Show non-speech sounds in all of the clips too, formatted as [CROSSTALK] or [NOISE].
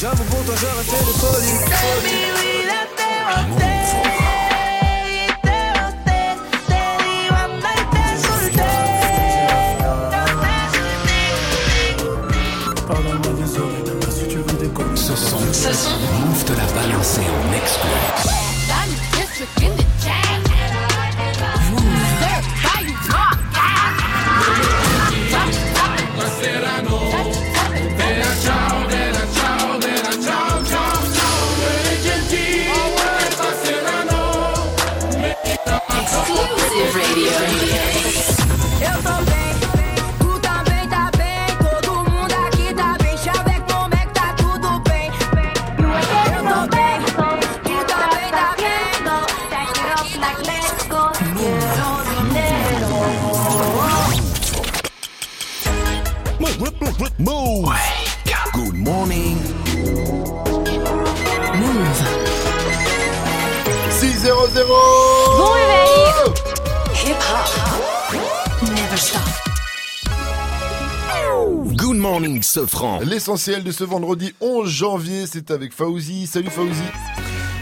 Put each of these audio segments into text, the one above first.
J'avoue pour toi j'aurais fait des folies. Ce son, ce son, Move te l'a balancé en exclu. Morning, Sofran. L'essentiel de ce vendredi 11 janvier, c'est avec Fauzi. Salut Fauzi.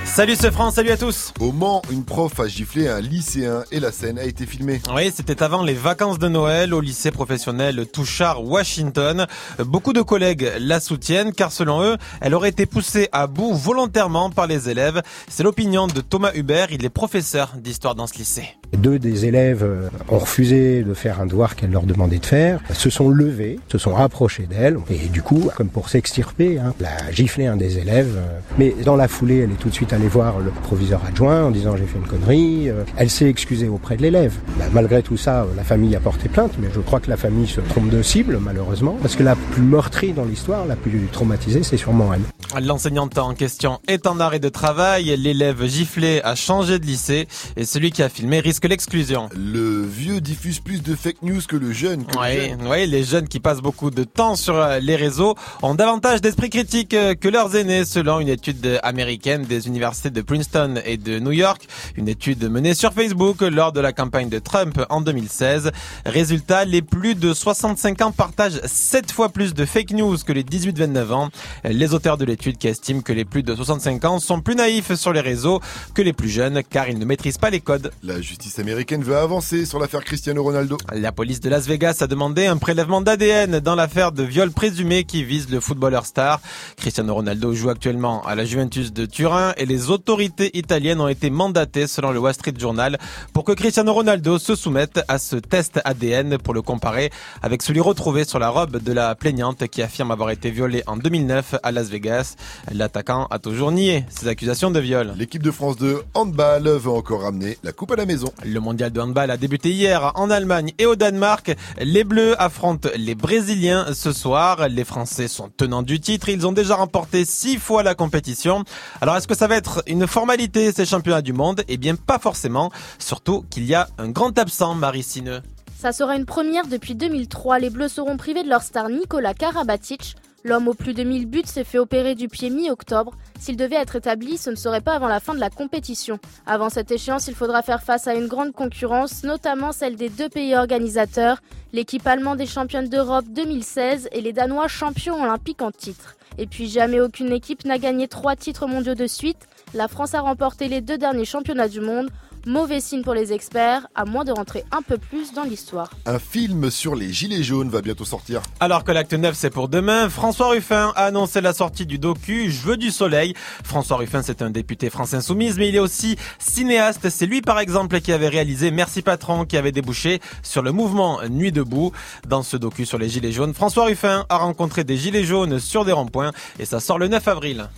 Salut ce France, salut à tous Au Mans, une prof a giflé un lycéen et la scène a été filmée. Oui, c'était avant les vacances de Noël au lycée professionnel Touchard, Washington. Beaucoup de collègues la soutiennent car selon eux, elle aurait été poussée à bout volontairement par les élèves. C'est l'opinion de Thomas Hubert, il est professeur d'histoire dans ce lycée. Deux des élèves euh, ont refusé de faire un devoir qu'elle leur demandait de faire, se sont levés, se sont rapprochés d'elle, et du coup, comme pour s'extirper, hein, elle a giflé un des élèves. euh, Mais dans la foulée, elle est tout de suite allée voir le proviseur adjoint en disant j'ai fait une connerie. euh, Elle s'est excusée auprès de l'élève. Bah, malgré tout ça, la famille a porté plainte, mais je crois que la famille se trompe de cible, malheureusement, parce que la plus meurtrie dans l'histoire, la plus traumatisée, c'est sûrement elle. L'enseignante en question est en arrêt de travail, l'élève giflé a changé de lycée et celui qui a filmé risque l'exclusion. Le vieux diffuse plus de fake news que le jeune. que le Oui, jeune. oui, les jeunes qui passent beaucoup de temps sur euh, les réseaux ont davantage d'esprit critique euh, que leurs aînés, selon une étude américaine des universités de Princeton et de New York, une étude menée sur Facebook lors de la campagne de Trump en 2016. Résultat, les plus de 65 ans partagent 7 fois plus de fake news que les 18-29 ans. Les auteurs de l'étude qui estiment que les plus de 65 ans sont plus naïfs sur les réseaux que les plus jeunes car ils ne maîtrisent pas les codes. La justice américaine veut avancer sur l'affaire Cristiano Ronaldo. La police de Las Vegas a demandé un prélèvement d'ADN dans l'affaire de viol présumé qui vise le footballeur star. Cristiano Ronaldo joue actuellement à la Juventus de Turin et les autorités italiennes ont été mandatées selon le Wall Street Journal pour que Cristiano Ronaldo se soumette à ce test ADN pour le comparer avec celui retrouvé sur la robe de la plaignante qui affirme avoir été violée en 2009 à Las Vegas. L'attaquant a toujours nié ces accusations de viol. L'équipe de France de handball veut encore ramener la coupe à la maison. Le mondial de handball a débuté hier en Allemagne et au Danemark. Les Bleus affrontent les Brésiliens ce soir. Les Français sont tenants du titre. Ils ont déjà remporté six fois la compétition. Alors est-ce que ça va être une formalité ces championnats du monde? Eh bien pas forcément. Surtout qu'il y a un grand absent, Marie Sineux. Ça sera une première depuis 2003. Les Bleus seront privés de leur star Nicolas Karabatic. L'homme aux plus de 1000 buts s'est fait opérer du pied mi-octobre. S'il devait être établi, ce ne serait pas avant la fin de la compétition. Avant cette échéance, il faudra faire face à une grande concurrence, notamment celle des deux pays organisateurs, l'équipe allemande des championnes d'Europe 2016 et les Danois champions olympiques en titre. Et puis jamais aucune équipe n'a gagné trois titres mondiaux de suite. La France a remporté les deux derniers championnats du monde. Mauvais signe pour les experts, à moins de rentrer un peu plus dans l'histoire. Un film sur les gilets jaunes va bientôt sortir. Alors que l'acte 9 c'est pour demain, François Ruffin a annoncé la sortie du docu Je veux du soleil. François Ruffin c'est un député France Insoumise mais il est aussi cinéaste. C'est lui par exemple qui avait réalisé Merci Patron qui avait débouché sur le mouvement Nuit debout. Dans ce docu sur les gilets jaunes, François Ruffin a rencontré des gilets jaunes sur des ronds-points et ça sort le 9 avril.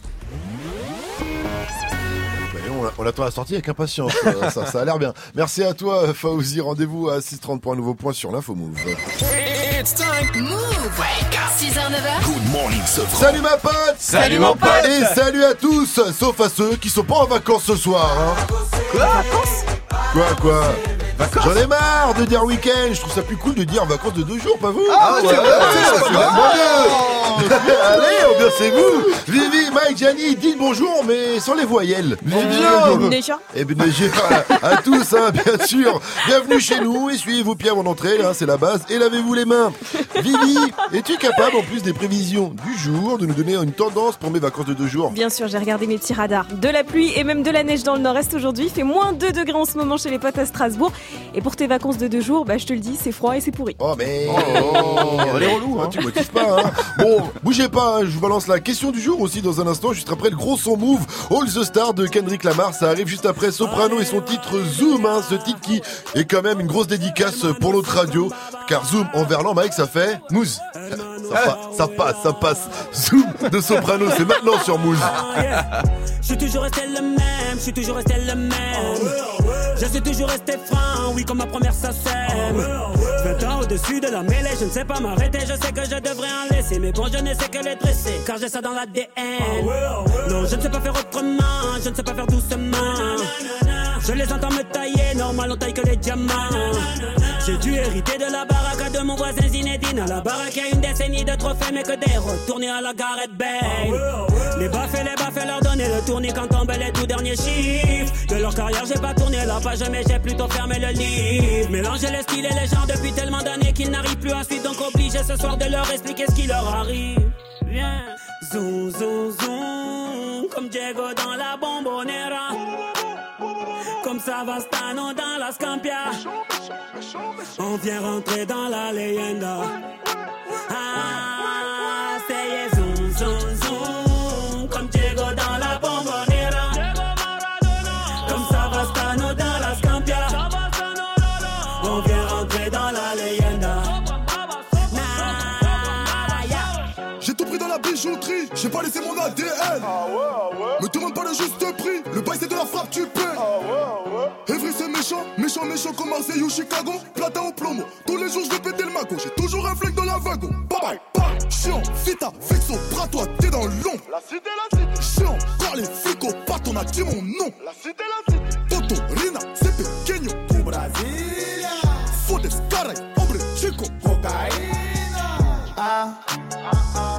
On, on attend la sortie avec impatience. Euh, ça, ça a l'air bien. Merci à toi, Fauzi. Rendez-vous à 6h30 pour un nouveau point sur l'info Move. It's time. Move. 6h, 9h. Good morning. Salut ma pote Salut, mon pote. Et salut à tous, sauf à ceux qui sont pas en vacances ce soir. Hein. Quoi? Quoi J'en ai marre de dire week-end, je trouve ça plus cool de dire vacances de deux jours, pas vous? Ah, ouais, c'est vrai, Allez, ambiancez-vous Vivi, Mike, Gianni, dites bonjour, mais sans les voyelles. Bien Eh bien, à, à tous, hein, bien sûr. Bienvenue chez nous, essuyez-vous bien mon entrée, là, c'est la base, et lavez-vous les mains. Vivi, es-tu capable, en plus des prévisions du jour, de nous donner une tendance pour mes vacances de deux jours? Bien sûr, j'ai regardé mes petits radars. De la pluie et même de la neige dans le nord-est aujourd'hui. Il fait moins 2 degrés en ce moment chez les potes à Strasbourg. Et pour tes vacances de deux jours, bah, je te le dis, c'est froid et c'est pourri. Oh, mais. Oh, [LAUGHS] elle est relou, hein, tu motives pas, hein. Bon, bougez pas, hein, je vous balance la question du jour aussi dans un instant, juste après le gros son move All the Star de Kendrick Lamar. Ça arrive juste après Soprano et son titre Zoom, hein, ce titre qui est quand même une grosse dédicace pour notre radio. Car Zoom en verlan, Mike, ça fait mousse. Ça, ça passe, ça passe. Zoom de Soprano, c'est maintenant sur Mousse. Je suis toujours le même, je suis toujours le même. Je suis toujours resté comme ma première. 20 ans au-dessus de la mêlée, je ne sais pas m'arrêter, je sais que je devrais en laisser. Mais bon, je ne sais que les dresser, car j'ai ça dans l'ADN. Non, je ne sais pas faire autrement, je ne sais pas faire doucement. Je les entends me tailler, normal on taille que les diamants. J'ai dû hériter de la baraque de mon voisin Zinedine. À la baraque, y a une décennie de trophées, mais que des retournés à la Gareth Bale. Les baffes et les baffes, leur donner le tournis quand tombent les tout derniers chiffres. De leur carrière, j'ai pas tourné la page, mais j'ai plutôt fermé le livre. Mélanger les styles et les genres depuis tellement d'années qu'ils n'arrivent plus à suivre, donc obligé ce soir de leur expliquer ce qui leur arrive. Viens, zoom, zoom, zoom, comme Diego dans la bombonera. Comme Savastano dans la Scampia. On vient rentrer dans la leyenda. Ah, c'est. J'ai pas laissé mon ADN. Me demande pas le juste prix, le bail c'est de la frappe, tu paies. Evry c'est méchant, méchant, méchant comme Marseille ou Chicago. Platin au plomo, tous les jours je vais péter le mago. J'ai toujours un flingue dans la wagon. Bye bye, bye. Chiant, vita, vexo, bras toi, t'es dans l'ombre. La cité, la cité. Chiant, quand les flics au pat, on a dit mon nom. La cité, la cité. Toto, Rina, c'est pequeño. Au Brasilia. Fodes, caray, hombre, chico. Cocaïna. Ah,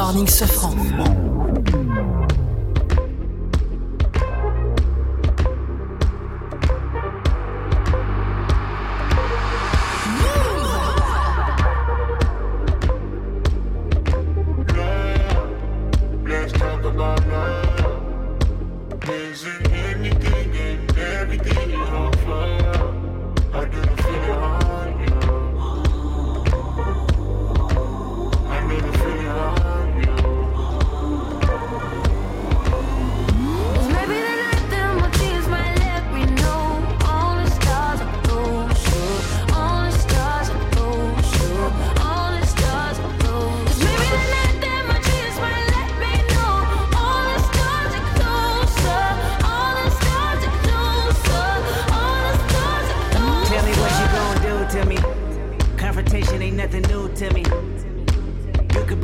morning, Sofran.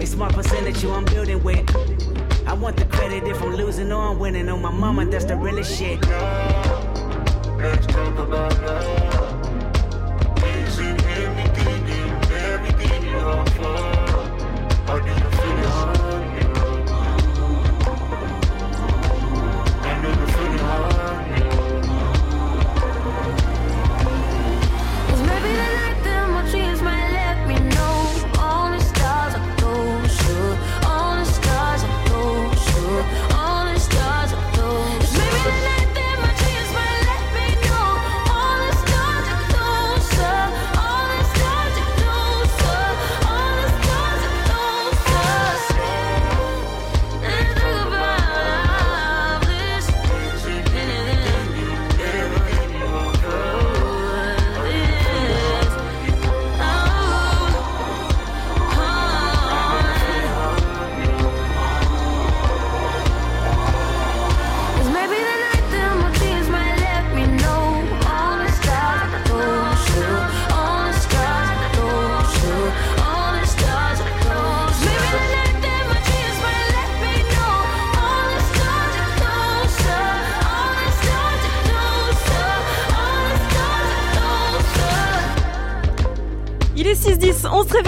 A smart percentage you I'm building with. I want the credit if I'm losing or I'm winning. On my mama, that's the realest shit. Let's talk about love.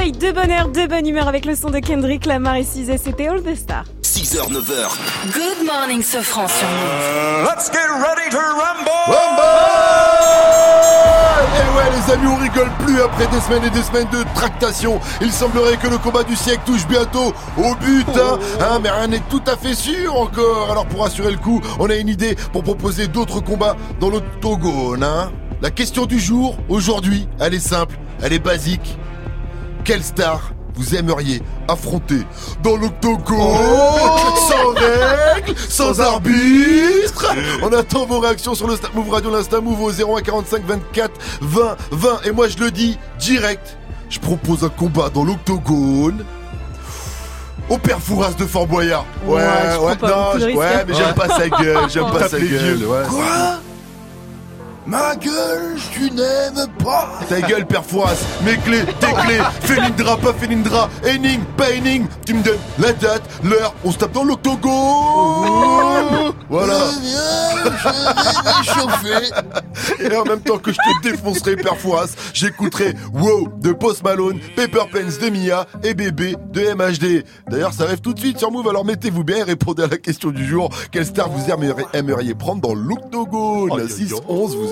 6-10, on se réveille de bonne heure, de bonne humeur avec le son de Kendrick Lamar et 6 c'était All the Stars. 6h, 9h. Good morning, ce franc sur. Let's get ready to rumble! Et ouais les amis on rigole plus après des semaines et des semaines de tractation Il semblerait que le combat du siècle touche bientôt au but hein, Hein, Mais rien n'est tout à fait sûr encore Alors pour assurer le coup on a une idée pour proposer d'autres combats dans l'octogone hein. La question du jour aujourd'hui elle est simple, elle est basique Quelle star vous aimeriez affronter dans l'octogone sans règles, sans arbitre On attend vos réactions sur le Snap Move Radio, l'Insta Move au 01 45 24 20 20 et moi je le dis direct, je propose un combat dans l'octogone au père Fouras de Fort Boyard. Ouais, Ouais, ouais, non, ouais, hein. mais j'aime pas sa gueule, j'aime [LAUGHS] pas sa gueule. ouais. Quoi? Ma gueule, tu n'aimes pas. Ta gueule, père Fouras, mes clés, tes clés, [LAUGHS] Félindra, pas Félindra, Henning, pas Henning, tu me donnes la date, l'heure, on se tape dans l'octogone Voilà. [LAUGHS] Et en même temps que je te défoncerai, père Fouras, j'écouterai Wow de Post Malone, Paper Planes de Mia et Bébé de MHD. D'ailleurs, ça arrive tout de suite sur Move, alors mettez-vous bien et répondez à la question du jour. Quelle star vous aimeriez, aimeriez prendre dans l'octogone? 6-11, vous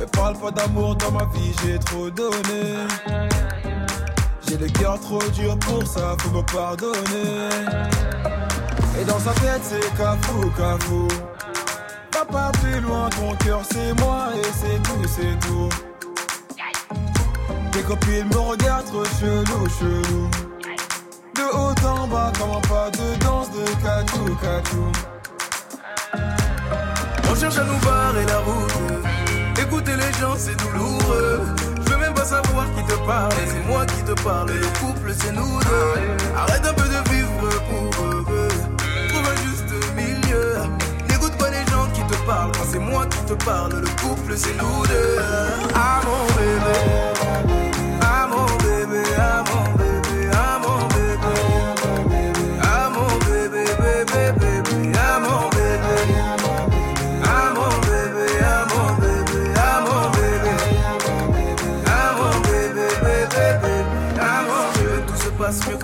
Mais parle pas d'amour dans ma vie, j'ai trop donné. J'ai le cœur trop dur pour ça, faut me pardonner. Et dans sa tête, c'est cafou, cafou. Va pas plus loin, ton cœur c'est moi et c'est tout, c'est tout. Tes copines me regardent trop chelou, chelou. De haut en bas, comme un pas de danse de catou, catou. On cherche à nous barrer la route. Écouter les gens, c'est douloureux. Je veux même pas savoir qui te parle. C'est moi qui te parle. Le couple, c'est nous deux. Arrête un peu de vivre pour eux. Trouve un juste milieu. N'écoute pas les gens qui te parlent. Quand c'est moi qui te parle, le couple, c'est nous deux. Ah mon bébé.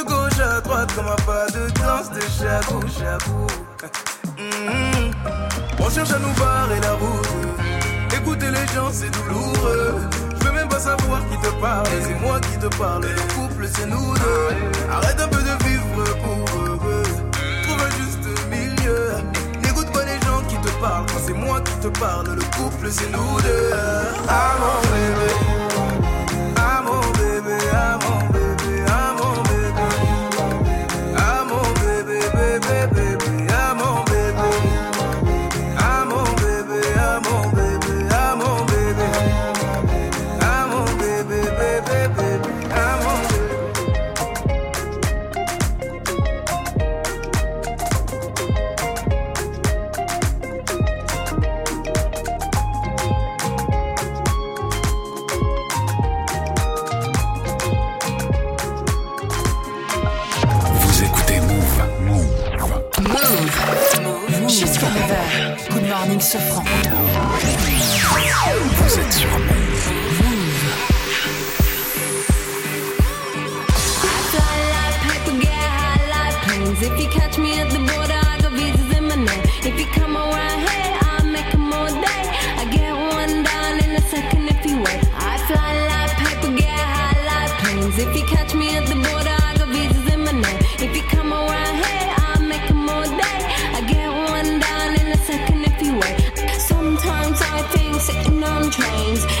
De gauche à droite comme un pas de danse de chabou, chabou. Hum, On cherche à nous barrer la route. Écouter les gens c'est douloureux. Je veux même pas savoir qui te parle. C'est moi qui te parle. Le couple c'est nous deux. Arrête un peu de vivre pour. Trouve un juste milieu. N'écoute pas les gens qui te parlent. C'est moi qui te parle, le couple c'est nous deux. Ah. High like planes. If you catch me at the border, I got visas in my name. If you come around here, I'll make 'em all day. I get one down in a second if you wait. I fly like paper, get high like planes. If you catch me at the border, trains.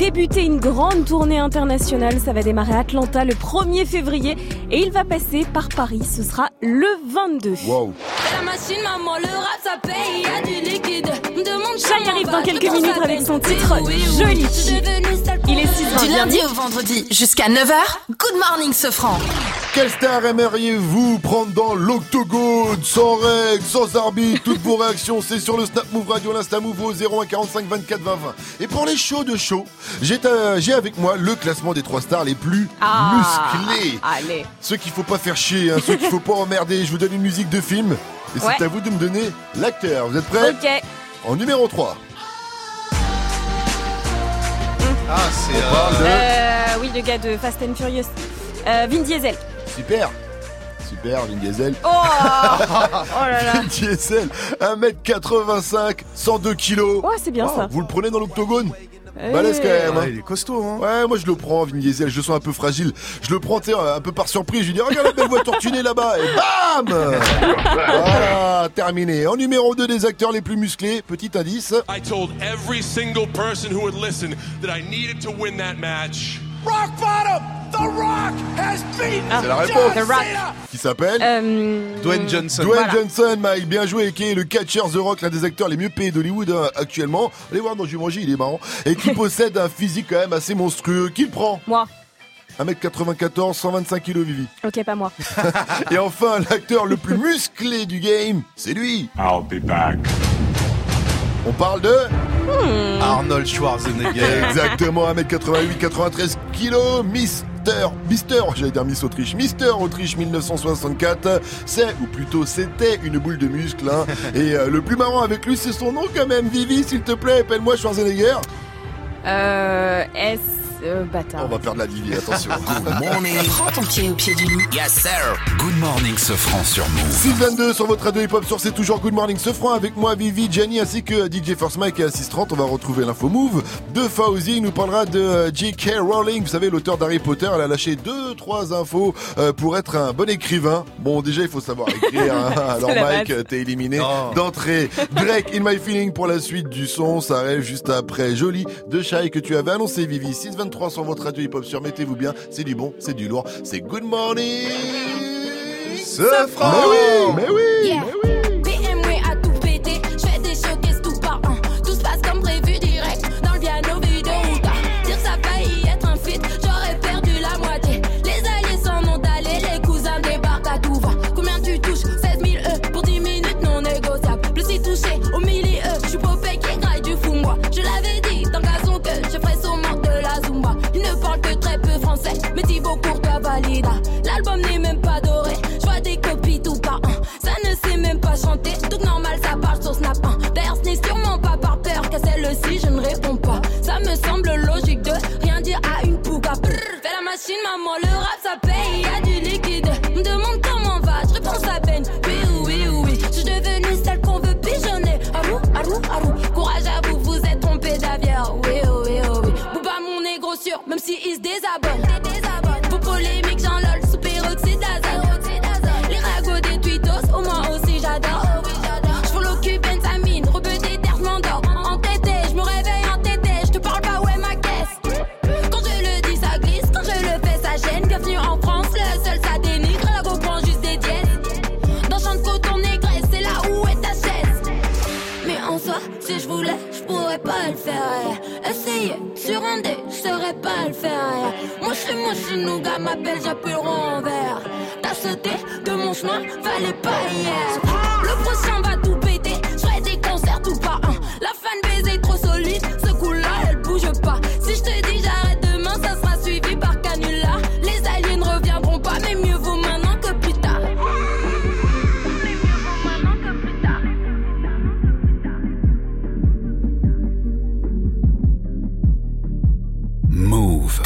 Débuter une grande tournée internationale. Ça va démarrer à Atlanta le 1er février et il va passer par Paris. Ce sera le 22. Wow. La machine, maman, le rap, ça paye, y a du liquide. Demande Shai arrive dans quelques minutes avec son titre Joli. Il est 6 Du lundi au vendredi jusqu'à 9h, Good Morning Sofran. Quelle star aimeriez-vous prendre dans l'octogone? Sans règles, sans arbitre, toutes vos réactions, c'est sur le Snap Move Radio, l'Insta Move au 01 45 24 20 20. Et pour les shows de show, j'ai euh, avec moi le classement des trois stars les plus Ah, musclés. Allez. Ceux qu'il faut pas faire chier, hein, ceux qu'il faut pas emmerder. Je vous donne une musique de film. Et Ouais. c'est à vous de me donner l'acteur. Vous êtes prêts Ok. En numéro 3. Ah, c'est. De- Euh, oui, le gars de Fast and Furious. Euh, Vin Diesel. Super. Super, Vin Diesel. Oh [LAUGHS] Oh là là. Vin Diesel, 1m85, 102 kilos. Ouais, c'est bien ça. Vous le prenez dans l'octogone? Balèze quand même. hein. Ouais, il est costaud, hein. Ouais, moi je le prends, Vin Diesel. Je le sens un peu fragile. Je le prends, tu sais, un peu par surprise. Je lui dis, regarde la belle voiture tunée là-bas. Et bam [LAUGHS] Voilà, terminé. En numéro 2 des acteurs les plus musclés, petit indice. I told every single person who would listen that I needed to win that match. Rock bottom! The Rock has beaten C'est la réponse. The Rock. Qui s'appelle Euh, Dwayne Johnson. Dwayne Voilà. Johnson, Mike, bien joué, qui est le catcher The Rock, l'un des acteurs les mieux payés d'Hollywood euh, actuellement. Allez voir dans Jumanji, il est marrant. Et qui [LAUGHS] possède un physique quand même assez monstrueux. Qui le prend Moi. 1m94, 125 kg, Vivi. Ok, pas moi. [LAUGHS] Et enfin, l'acteur le plus [LAUGHS] musclé du game, c'est lui. I'll be back. On parle de Hmm. Arnold Schwarzenegger. [LAUGHS] Exactement, 1m88, 93 kg, Miss Mister, Mister, j'allais dire Miss Autriche, Mister Autriche 1964. C'est, ou plutôt c'était, une boule de muscle. Hein. [LAUGHS] Et euh, le plus marrant avec lui, c'est son nom quand même. Vivi, s'il te plaît, appelle-moi Schwarzenegger. Euh, S. euh, bâtard. On va perdre la Vivi, attention. [LAUGHS] Good morning. Prends ton pied au pied du loup. Yes, sir. Good morning, ce franc sur Move. 622 sur votre radio hip-hop sur C'est toujours Good Morning ce franc avec moi Vivi, Gianni ainsi que DJ First Mike et Assist 30 on va retrouver l'info move de Fauzi il nous parlera de euh, J.K. Rowling vous savez l'auteur d'Harry Potter elle a lâché deux trois infos euh, pour être un bon écrivain bon déjà il faut savoir écrire hein. [LAUGHS] alors Mike t'es éliminé d'entrée Drake In My Feeling pour la suite du son ça arrive juste après Joli de Shai que tu avais annoncé Vivi 623 sur votre radio hip-hop sur mettez-vous bien. C'est du bon c'est du lourd. C'est Good Morning ce franc mais oui mais oui BMW a L'album n'est même pas doré, je vois des copies tout par un. Ça ne sait même pas chanter, tout normal ça parle sur Snap 1. D'ailleurs ce n'est sûrement pas par peur qu'à celle-ci je ne réponds pas. Ça me semble logique de rien dire à une. Brrr, Fais la machine maman, le rap ça paye, y a du liquide. Me demande comment va, je réponds à peine. Oui oui oui, je suis devenue celle qu'on veut pigeonner. Arou, arou, arou, courage à vous, vous êtes trompé d'aviaire. Oui oui oui oui, Bouba mon négro sûr, même si il se désabonne. Eh. Moi, je suis nougat, m'appelle, j'appuie le rond en vert. T'as sauté de mon chemin, fallait pas hier. Le prochain va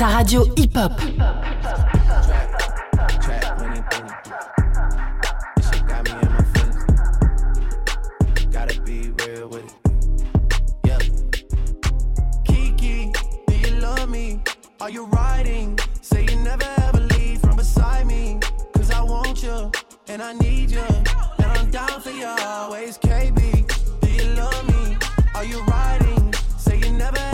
Ta radio hip-hop. Are you riding? Say you never ever leave from beside me. Cause I want you and I need you. And I'm down for you always. KB, do you love me? Are you riding? Say you never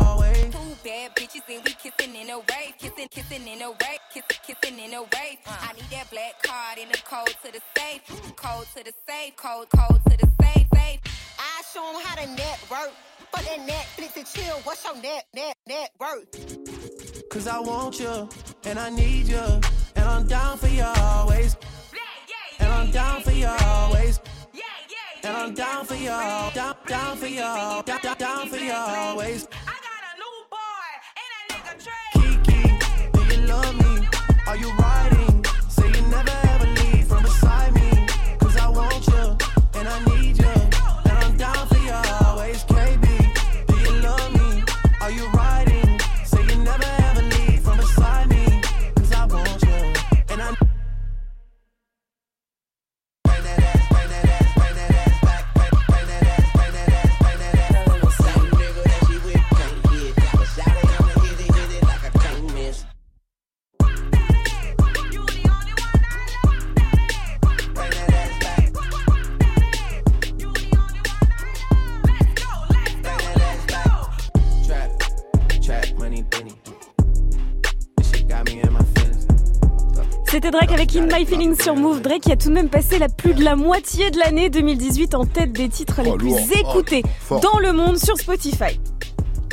bad and we kissing in a wave, kissing, kissing in a wave, kissing, kissing in a wave. Uh. I need that black card in the code to the safe, code to the safe, code, code to the safe, safe. I show 'em how to network. For that Netflix and chill, what's your net, net, net worth? Cause I want you and I need you. And I'm down for you always. And I'm down for you always. And I'm down for you, down, down for you, down, down, down for you always. Love me? Are you riding? Say you never ever leave from beside me. Cause I want you Drake avec In My Feelings sur Move. Drake qui a tout de même passé la plus de la moitié de l'année 2018 en tête des titres les Oh, plus lourd. écoutés Oh, fort. dans le monde sur Spotify.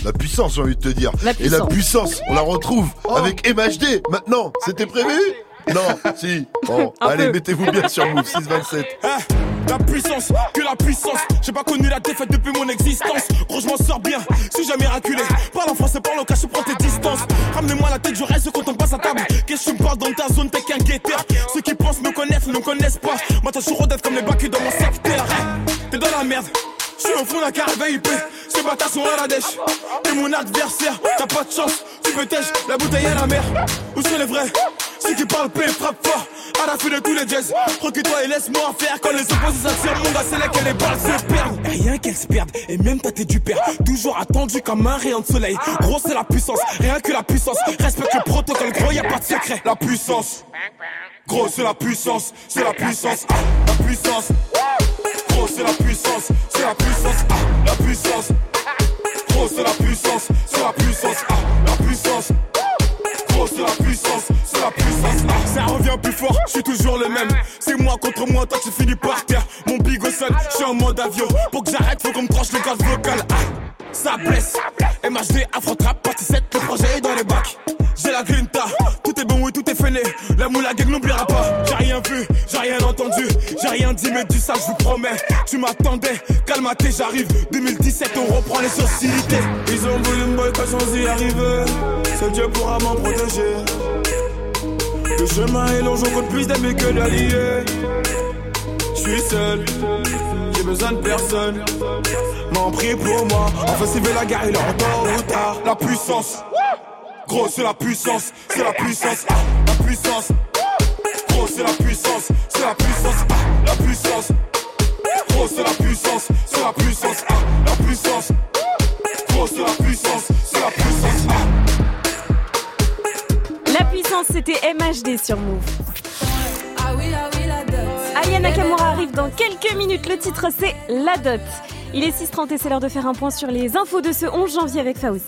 La puissance, j'ai envie de te dire. La Et la puissance. on la retrouve avec MHD. Maintenant, c'était prévu? Non, si. Bon, Un allez, peu. mettez-vous bien sur Move 627. La puissance, que la puissance. J'ai pas connu la défaite depuis mon existence. Gros, je m'en sors bien, si j'ai miraculé. Parle en français, parle au cas, je prends tes distances. Ramenez-moi la tête, je reste quand on passe à table. Qu'est-ce que tu me parles dans ta zone, t'es qu'un guetteur. Ceux qui pensent me connaissent, ne me connaissent pas. Toujours d'être comme les bacs dans mon secteur. T'es dans la merde. Je suis au fond d'un carré VIP, ces bâtards sont à la dèche. T'es mon adversaire, t'as pas de chance, tu peux tèche, la bouteille à la mer. Où sont les vrais? Ceux qui parlent paix, frappe fort, à la fin de tous les jazz. Recule-toi et laisse-moi faire quand les opposés s'attirent, mon gars, c'est là que les balles se perdent. Rien qu'elles se perdent, et même tête du père, toujours attendu comme un rayon de soleil. Gros, c'est la puissance, rien que la puissance. Respecte le protocole, gros, y a pas de secret. La puissance, gros, c'est la puissance, c'est la puissance, ah, la puissance. Gros, c'est la puissance, c'est la puissance, ah, la puissance. Gros, c'est la puissance, c'est la puissance, ah, Ça revient plus fort, je suis toujours le même. C'est moi contre moi, toi tu finis par terre. Mon big au sol, je suis en mode avion. Pour que j'arrête, faut qu'on me tranche le gaz vocal, ah. Ça blesse, MHD, Afro Trap, partie 7, le projet est dans les bacs. J'ai la grinta, tout est bon, oui, tout est fainé. La moula gang n'oubliera pas. J'ai rien vu, j'ai rien entendu, j'ai rien dit, mais du ça, je vous promets. Tu m'attendais, calmaté, j'arrive. 2017, on reprend les sociétés. Ils ont voulu me boycotter sans y arriver. Seul Dieu pourra m'en protéger. Le chemin est long, j'en compte plus d'amis que d'alliés. Je suis seul, j'ai besoin de personne. M'en prie pour moi. Enfin, veut la guerre, il est en tard. La puissance. Gros, c'est la puissance, c'est la puissance, ah, la puissance. Gros, c'est la puissance, c'est la puissance, ah, la puissance. Gros, c'est la puissance, c'est la puissance, ah, la puissance. Gros, c'est c'est la puissance, C'était MHD sur Move. Aya Nakamura arrive dans quelques minutes. Le titre, c'est La Dot. Il est 6h30 et c'est l'heure de faire un point sur les infos de ce 11 janvier avec Fauzi.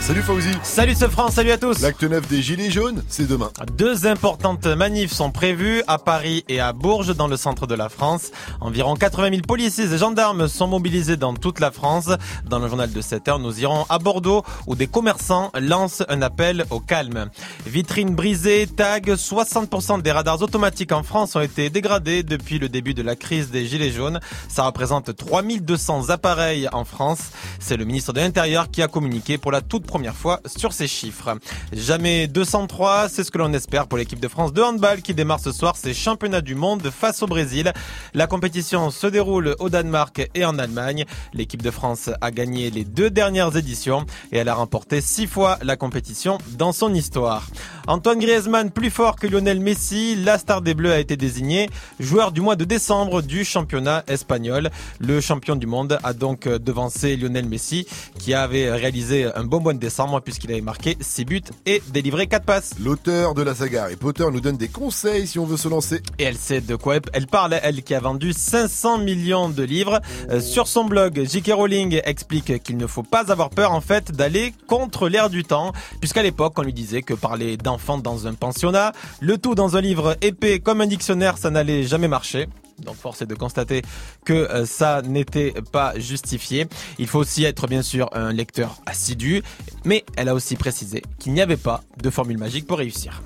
Salut Fauzi. Salut ce France, salut à tous. L'acte 9 des Gilets jaunes, c'est demain. Deux importantes manifs sont prévues à Paris et à Bourges dans le centre de la France. Environ 80 000 policiers et gendarmes sont mobilisés dans toute la France. Dans le journal de 7 heures, nous irons à Bordeaux où des commerçants lancent un appel au calme. Vitrines brisées, tags, 60% des radars automatiques en France ont été dégradés depuis le début de la crise des Gilets jaunes. Ça représente 3200 appareils en France. C'est le ministre de l'Intérieur qui a communiqué pour la toute première fois sur ces chiffres. Jamais 203, c'est ce que l'on espère pour l'équipe de France de handball qui démarre ce soir ses championnats du monde face au Brésil. La compétition se déroule au Danemark et en Allemagne. L'équipe de France a gagné les deux dernières éditions et elle a remporté six fois la compétition dans son histoire. Antoine Griezmann, plus fort que Lionel Messi, la star des Bleus a été désigné joueur du mois de décembre du championnat espagnol. Le champion du monde a donc devancé Lionel Messi qui avait réalisé un bon mois de décembre puisqu'il avait marqué 6 buts et délivré 4 passes. L'auteur de la saga Harry Potter nous donne des conseils si on veut se lancer. Et elle sait de quoi elle parle, elle qui a vendu 500 millions de livres. Euh, sur son blog, J.K. Rowling explique qu'il ne faut pas avoir peur en fait d'aller contre l'air du temps, puisqu'à l'époque on lui disait que parler d'enfants dans un pensionnat, le tout dans un livre épais comme un dictionnaire, ça n'allait jamais marcher. Donc force est de constater que euh, ça n'était pas justifié. Il faut aussi être bien sûr un lecteur assidu, mais elle a aussi précisé qu'il n'y avait pas de formule magique pour réussir.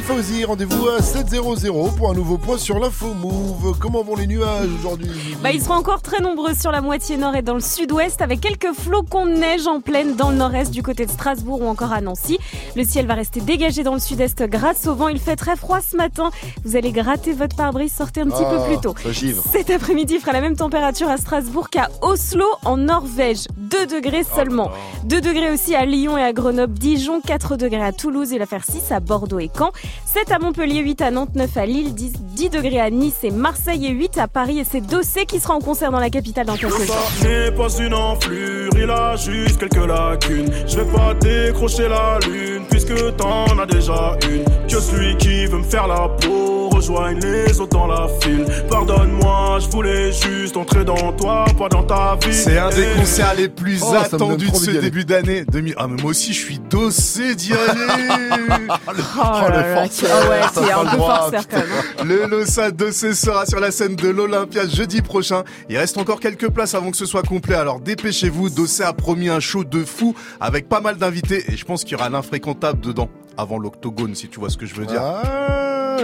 Fauzi, rendez-vous à 7.00 pour un nouveau point sur l'info Move. Comment vont les nuages aujourd'hui Bah, ils seront encore très nombreux sur la moitié nord et dans le sud-ouest avec quelques flocons de neige en pleine dans le nord-est du côté de Strasbourg ou encore à Nancy. Le ciel va rester dégagé dans le sud-est grâce au vent. Il fait très froid ce matin. Vous allez gratter votre pare-brise, sortez un petit Ah, peu plus tôt. Cet après-midi il fera la même température à Strasbourg qu'à Oslo en Norvège. 2 degrés seulement. 2 degrés aussi à Lyon et à Grenoble, Dijon, 4 degrés à Toulouse, il va faire 6 à Bordeaux et Caen, 7 à Montpellier, 8 à Nantes, 9 à Lille, 10, 10 degrés à Nice et Marseille et 8 à Paris et c'est Dossé qui sera en concert dans la capitale dans quelques jours. N'est pas une enflure, il a juste quelques lacunes. Je vais pas décrocher la lune, puisque t'en as déjà une. Que celui qui veut me faire la peau rejoigne les autres dans la file. Pardonne-moi, je voulais juste entrer dans toi, pas dans ta vie. C'est un des Eh. concerts les plus Oh, attendus de ce début d'année 2000. Ah, mais moi aussi, je suis dossé d'y aller. [LAUGHS] Oh là là, tu- ah ouais, c'est un peu farceur quand même. Le Lossa Dossé sera sur la scène de l'Olympia jeudi prochain. Il reste encore quelques places avant que ce soit complet, alors dépêchez-vous. Dossé a promis un show de fou avec pas mal d'invités et je pense qu'il y aura l'infréquentable dedans avant l'octogone, si tu vois ce que je veux dire. Ah,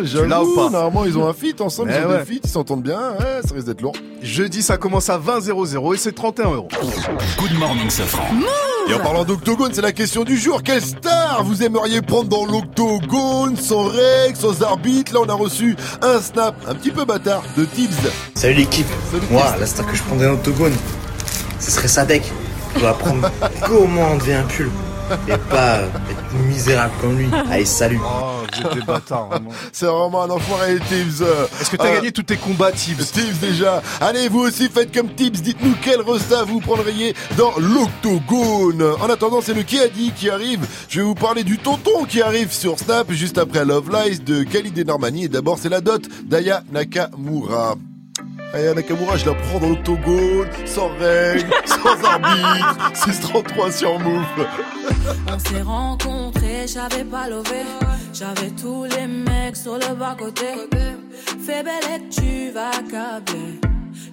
Ou j'avoue, pas normalement ils ont un feat ensemble, Mais ils ont ouais. des feats, ils s'entendent bien, ouais, ça risque d'être lourd. Jeudi, ça commence à 20 00 et c'est 31 euros. Good morning, Safran. Et en parlant d'octogone, c'est la question du jour. Quelle star vous aimeriez prendre dans l'octogone, sans règles, sans arbitre Là, on a reçu un snap un petit peu bâtard de Tibbs. Salut l'équipe. Moi, la star que je prendrais en octogone, ce serait Sadek. Je dois apprendre [LAUGHS] comment on devient un pull. Et pas euh, être misérable comme lui. [LAUGHS] Allez, salut. Oh, j'étais bâtard, vraiment. [LAUGHS] C'est vraiment un enfoiré, Tibbs. Est-ce que t'as gagné tous tes combats, Tibbs Tibbs déjà. Allez, vous aussi faites comme Tibbs. Dites-nous quel resta vous prendriez dans l'octogone. En attendant, c'est le qui a dit qui arrive. Je vais vous parler du tonton qui arrive sur Snap juste après Love Lies de Khalid et Normani. Et d'abord, c'est la dot d'Aya Nakamura. Aya Nakamura, je la prends dans l'octogone, sans règles, [LAUGHS] sans arbitre, 633 sur Move. On s'est rencontrés, j'avais pas levé. J'avais tous les mecs sur le bas-côté. Fais belle et tu vas câbler.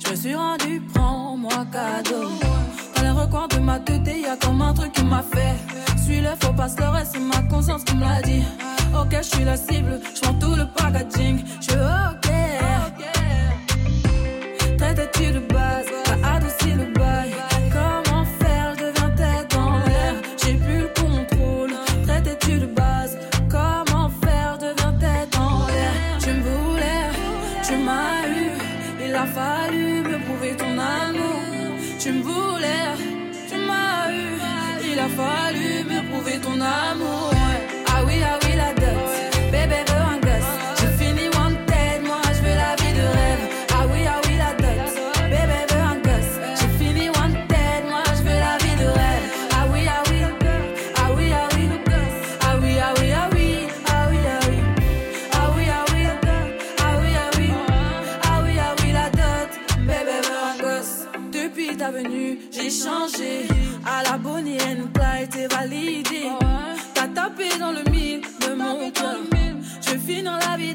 Je me suis rendu, prends-moi cadeau. Dans les recoins de ma tête, y a comme un truc qui m'a fait. Suis le faux pasteur et c'est ma conscience qui me l'a dit. Ok, je suis la cible, je tout le packaging. Je ok. you to buy changé. À la Bonnie Clyde, t'es validé. T'as tapé dans le mille de mon cœur. Je finis dans la vie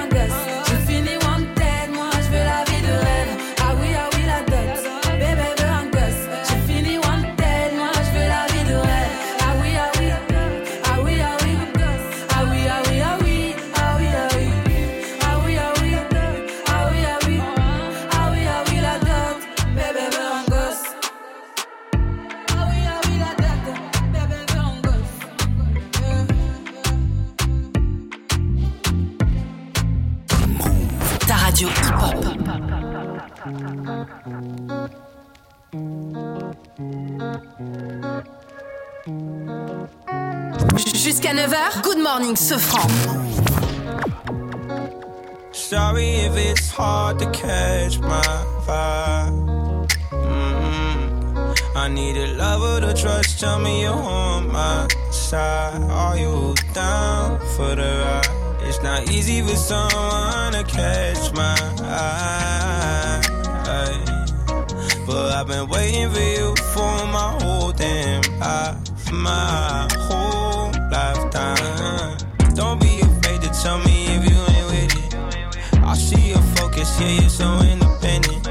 Jusqu'à 9h, Good Morning Sofran. Sorry if it's hard to catch my vibe. Mm, I need a lover to trust. Tell me you're on my side. Are you down for the ride? It's not easy for someone to catch my eye. But I've been waiting for you for my whole damn life, my whole lifetime. Don't be afraid to tell me if you ain't with it. I see your focus, yeah, you're so independent.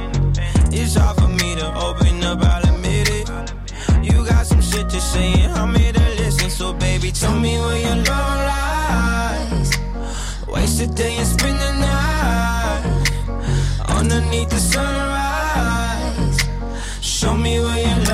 It's hard for me to open up, I'll admit it. You got some shit to say, and I'm here to listen. So, baby, tell me where your love lies. Waste a day and spend the night underneath the sunrise. Show me where your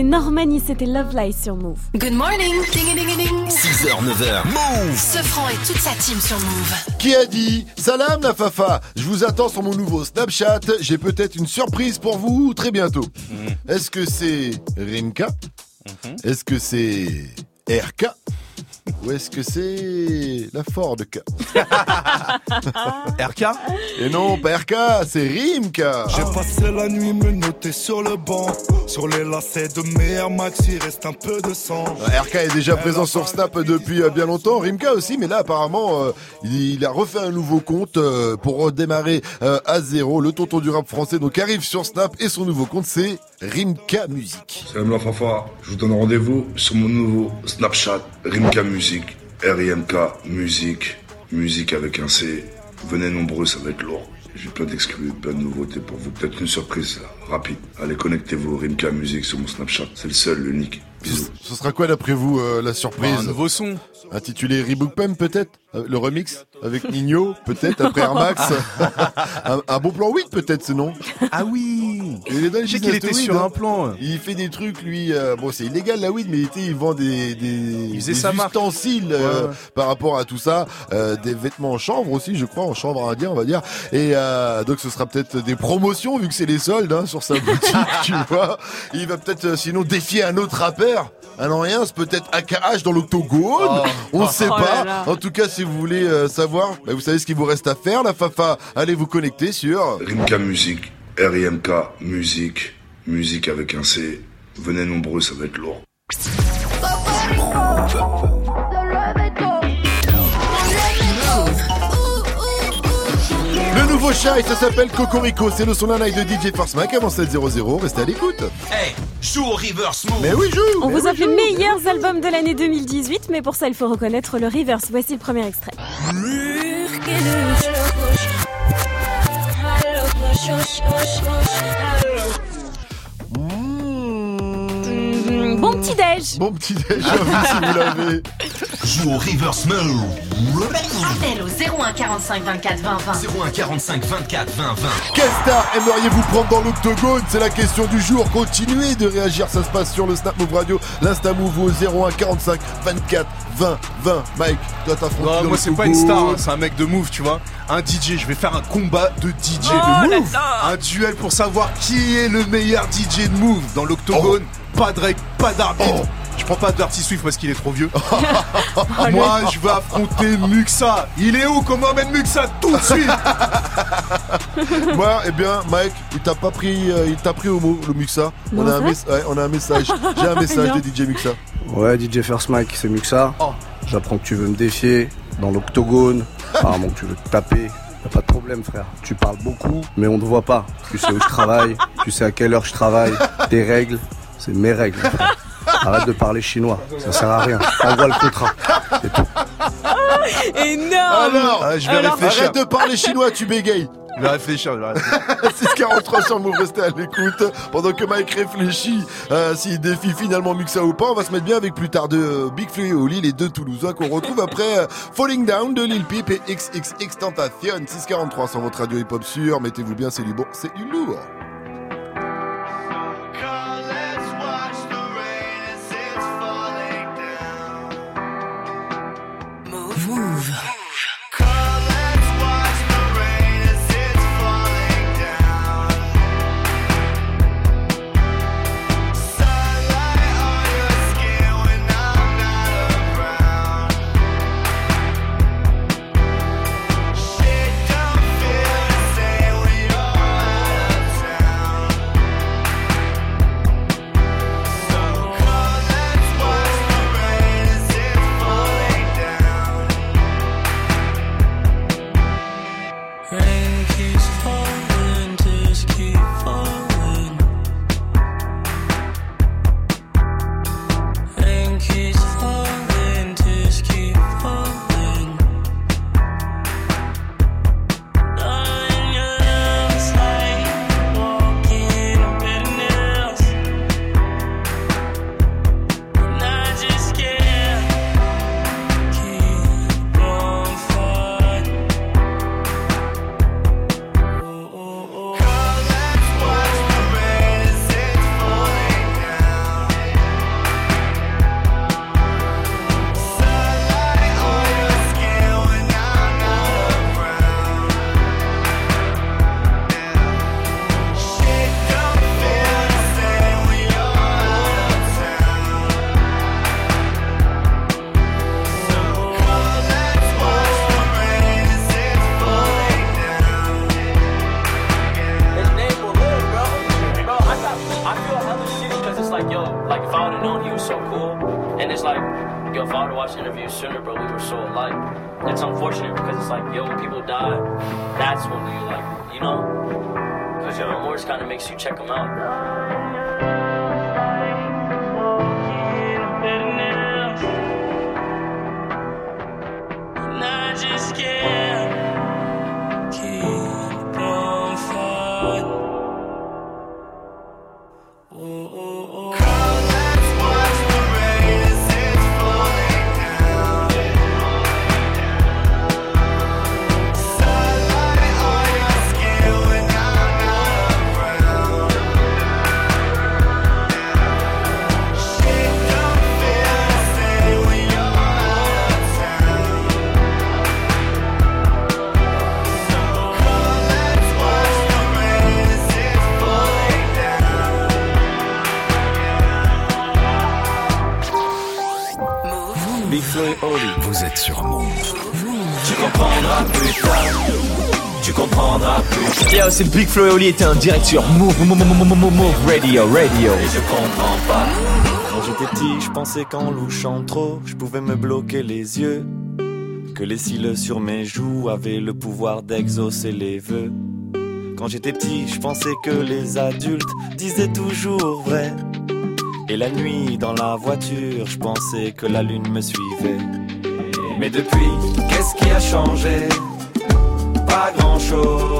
et Normani, c'était Love Lies sur Move. Good morning, ding ding ding. 6h, 9h. Move Ce franc et toute sa team sur Move. Qui a dit Salam la Fafa, je vous attends sur mon nouveau Snapchat, j'ai peut-être une surprise pour vous très bientôt. Est-ce que c'est Rimka? Est-ce que c'est RK Ou est-ce que c'est la Ford K [LAUGHS] RK Et non, pas RK, c'est Rimka J'ai passé la nuit me noter sur le banc. Sur les lacets de mes Air Max, il reste un peu de sang. RK est déjà présent sur Snap depuis euh, bien longtemps, Rimka aussi, mais là apparemment euh, il il a refait un nouveau compte euh, pour redémarrer euh, à zéro. Le tonton du rap français donc arrive sur Snap et son nouveau compte c'est Rimka Musique. Salam la Fafa, je vous donne rendez-vous sur mon nouveau Snapchat, Rimka Musique, R-I-M-K Musique, musique avec un C. Venez nombreux, ça va être lourd. J'ai plein d'exclus, plein de nouveautés pour vous. Peut-être une surprise, là, rapide. Allez, connectez-vous, Rimka Musique sur mon Snapchat. C'est le seul, l'unique. Bisous. Ce sera quoi d'après vous euh, la surprise Bah, un nouveau son. Intitulé Rebook Pump peut-être Euh, Le remix avec Nino peut-être après Air Max [LAUGHS] un, un bon plan 8 peut-être ce nom Ah oui Il est dans le Je sais qu'il était sur hein. un plan. Il fait des trucs lui euh, bon c'est illégal la weed mais il, était- il vend des des, sa ustensiles euh, Ouais, par rapport à tout ça euh, des vêtements en chanvre aussi je crois en chanvre indien on va dire et euh, donc ce sera peut-être des promotions vu que c'est les soldes hein, sur sa boutique tu vois il va peut-être euh, sinon défier un autre rappeur un non rien c'est peut-être AKH dans l'octogone Oh. on sait Oh là pas là. en tout cas si vous voulez euh, savoir bah, vous savez ce qu'il vous reste à faire la fafa allez vous connecter sur Rimka Musique, R-I-M-K Musique, musique avec un C. Venez nombreux, ça va être lourd. Le nouveau chat, et ça s'appelle Cocorico. C'est le son d'un live de DJ Force Mac avant 7.00. Restez à l'écoute. Hey, joue au reverse move. Mais oui, joue On mais vous oui, offre les meilleurs albums de l'année 2018, mais pour ça, il faut reconnaître le reverse. Voici le premier extrait. Mmh, Bon petit déj déj. Bon petit déj à vous [LAUGHS] si vous l'avez. Joue au reverse mode. Appel au 01 45 24 20 20. 01 45 24 20 20. Quelle star aimeriez-vous prendre dans l'octogone C'est la question du jour. Continuez de réagir, ça se passe sur le Snap Move Radio, l'Insta Move au 01 45 24 20 20. Mike, toi t'affrontes Non, moi c'est pas une star, hein, c'est un mec de move, tu vois. Un DJ, je vais faire un combat de DJ Oh, de move. Un duel pour savoir qui est le meilleur DJ de move dans l'octogone. Pas de règles, pas d'arbitre. Je prends pas Dirty Swift parce qu'il est trop vieux. [LAUGHS] Moi, je veux affronter Muxa. Il est où Comment emmène Muxa tout de suite [LAUGHS] Moi, eh bien, Mike, il t'a pas pris, euh, il t'a pris au mot, le Muxa. On a, un Non, mes- ouais, on a un message. J'ai un [LAUGHS] message de DJ Muxa. Ouais, DJ First Mike, c'est que ça. J'apprends que tu veux me défier dans l'octogone. Apparemment que tu veux te taper. Y'a pas de problème, frère. Tu parles beaucoup, mais on te voit pas. Tu sais où je travaille, tu sais à quelle heure je travaille. Tes règles, c'est mes règles. [LAUGHS] Arrête de parler chinois, ça sert à rien. Envoie le contrat. [LAUGHS] Énorme. Alors, Ah, je vais alors, réfléchir. arrête de parler chinois, tu bégayes. Je vais réfléchir, je vais réfléchir. 643 sur Move, restez à l'écoute. Pendant que Mike réfléchit euh, s'il défie finalement Muxa ou pas, on va se mettre bien avec plus tard de euh, Big Flo et Oli, les deux Toulousains qu'on retrouve après euh, Falling Down de Lil Peep et XXX Tentation. 643 sur votre radio hip-hop sûr. Mettez-vous bien, c'est du bon, c'est du lourd. Big Flo était en direct sur Move, Move, Move, Move, Move, Move Radio, Radio. Et je comprends pas. Quand j'étais petit, je pensais qu'en louchant trop, je pouvais me bloquer les yeux. Que les cils sur mes joues avaient le pouvoir d'exaucer les vœux. Quand j'étais petit, je pensais que les adultes disaient toujours vrai. Et la nuit, dans la voiture, je pensais que la lune me suivait. Mais depuis, qu'est-ce qui a changé? Pas grand chose.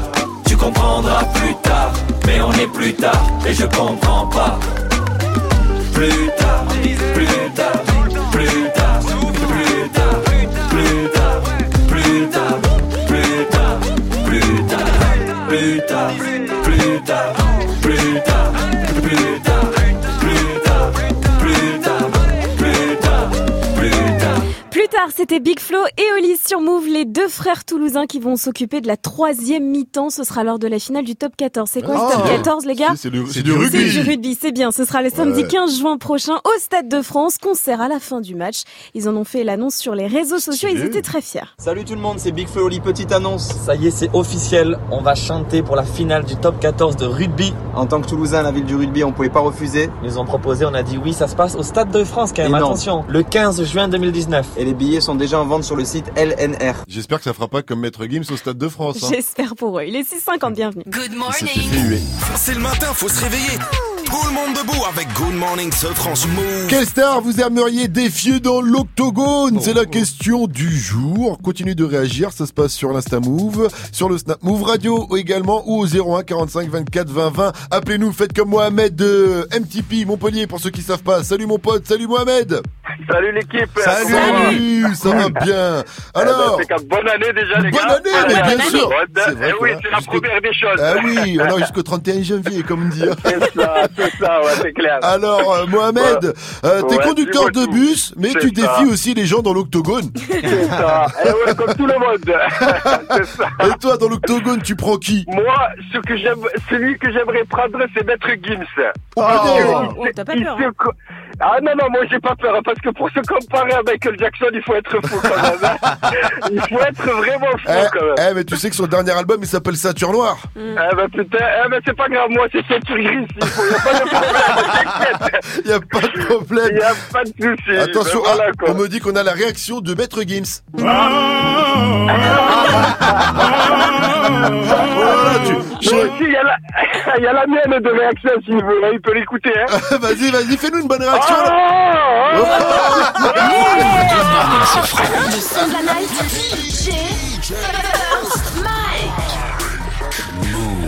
Comprendras plus tard. Mais on est plus tard et je comprends pas. Plus tard, plus tard, plus tard, plus tard, plus tard, plus tard, plus tard, plus tard, plus tard, plus tard, plus tard, plus tard, C'était Big Flo et Oli sur Move, les deux frères toulousains qui vont s'occuper de la troisième mi-temps. Ce sera lors de la finale du top 14. C'est quoi Ah. le top 14, les gars? C'est du, rugby. C'est du rugby, c'est bien. Ce sera le samedi Ouais. 15 juin prochain au Stade de France. Concert à la fin du match. Ils en ont fait l'annonce sur les réseaux sociaux. Ils étaient très fiers. Salut tout le monde, c'est Big Flo Oli, petite annonce. Ça y est, c'est officiel. On va chanter pour la finale du top 14 de rugby. En tant que Toulousain, la ville du rugby, on pouvait pas refuser. Ils nous ont proposé, on a dit oui, ça se passe au Stade de France quand même, attention. Le 15 juin 2019. Et les billets sont déjà en vente sur le site LNR. J'espère que ça fera pas comme Maître Gims au Stade de France. hein. J'espère pour eux. Il est 6,50, bienvenue. Good huer. C'est le matin, faut se réveiller. Tout le monde debout avec Good Morning ce France Move. Quelle star vous aimeriez défier dans l'octogone? C'est la question du jour. Continuez de réagir, ça se passe sur l'Insta Move, sur le Snap Move Radio également ou au 01 45 24 20 20. Appelez-nous, faites comme Mohamed de MTP Montpellier pour ceux qui savent pas. Salut mon pote, salut Mohamed. Salut l'équipe. Salut, ça va bien. Alors, [LAUGHS] Eh ben, c'est bonne année déjà les Bonne gars. année, mais bien sûr. C'est vrai eh oui, c'est la première des choses. ah oui, on a jusqu'au 31 janvier, comme dire. [LAUGHS] [LAUGHS] C'est ça, ouais, c'est clair. Alors, euh, Mohamed, euh, t'es Ouais, conducteur de tout. bus, mais tu ça. défies aussi les gens dans l'octogone. [LAUGHS] C'est ça. Eh ouais, comme tout le monde. [LAUGHS] c'est ça. Et toi, dans l'octogone, tu prends qui? Moi, ce que j'aime, celui que j'aimerais prendre, c'est Maître Gims. Oh, oh, oh, t'as pas peur, co- Ah non, non, moi j'ai pas peur, hein, parce que pour se comparer à Michael Jackson, il faut être fou quand même. hein. Il faut être vraiment fou Eh, quand même. eh, mais tu sais que son dernier album, il s'appelle Ceinture Noire. Eh ben putain, eh ben c'est pas grave, moi c'est ceinture grise, il faut, y a pas de problème, t'inquiète. Il y a pas de problème. Y a pas de souci. Attention, Ben voilà, ah, on me dit qu'on a la réaction de Maître Gims. Voilà, tu... Moi aussi, il y, a la... [LAUGHS] il y a la mienne de réaction s'il veut, hein, il peut l'écouter. Hein. [LAUGHS] vas-y, vas-y, fais-nous une bonne réaction. Oh, là. Le son de la night. DJ First Mike.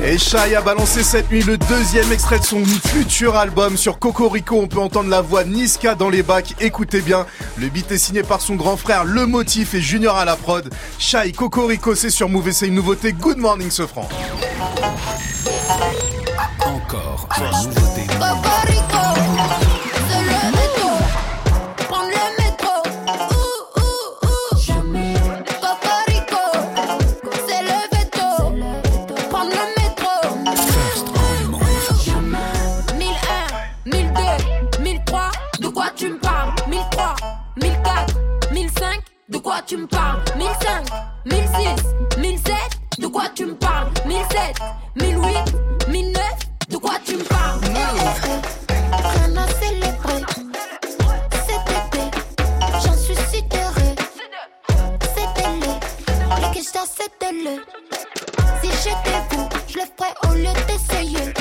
Et Shai a balancé cette nuit le deuxième extrait de son futur album sur Cocorico. On peut entendre la voix Niska dans les bacs. Écoutez bien, le beat est signé par son grand frère Le Motif et Junior à la prod. Shai Cocorico, c'est sur Move et c'est une nouveauté. Good morning, Sofran. Encore une nouveauté. Cocorico, quoi tu me parles? 1005, 1006, 1007, de quoi tu me parles? 1007, 1008, 1009, de quoi tu me parles? Rien à célébrer. Cet j'en suis sidérée. C'était les, les questions c'était le. Si j'étais vous, je le ferais au lieu d'essayer.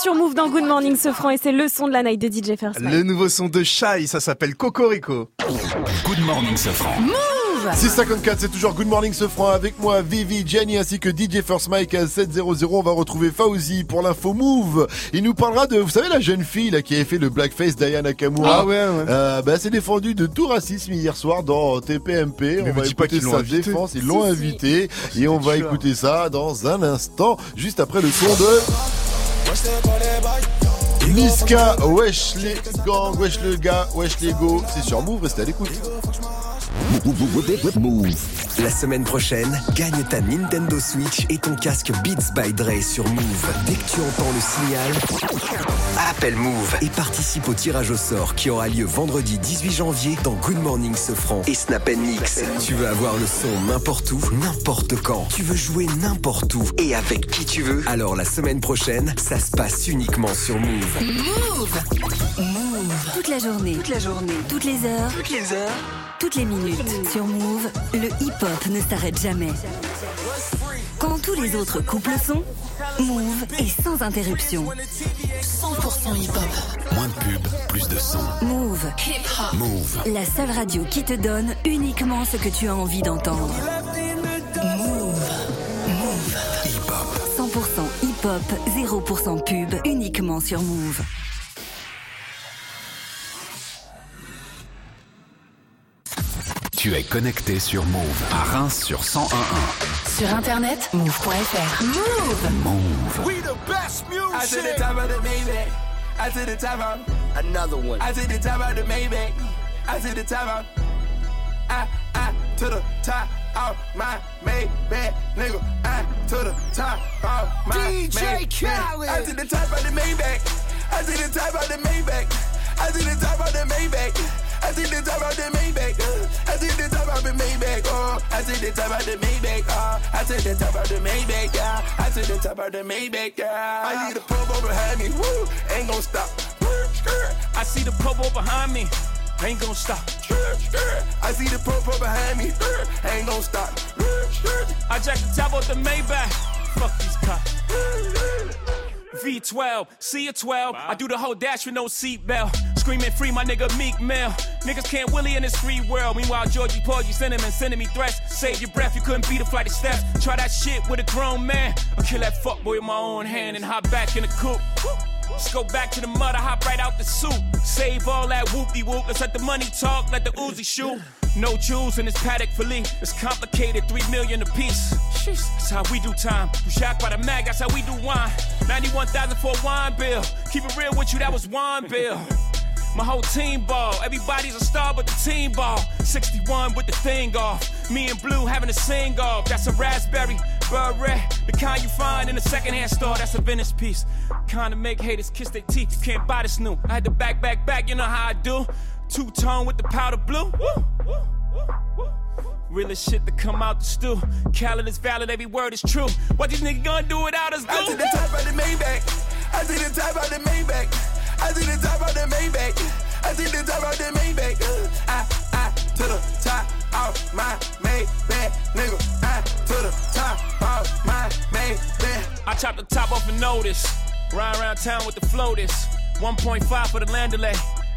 Sur Move dans Good Morning Sofran et c'est le son de la night de DJ First. Le nouveau son de Shai, ça s'appelle Cocorico. Good morning, Safran. Move 654, c'est toujours Good Morning Sofran avec moi, Vivi, Jenny ainsi que DJ First Mike à 700. On va retrouver Fauzi pour l'info Move. Il nous parlera de, vous savez, la jeune fille là qui avait fait le blackface Diana Nakamura. Ah ouais, ouais. Euh, bah, c'est défendu de tout racisme hier soir dans TPMP. Mais on va écouter qu'ils l'ont sa invité. défense. Ils l'ont invité et on va écouter ça dans un instant, juste après le son de Niska, wesh les gangs, wesh le gars, wesh les go. C'est sur Move, restez à l'écoute. Move. La semaine prochaine, gagne ta Nintendo Switch et ton casque Beats by Dre sur Move. Dès que tu entends le signal, appelle Move et participe au tirage au sort qui aura lieu vendredi 18 janvier dans Good Morning Sofran et Snap Mix. Tu veux avoir le son n'importe où, n'importe quand. Tu veux jouer n'importe où et avec qui tu veux. Alors la semaine prochaine, ça se passe uniquement sur Move. Move. Move. Toute la journée. Toute la journée. Toutes les heures. Toutes les heures. Toutes les minutes. Sur Move, le hip-hop ne s'arrête jamais. Quand tous les autres couples sont, Move est sans interruption. 100% hip-hop. Moins de pub, plus de son. Move. Hip-hop. Move. La seule radio qui te donne uniquement ce que tu as envie d'entendre. Move. Move. Hip-hop. 100% hip-hop, 0% pub, uniquement sur Move. Tu es connecté sur Move à Reims sur 1011. Sur internet, move.fr. Move. Move. We the best music. I to the top of the Maybach. I to the top of another one. I to the top of the Maybach. I to the top of I I to the top of my Maybach, nigga. I to the top of my DJ. Khaled. I to the top of the Maybach. I to the top of the Maybach. I to the top of the Maybach. I see the top of the Maybach, uh, I see the top of the Maybach, oh, I see the top of the Maybach, oh, I see the top of the Maybach, yeah, I see the top of the Maybach, yeah. I need a purple behind me, woo, ain't gon' stop. I see the purple behind me. ain't gonna stop. I see the popo behind me, ain't gonna stop. I jack the top off the Maybach. Fuck these cops. V12, C a 12. I do the whole dash with no seatbelt. Screaming free, my nigga Meek Mill. Niggas can't Willie in this free world. Meanwhile, Georgie Porgy sending him and sending me threats. Save your breath, you couldn't beat a flight of steps. Try that shit with a grown man. I'll kill that fuckboy with my own hand and hop back in the coupe. Let's go back to the mud, I hop right out the soup. Save all that whoopty whoop. Let's let the money talk, let the Uzi shoot. No jewels in this paddock fillet. It's complicated, three million a piece. That's how we do time. You shocked by the mag, that's how we do wine. 91,000 for a wine bill. Keep it real with you, that was wine bill. My whole team ball. Everybody's a star but the team ball. 61 with the thing off. Me and Blue having a sing off. That's a raspberry beret. The kind you find in a secondhand store. That's a vintage piece. Kind of make haters kiss their teeth. You can't buy this new. I had to back, back, back. You know how I do. Two tone with the powder blue. Woo, woo, woo, woo. Realest shit to come out the stew. Khaled is valid, every word is true. What these niggas gonna do without us? I see the top of the Maybach. I see the top of the Maybach. I see the top of the Maybach. I see the top of the Maybach. Uh, I, I, to the top of my Maybach, nigga. I, to the top of my Maybach. I chop the top off a notice. Ride around town with the floaters. 1.5 for the land delay.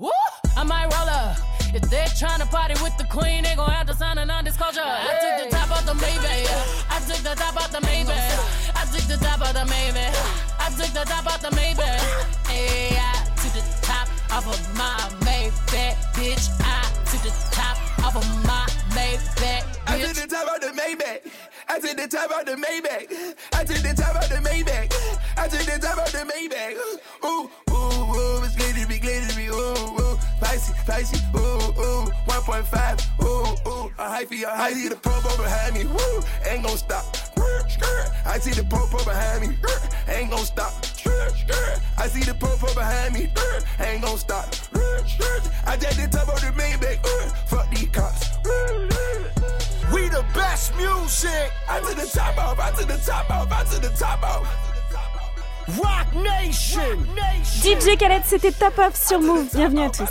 Woo! I might roll up. If they're trying to party with the queen, they gon' have to sign a non-disclosure. I took the top off the Maybach. I took the top off the Maybach. I took the top off the Maybach. I took the top off the Maybach. Hey, I took the top off of my Maybach, bitch. I took the top off of my Maybach, I took the top of the Maybach. I took the top of the Maybach. I took the top of the Maybach. I took the top of the Maybach. Ooh, ooh, ooh, it's glittery, glittery, ooh, ooh, spicy, spicy, ooh, ooh, 1.5, ooh, ooh, a hyphy, a hyphy, the popo behind me, woo, ain't gon' stop. I see the popo behind me, ain't gon' stop. I see the popo behind me, ain't gon' stop. I just the top of the Maybach, fuck these cops. We the best music. I to the top off, I to the top off, I to the top off. Rock Nation. DJ Khaled, c'était Tap Off sur Move. Bienvenue à tous.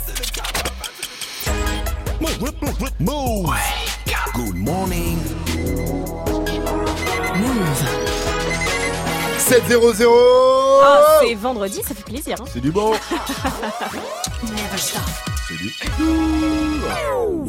Move. Good morning. 7-0-0 Ah, c'est vendredi, ça fait plaisir. hein. C'est du bon [LAUGHS] Never stop.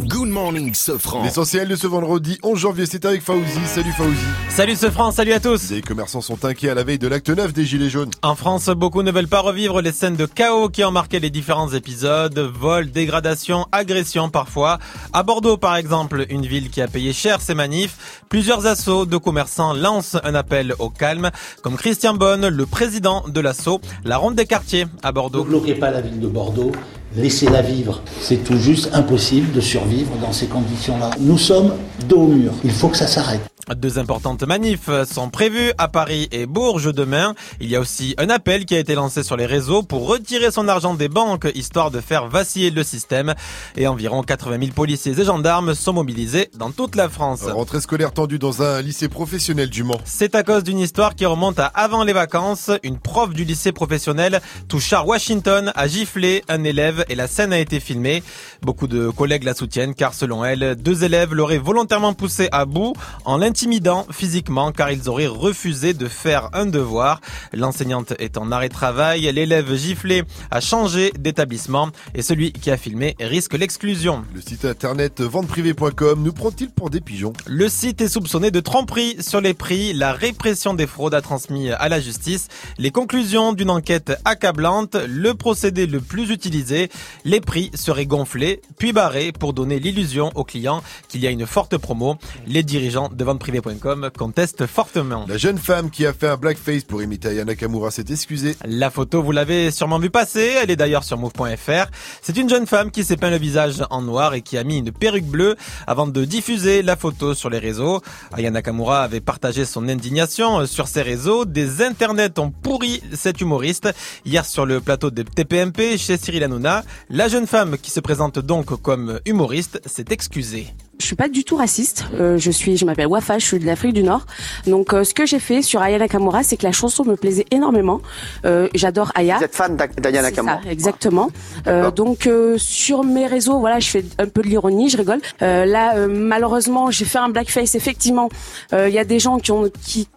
Good morning, Sofran. L'essentiel de ce vendredi 11 janvier, c'est avec Fauzi. Salut Fauzi. Salut ce France, salut à tous. Les commerçants sont inquiets à la veille de l'acte 9 des Gilets jaunes. En France, beaucoup ne veulent pas revivre les scènes de chaos qui ont marqué les différents épisodes, vols, dégradations, agressions parfois. À Bordeaux par exemple, une ville qui a payé cher ses manifs, plusieurs assauts de commerçants lancent un appel au calme, comme Christian Bonne, le président de l'assaut, la ronde des quartiers à Bordeaux. Ne bloquez pas la ville de Bordeaux, laissez-la vivre. C'est tout juste impossible de survivre dans ces conditions-là. Nous sommes dos au mur. Il faut que ça s'arrête. Deux importantes manifs sont prévues à Paris et Bourges demain. Il y a aussi un appel qui a été lancé sur les réseaux pour retirer son argent des banques, histoire de faire vaciller le système. Et environ 80 000 policiers et gendarmes sont mobilisés dans toute la France. Rentrée scolaire tendue dans un lycée professionnel du Mans. C'est à cause d'une histoire qui remonte à avant les vacances. Une prof du lycée professionnel Touchard Washington a giflé un élève et la scène a été filmée. Beaucoup de collègues la soutiennent car selon elle, deux élèves l'auraient volontairement poussé à bout en l'intimidant physiquement car ils auraient refusé de faire un devoir. L'enseignante est en arrêt de travail, l'élève giflé a changé d'établissement et celui qui a filmé risque l'exclusion. Le site internet venteprivée.com nous prend-il pour des pigeons? Le site est soupçonné de tromperie sur les prix. La répression des fraudes a transmis à la justice les conclusions d'une enquête accablante. Le procédé le plus utilisé, les prix seraient gonflés puis barrés pour donner l'illusion aux clients qu'il y a une forte promo. Les dirigeants de Vente privé.com conteste fortement. La jeune femme qui a fait un blackface pour imiter Aya Nakamura s'est excusée. La photo, vous l'avez sûrement vu passer, elle est d'ailleurs sur move.fr. C'est une jeune femme qui s'est peint le visage en noir et qui a mis une perruque bleue avant de diffuser la photo sur les réseaux. Aya Nakamura avait partagé son indignation sur ses réseaux. Des internets ont pourri cet humoriste. Hier sur le plateau de TPMP chez Cyril Hanouna, la jeune femme qui se présente donc comme humoriste s'est excusée. Je suis pas du tout raciste. Euh, je suis, je m'appelle Wafa, je suis de l'Afrique du Nord. Donc, euh, ce que j'ai fait sur Aya Nakamura, c'est que la chanson me plaisait énormément. Euh, J'adore Aya. Vous êtes fan d'A- d'Aya Nakamura ça, exactement. Euh, donc euh, sur mes réseaux, voilà, je fais un peu de l'ironie, je rigole. Euh, là, euh, malheureusement, j'ai fait un blackface. Effectivement, Euh, il y a des gens qui ont qui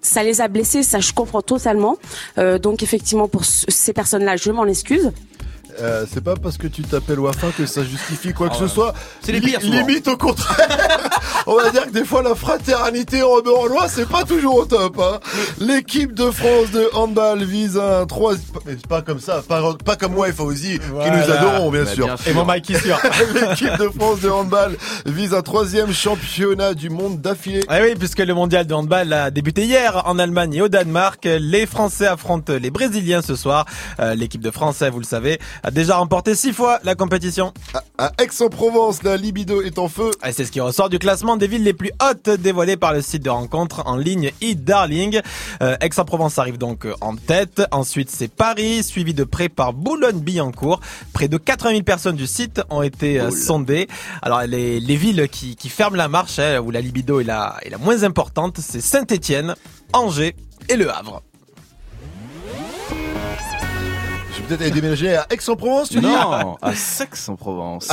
ça les a blessés, ça je comprends totalement. Euh, donc effectivement, pour ce- ces personnes-là, je m'en excuse. Euh, c'est pas parce que tu t'appelles Wafin que ça justifie quoi que Ah ce soit. C'est les Li- pires, souvent. Limite au contraire. [LAUGHS] On va dire que des fois la fraternité en rebeu en loi, c'est pas toujours au top. Hein. L'équipe de France de handball vise un 3 mais c'est pas comme ça, pas, pas comme moi et Fauzi qui Voilà. nous adorons bien Bah, sûr. bien sûr. Et mon Mike qui sûr. [LAUGHS] L'équipe de France de handball vise un troisième championnat du monde d'affilée. Ah oui, puisque le mondial de handball a débuté hier en Allemagne et au Danemark. Les Français affrontent les Brésiliens ce soir. Euh, L'équipe de France, vous le savez, a déjà remporté six fois la compétition. À Aix-en-Provence, la libido est en feu. Et c'est ce qui ressort du classement des villes les plus hautes dévoilé par le site de rencontre en ligne e-Darling. Euh, Aix-en-Provence arrive donc euh, en tête. Ensuite, c'est Paris, suivi de près par Boulogne-Billancourt. Près de 80 000 personnes du site ont été euh, sondées. Alors, les, les villes qui, qui ferment la marche, hein, où la libido est la, est la moins importante, c'est Saint-Étienne, Angers et Le Havre. Peut-être aller déménager à Aix-en-Provence, tu dis Non, à Sex-en-Provence.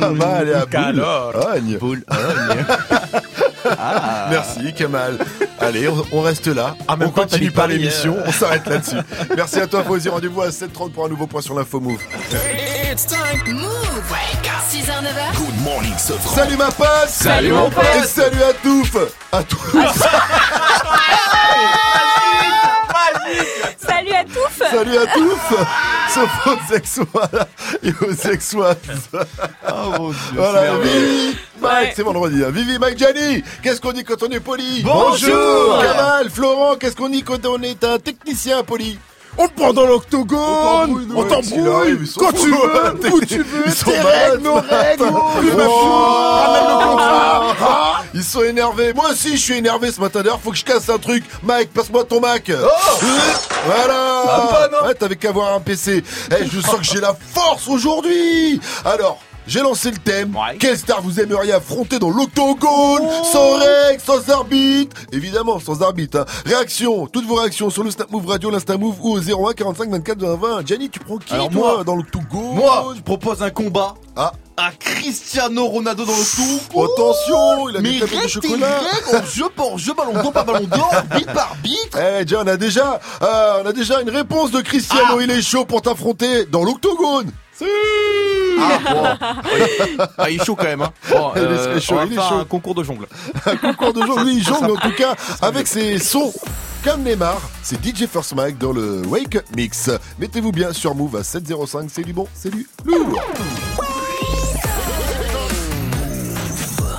Pas mal, et à Calor. Boulogne. Boulogne. Ah. [LAUGHS] Merci Kamal. Allez, on, on reste là. Même on continue pas l'émission. euh. On s'arrête là-dessus. Merci à toi, Fauzi. Rendez-vous à 7h30 pour un nouveau point sur l'info Move. It's time. Move. 6h, 9h. Good morning, Salut ma pote Salut, mon pote. Et salut à tous À tous [LAUGHS] [LAUGHS] Salut à tous Sauf aux sexuels et aux. Oh [LAUGHS] mon dieu. Voilà. Vivi, Mike, c'est vendredi. hein. Vivi, Mike, Gianni, qu'est-ce qu'on dit quand on est poli? Bonjour. Kamal, Florent, qu'est-ce qu'on dit quand on est un technicien poli? On prend dans l'octogone On t'embrouille Quand tu veux, où tu veux, tes règles, nos règles contrat Ah Ils sont énervés. Moi aussi, je suis énervé ce matin. D'ailleurs, faut que je casse un truc. Mike, passe-moi ton Mac. voilà. Sympa, non ouais, t'avais qu'à avoir un PC. Eh, je sens que j'ai la force aujourd'hui. Alors. J'ai lancé le thème. Quelle star vous aimeriez affronter dans l'octogone Sans règles, sans arbitre Évidemment, sans arbitre. hein. Réaction, toutes vos réactions sur le Snap Move Radio, l'Insta Move ou au 01 45 24 20 20. Gianni, tu prends qui Alors toi, moi, dans l'octogone Moi, je propose un combat Ah. à Cristiano Ronaldo dans le tout. Attention, il a des tablettes de reste chocolat. règles, jeu par jeu, ballon d'or par ballon d'or, [LAUGHS] bit par. Eh, déjà, on a déjà, euh, on a déjà une réponse de Cristiano. Il est chaud pour t'affronter dans l'octogone. Ah, [LAUGHS] bon. Oui. Ah, il est chaud quand même. Hein. Bon, Il est euh, chaud, on va il est chaud. un concours de jongle. Un concours de jongle, il jongle en tout cas avec ses sons. Comme Neymar, c'est DJ First Mike dans le Wake Up Mix. Mettez-vous bien sur Move à 705, c'est du bon, c'est du lourd.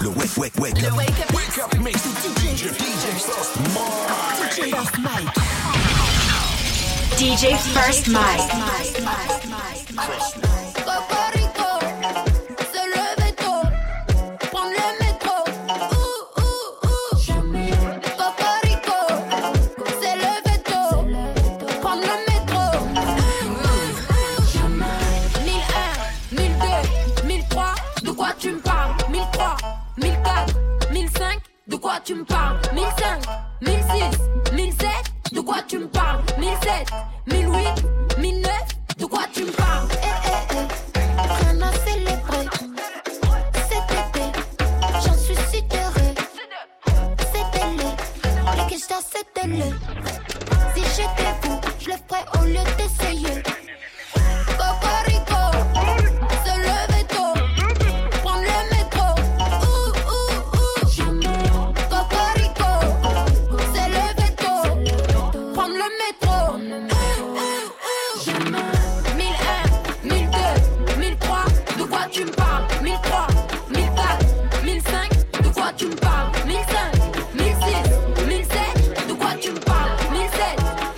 Le wake, wake, wake up. Wake up mix DJ, DJ First Mike. DJ First Mike. Tu me parles? 1005, 1006, 1007, de quoi tu me parles? 1007, 1008, 1009, de quoi tu me parles? Eh, eh, eh, rien à célébrer. Cet été, j'en suis sidérée. C'était les, les questions c'était les. Si j'étais vous, je le ferais au lieu d'essayer. tu me parles 1003, 1004, 1005, de quoi tu me parles? 1005, 1006, 1007, de quoi tu me parles? 1007,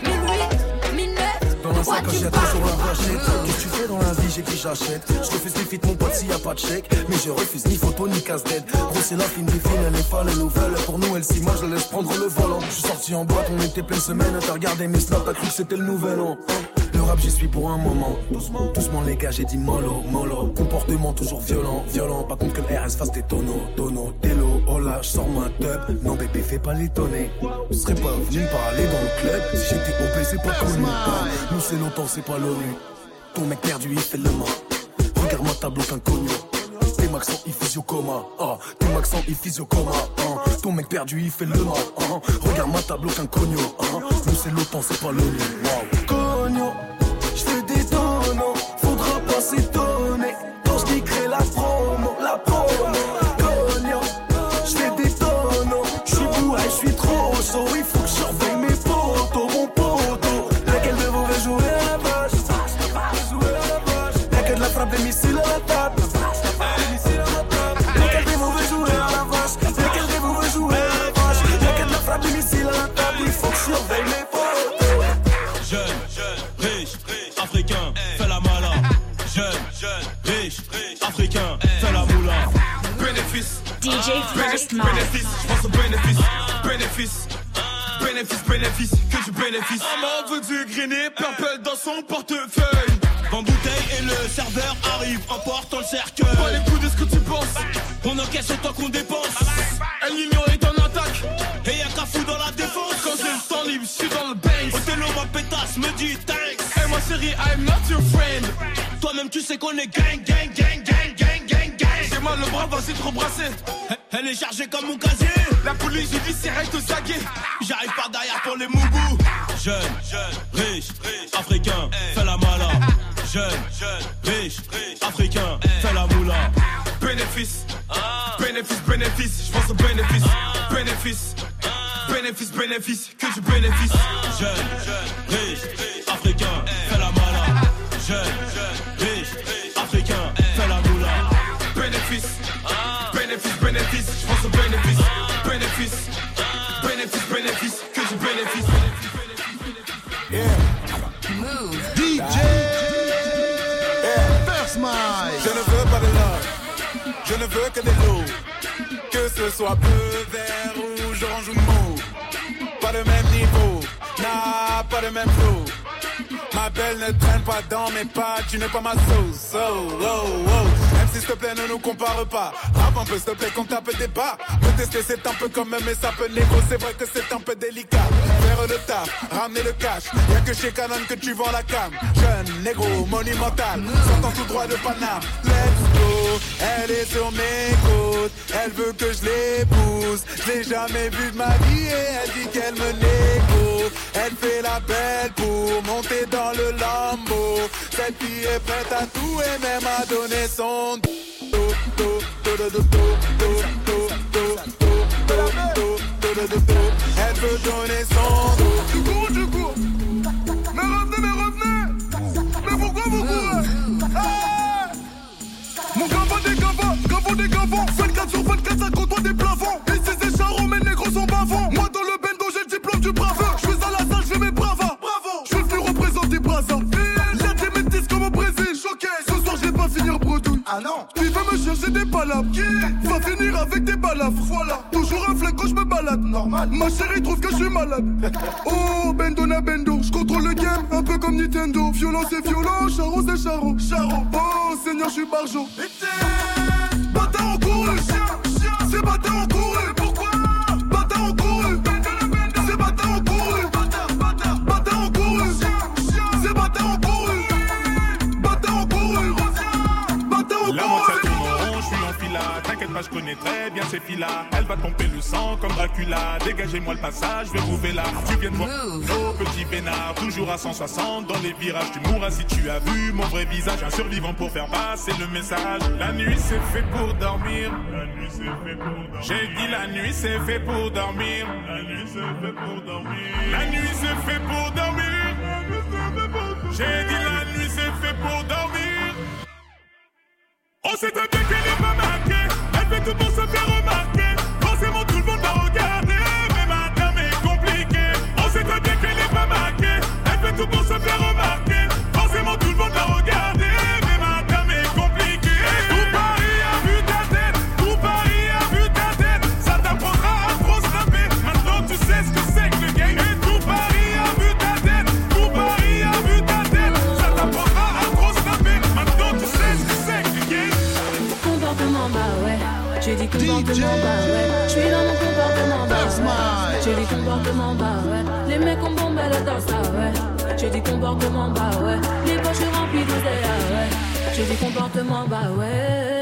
1008, 1009, de quoi tu me dans la vie, j'ai qui j'achète. Je refuse les fit mon pote s'il y a pas de chèque. Mais je refuse ni photo ni casse d'aide. Gros, c'est la fine des fines, elle est fan, elle nous veulent. Pour nous, elle s'y moi, laisse prendre le volant. Je suis sorti en boîte, on était pleine semaine. T'as regardé mes snaps, t'as cru que c'était le nouvel an rap, j'y suis pour un moment. Doucement, doucement, les gars, j'ai dit mollo, mollo. Comportement toujours violent, violent. Pas contre que le RS fasse des tonneaux, tonneaux. Télo, oh là, je sors ma tub. Non, bébé, fais pas l'étonner. Je serais pas venu parler dans le club. Si j'étais OP, c'est pas connu. Nous, c'est longtemps, c'est pas l'ONU. Ton mec perdu, il fait le main. Regarde ma tableau qu'un cognon. Tes max sont physio coma. Ah, tes max sont physio coma. Ah, ton mec perdu, il fait le mal. Ah, regarde ma tableau qu'un cognon. Ah, nous, c'est l'OTAN, c'est pas l'ONU. Wow. si tú Bénéfice, je pense au bénéfice. Bénéfice. Bénéfice, bénéfice, que du bénéfice. Maman veut du grainé, purple dans son portefeuille. En bouteille et le serveur arrive en portant le cercueil. Pas les coups de ce que tu penses. On encaisse autant qu'on dépense. El Niño est en attaque. Et y'a qu'à fou dans la défense. Quand j'ai le temps libre, je suis dans le bank. Othello, ma pétasse, me dit thanks. Et ma série, I'm not your friend. Toi-même, tu sais qu'on est gang, gang, gang, gang, gang, gang, gang. J'ai mal le bras, vas-y te rebrasser. Elle est chargée comme mon casier. La police judiciaire est au saguet. J'arrive par derrière pour les moubous. Jeune, riche, africain, fais la mala. Jeune, riche, africain, fais la moula. Bénéfice, bénéfice, bénéfice, je pense au bénéfice. Bénéfice, bénéfice, bénéfice, que du bénéfice. Jeune, riche, je ne veux que des lots. Que ce soit bleu, vert, rouge, orange ou mauve. Pas de même niveau, n'a pas de même flow. Ma belle ne traîne pas dans mes pattes, tu n'es pas ma sauce. Oh, oh, oh. Même si s'il te plaît, ne nous compare pas. Rap un peu, s'il te plaît, qu'on tape des bas. Me tester, c'est un peu comme mais ça peut négo. C'est vrai que c'est un peu délicat. Taf, ramener le cash. Y'a que chez Canon que tu vends la cam. Jeune, négro, monumental. Sortant tout droit de Paname. Let's go. Elle est sur mes côtes. Elle veut que je l'épouse. Je l'ai jamais vue de ma vie et elle dit qu'elle me négo. Elle fait la belle pour monter dans le lambeau. Cette fille est prête à tout et même à donner son do, do, do, do, do, do. Elle veut donner son do. Du coup, du coup. Mais revenez, mais revenez. Mais pourquoi vous courez? Mon gavant des gavants, gavant des gavants. 24 sur 24, ça côtoie des plafonds. Ici c'est charron, mes négros sont bavants. Moi dans le Ah non. Tu veux me chercher des palabres. Qui Va finir avec des balafres. Voilà. Toujours un flingue quand je me balade. Normal. Ma chérie trouve que je suis malade. Oh, bendo na bendo. Je contrôle le game, un peu comme Nintendo. Violent c'est violent, charo c'est charo. Charo. Oh, Seigneur, je suis barjo. Bâtard en couru. C'est bâtard en couru. Je connais très bien ces filles-là. Elle va pomper le sang comme Dracula. Dégagez-moi le passage, je vais trouver là. Tu viens de voir nos petits vénards. Toujours à 160 dans les virages. Tu mourras si tu as vu mon vrai visage. Un survivant pour faire passer le message. La nuit c'est fait pour dormir. La nuit c'est fait pour dormir. J'ai dit la nuit c'est fait pour dormir. La nuit c'est fait pour dormir. La nuit c'est fait pour dormir. J'ai dit la nuit c'est fait pour dormir. On sait très bien qu'elle est pas marquée. Fait tout pour se faire remarquer. Ouais. Je suis dans mon comportement, bah ouais. J'ai dit comportement, bah ouais. Les mecs ont bombé la danse, ouais. J'ai dit comportement, bah ouais. Les poches remplies d'oseille, ouais. J'ai dit comportement, bah ouais.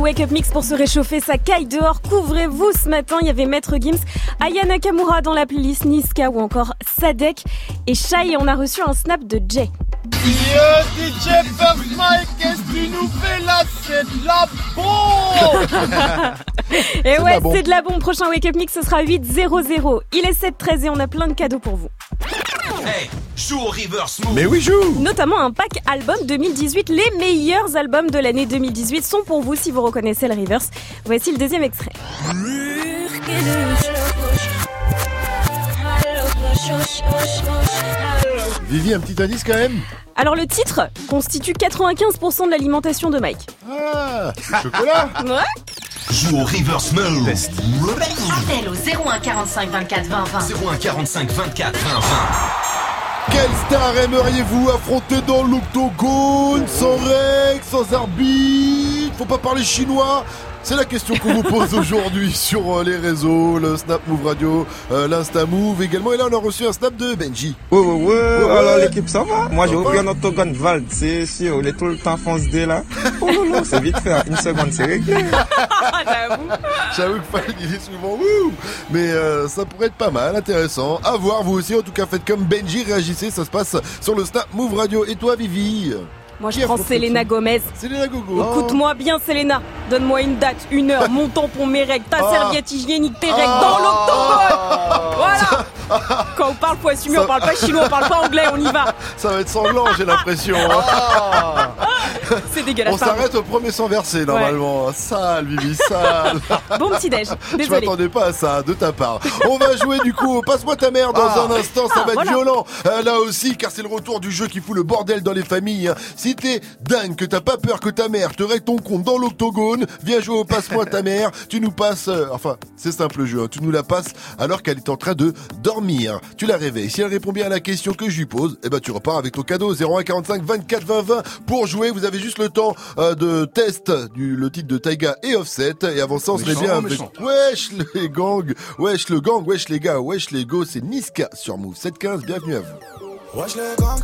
Petit wake-up mix pour se réchauffer. Ça caille dehors. Couvrez-vous ce matin. Il y avait Maître Gims, Aya Nakamura dans la playlist Niska ou encore Sadek et Shai. Et on a reçu un snap de Jay. Yo DJ Puff Mike, qu'est-ce que tu nous fais là? C'est de la bombe [LAUGHS] Et ouais, c'est de la bombe. Prochain wake-up mix, ce sera 8-0-0. Il est 7-13 et on a plein de cadeaux pour vous. Hey, joue au reverse move. Mais oui, joue Notamment un pack album 2018. Les meilleurs albums de l'année 2018 sont pour vous si vous reconnaissez le reverse. Voici le deuxième extrait. Vivi, un petit indice quand même Alors le titre constitue 95% de l'alimentation de Mike. Ah, chocolat [LAUGHS] Ouais Joue au reverse move. Appel au 01 45 24 20 20. 01 45 24 20 20. Quelle star aimeriez-vous affronter dans l'octogone? Sans règles, sans arbitre Faut pas parler chinois c'est la question qu'on vous pose aujourd'hui sur euh, les réseaux, le Snap Move Radio, euh, l'Insta Move également. Et là, on a reçu un snap de Benji. Ouais, ouais, ouais. Ouais, ouais. Alors, l'équipe, ça va Moi, j'ai va un autogone Vald, c'est sûr. Il est tout le temps fonce là. Oh là c'est vite fait. hein. Une seconde, c'est réglé. [LAUGHS] J'avoue que il est souvent wouh Mais euh, ça pourrait être pas mal, intéressant. À voir, vous aussi. En tout cas, faites comme Benji, réagissez. Ça se passe sur le Snap Move Radio. Et toi, Vivi? Moi je prends Selena Gomez. Selena Gogo. Écoute-moi bien Selena. Donne-moi une date, une heure, mon tampon, mes règles, ta Ah. serviette hygiénique, tes règles Ah. dans l'octogone. Voilà. [LAUGHS] Quand on parle, faut assumer, on parle pas chinois, on parle pas anglais, on y va. Ça va être sanglant, j'ai l'impression. hein. C'est dégueulasse. On s'arrête au premier sans verser normalement. Sale, Vivi, sale. [LAUGHS] Bon petit déj. Je m'attendais pas à ça de ta part. On va jouer du coup Passe-moi ta mère dans Ah. un instant. Ça Ah, va être voilà. violent euh, là aussi car c'est le retour du jeu qui fout le bordel dans les familles. hein. Si t'es dingue, que t'as pas peur que ta mère te règle ton compte dans l'octogone, viens jouer au Passe-moi ta mère. Tu nous passes, euh, enfin c'est simple le jeu, hein. tu nous la passes alors qu'elle est en train de dormir. Tu la réveilles. Si elle répond bien à la question que je lui pose, eh ben tu repars avec ton cadeau 0145 24 20 20 pour jouer. Vous avez juste le temps euh, de test du le titre de Taiga et Offset et avant ça on serait bien avec. Wesh les gangs, wesh le gang, wesh les gars, wesh les go, c'est Niska sur Move 715, bienvenue à vous. Wesh les gangs,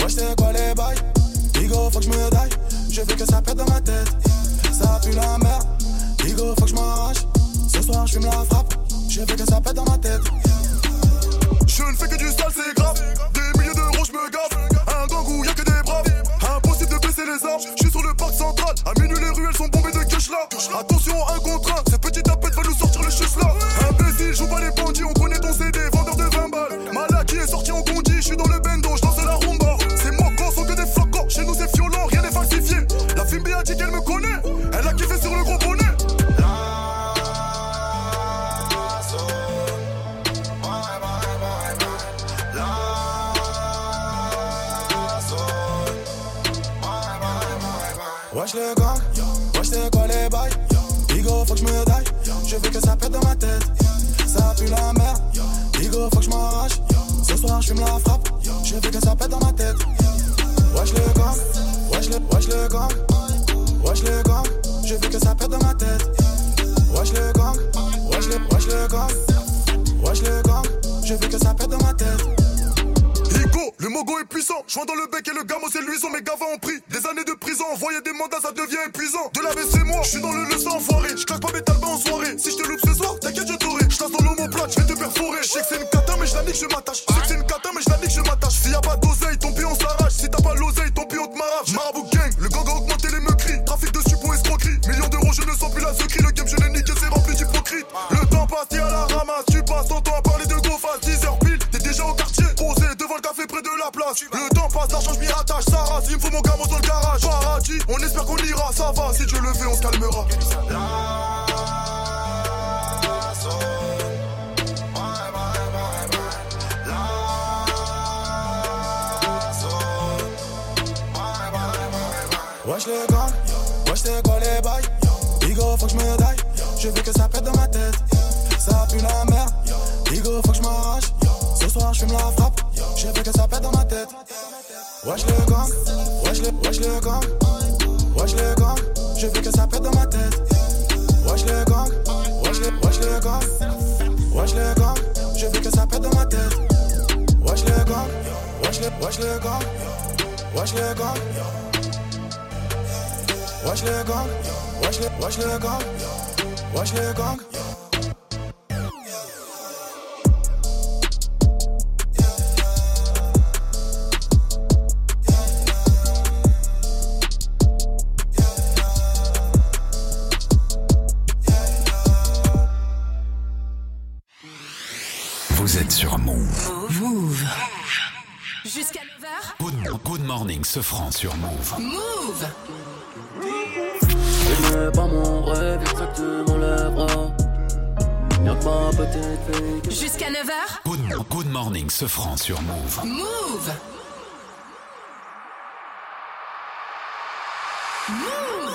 wesh c'est quoi les bails? Digo faut que je me daille, je veux que ça pète dans ma tête. Ça pue la merde, Digo faut que je m'arrache. Ce soir je fume la frappe, je veux que ça pète dans ma tête. Je ne fais que du sale c'est grave, des milliers d'euros je me gaffe. Un gang où y'a que des braves, impossible de baisser les armes. Je suis sur le parc central, à minuit les ruelles sont bombées de cash là. Attention un contre un, ces petits tapettes veulent nous sortir le chus là. Imbécile, joue pas les bandits, on connaît ton CD, vendeur de 20 balles. Malak qui est sorti en condi, je suis dans le bendo, je danse la rumba dit qu'elle me connaît, elle a kiffé sur le gros bonnet Wesh le gang, wesh c'est quoi les bails? Digo faut que je me daille, je veux que ça pète dans ma tête. Ça pue la merde, Digo faut que je Ce soir je la frappe, je veux que ça pète dans ma tête. Wesh le gang, wesh le, le gang Wesh le gang, je veux que ça pète dans ma tête Wesh le gang, wesh le, wesh le gang Wesh le gang, je veux que ça pète dans ma tête Higo, le mogo est puissant. Joint dans le bec et le gamo c'est luisant. Mes gars ont pris des années de prison. Envoyer des mandats, ça devient épuisant. De la c'est moi, je suis dans le leçon enfoiré. Je claque pas mes talbans en soirée. Si je te loupe ce soir, t'inquiète, je t'aurai. Je dans l'homoplate, je vais te perforer. Je sais que c'est une cata, mais je la nique, je m'attache. Je sais que c'est une cata, mais je la nique, je m'attache. S'il y a pas d'oseille, ton pied on s'arrache. Si t'as pas l'oseille, ton pied on te m'arrache. Marabout gang, le gang a augmenté les meurtris. Je ne sens plus la secrie. Le game, je l'ai niqué, c'est rempli d'hypocrite. Le temps passe, t'es à la ramasse. Tu passes ton temps à parler de go face. 10 heures pile, t'es déjà au quartier. Posé devant le café près de la place. Le temps passe, L'argent, je m'y rattache, ça rase, il me faut mon gamin dans le garage. Paradis, on espère qu'on ira, ça va, si Dieu le veut, on se calmera. Wesh les gars, wesh c'est quoi les bails Bigo faut que je me daille, je veux que ça pète dans ma tête. Ça pue la merde, Bigo faut que je m'arrache. Ce soir je fume la frappe, je veux que ça pète dans ma tête. Wesh les gang, wesh les, wesh les gang. Wesh les gang, je veux que ça pète dans ma tête. Wesh les gang, wesh les, wesh les gang. Wesh les gang, je veux que ça pète dans ma tête. Wesh les gang, wesh les, wesh les gang. Wesh les gang Wesh les gang, wesh les, wesh les gang, wesh les gang. Vous êtes sur Move. Move. Jusqu'à 9h. Good, good morning, ce franc sur Move. Move. N'est pas mon rêve, exactement fille qui- Jusqu'à 9h. Good, good morning, ce franc sur Move. Move. Move.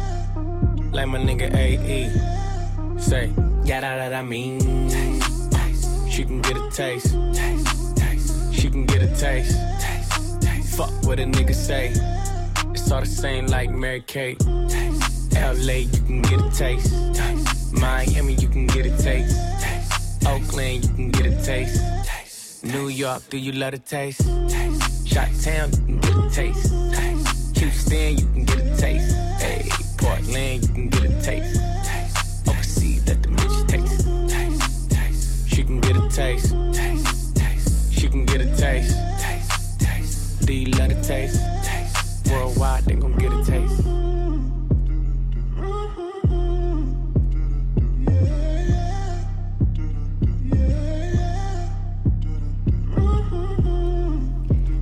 Like my nigga AE. Say, yeah, that, I mean. She can get a taste. She can get a taste. Fuck what a nigga say. It's all the same like Mary Kate. LA, you can get a taste. Miami, you can get a taste. Oakland, you can get a taste. New York, do you love a taste? taste. Shot Town, you can get a taste. Houston, you can get a taste. Hey, Portland, you can get a taste. taste. Overseas, let the bitch taste. She can get a taste. taste. taste. She can get a taste. taste. taste. The taste? taste. Worldwide, they gon' get a taste.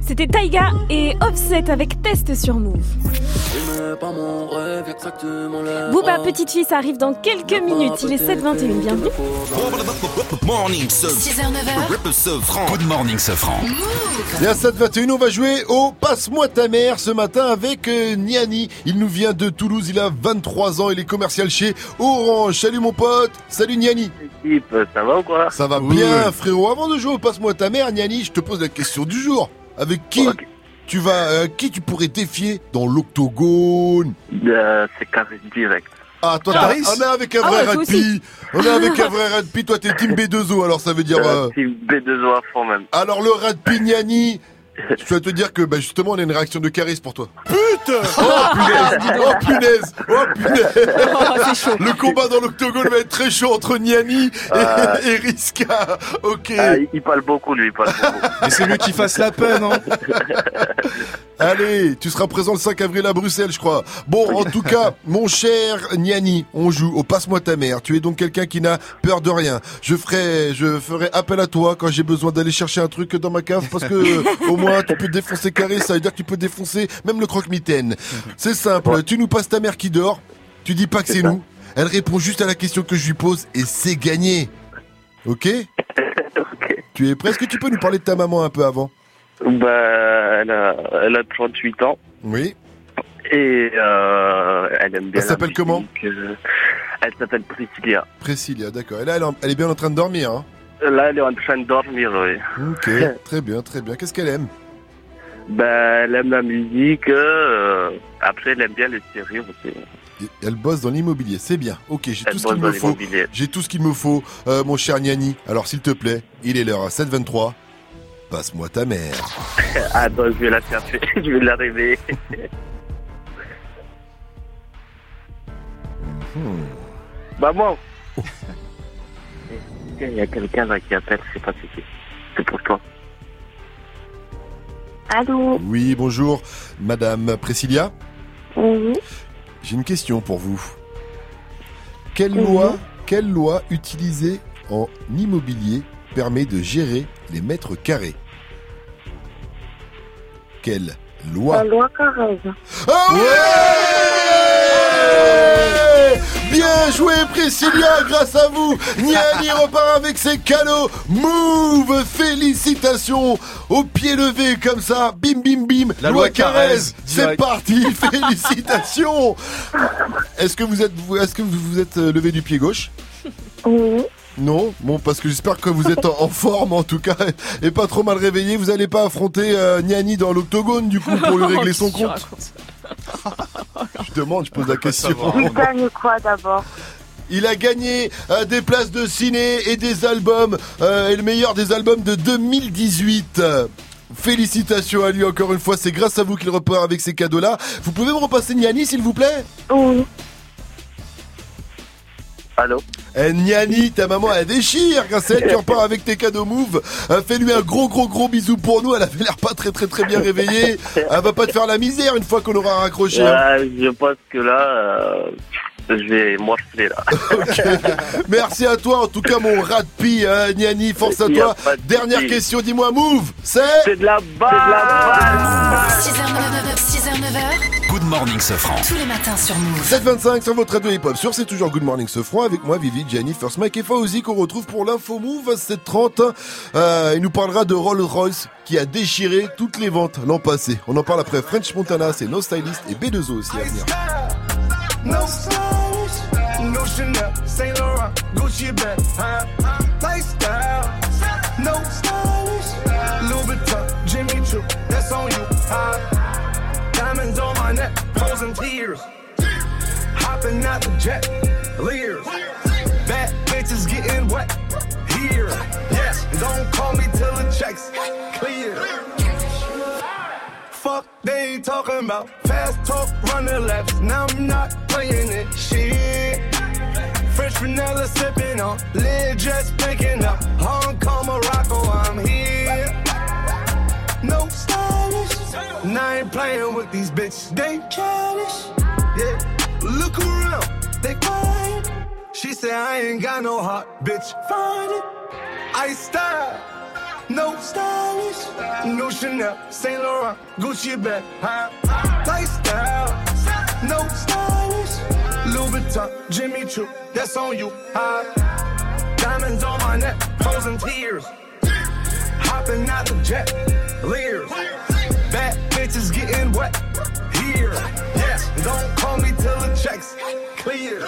C'était Taiga et Offset avec Test sur Move. Ce n'est pas mon rêve, exactement lèvres. Booba, petite fille, ça arrive dans quelques minutes. Il est 7h21, bienvenue. Morning, ce 6h, 9h. ce franc. Good morning, ce franc. Et à 7h21, on va jouer au Passe-moi ta mère ce matin avec euh, Niani. Il nous vient de Toulouse, il a 23 ans, il est commercial chez Orange. Salut mon pote, salut Niani. Ça va ou quoi? Ça va bien frérot. Avant de jouer au Passe-moi ta mère, Niani, je te pose la question du jour. Avec qui tu vas, euh, qui tu pourrais défier dans l'octogone? Euh, C'est carré direct. Ah, toi, Caris t'as- on est avec un Ah vrai ouais, toi Radpi. On est avec [LAUGHS] un vrai Radpi. Toi, t'es team B2O, alors ça veut dire. Euh, euh, Team B2O à fond même. Alors, le Radpi Niani, Je dois te dire que bah, justement, on a une réaction de Caris pour toi. Putain Oh punaise Oh punaise Oh punaise Oh, chaud. Le combat dans l'octogone va être très chaud entre Niani et, Ah. et Riska. Ok. Ah, il- il parle beaucoup, lui, il parle beaucoup. Mais c'est lui qui fasse la peine, hein. [LAUGHS] Allez, tu seras présent le 5 avril à Bruxelles, je crois. Bon, en tout cas, mon cher Niani, on joue au Passe-moi ta mère. Tu es donc quelqu'un qui n'a peur de rien. Je ferai, je ferai appel à toi quand j'ai besoin d'aller chercher un truc dans ma cave parce que euh, au moins tu peux défoncer carré, ça veut dire que tu peux défoncer même le croque-mitaine. C'est simple, tu nous passes ta mère qui dort, tu dis pas que c'est nous. Elle répond juste à la question que je lui pose et c'est gagné. Ok? Tu es prêt? Est-ce que tu peux nous parler de ta maman un peu avant? Bah, elle a, elle a 38 ans. Oui. Et euh, elle aime bien Elle s'appelle comment? euh, Elle s'appelle Priscilla. Priscilla, d'accord. Et là, elle est bien en train de dormir, hein? Là, elle est en train de dormir, oui. Ok, [LAUGHS] très bien, très bien. Qu'est-ce qu'elle aime? Bah, elle aime la musique. euh, après, elle aime bien les séries aussi. Et Elle bosse dans l'immobilier, c'est bien. Ok, j'ai tout ce qu'il me faut. J'ai tout ce qu'il me faut, euh, mon cher Niani. Alors, s'il te plaît, il est l'heure à 7h23. Passe-moi ta mère. [LAUGHS] Attends, je vais la chercher. [LAUGHS] je vais la réveiller. Hmm. Maman Il y a quelqu'un là qui appelle, je sais pas c'est qui. C'est pour toi. Allô Oui, bonjour, Madame Priscilla. Oui. J'ai une question pour vous. Quelle Oui. loi, quelle loi utilisée en immobilier permet de gérer les mètres carrés? Quelle loi? La loi Carrez. Ah ouais Bien joué Priscilla, grâce à vous, Niani repart avec ses cadeaux. Move, félicitations, au pied levé comme ça, bim bim bim. La loi Carrez, c'est parti, [LAUGHS] félicitations. Est-ce que vous êtes, vous- est-ce que vous vous êtes euh, levé du pied gauche? Oui. Non, bon parce que j'espère que vous êtes en, en forme en tout cas [LAUGHS] et pas trop mal réveillé. Vous allez pas affronter euh, Niani dans l'octogone du coup pour lui régler son [LAUGHS] compte. [LAUGHS] Je demande, je pose la question. Il gagne quoi d'abord? Il a gagné euh, des places de ciné et des albums, euh, et le meilleur des albums de 2018. Félicitations à lui encore une fois, c'est grâce à vous qu'il repart avec ces cadeaux-là. Vous pouvez me repasser Niani s'il vous plaît? Oui. Allô? Eh, Niani, ta maman elle déchire grâce à elle, tu repars avec tes cadeaux move. Euh, Fais-lui un gros gros gros bisou pour nous, elle avait l'air pas très très très bien réveillée. Elle va pas te faire la misère une fois qu'on aura raccroché. hein. Je pense que là, euh, je vais morceler là. [LAUGHS] Merci à toi en tout cas mon rat de pie, hein, Niani, force à Y a toi. pas de Dernière souci. question, dis-moi move, c'est C'est de la balle 6h, 9h, 6h, 9h, Good morning, Sofran. tous les matins sur Move. 725 sur votre radio hip-hop. Sur C'est toujours Good Morning Sofran avec moi, Vivi, Gianni, First Mike et Fauzi qu'on retrouve pour l'info move à 730. Euh, il nous parlera de Rolls Royce qui a déchiré toutes les ventes l'an passé. On en parle après French Montana, c'est No Stylist et B2O aussi à venir. No stylish, no Chanel, Saint Laurent, Gucci bag, huh? Lifestyle, no stylish, Louis Vuitton, Jimmy Choo, that's on you, huh? Diamonds on my neck, frozen tears, hopping out the jet, leers, wet here. Yes, don't call me till the checks clear. Fuck, they ain't talking about fast talk, running laps. Now I'm not playing it. Shit. Fresh vanilla sipping on, lid just picking up. Hong Kong, Morocco, I'm here. No stylish, and I ain't playing with these bitches. They childish, yeah. Look around, they quiet. She said I ain't got no heart, bitch. Find it. I style. No stylish, no Chanel, Saint Laurent, Gucci bag, huh? Lifestyle, no stylish, Louis Vuitton, Jimmy Choo, that's on you, huh? Diamonds on my neck, frozen tears, hopping out the jet, leers, bad bitches getting wet here. Yes, don't call me till the checks clear.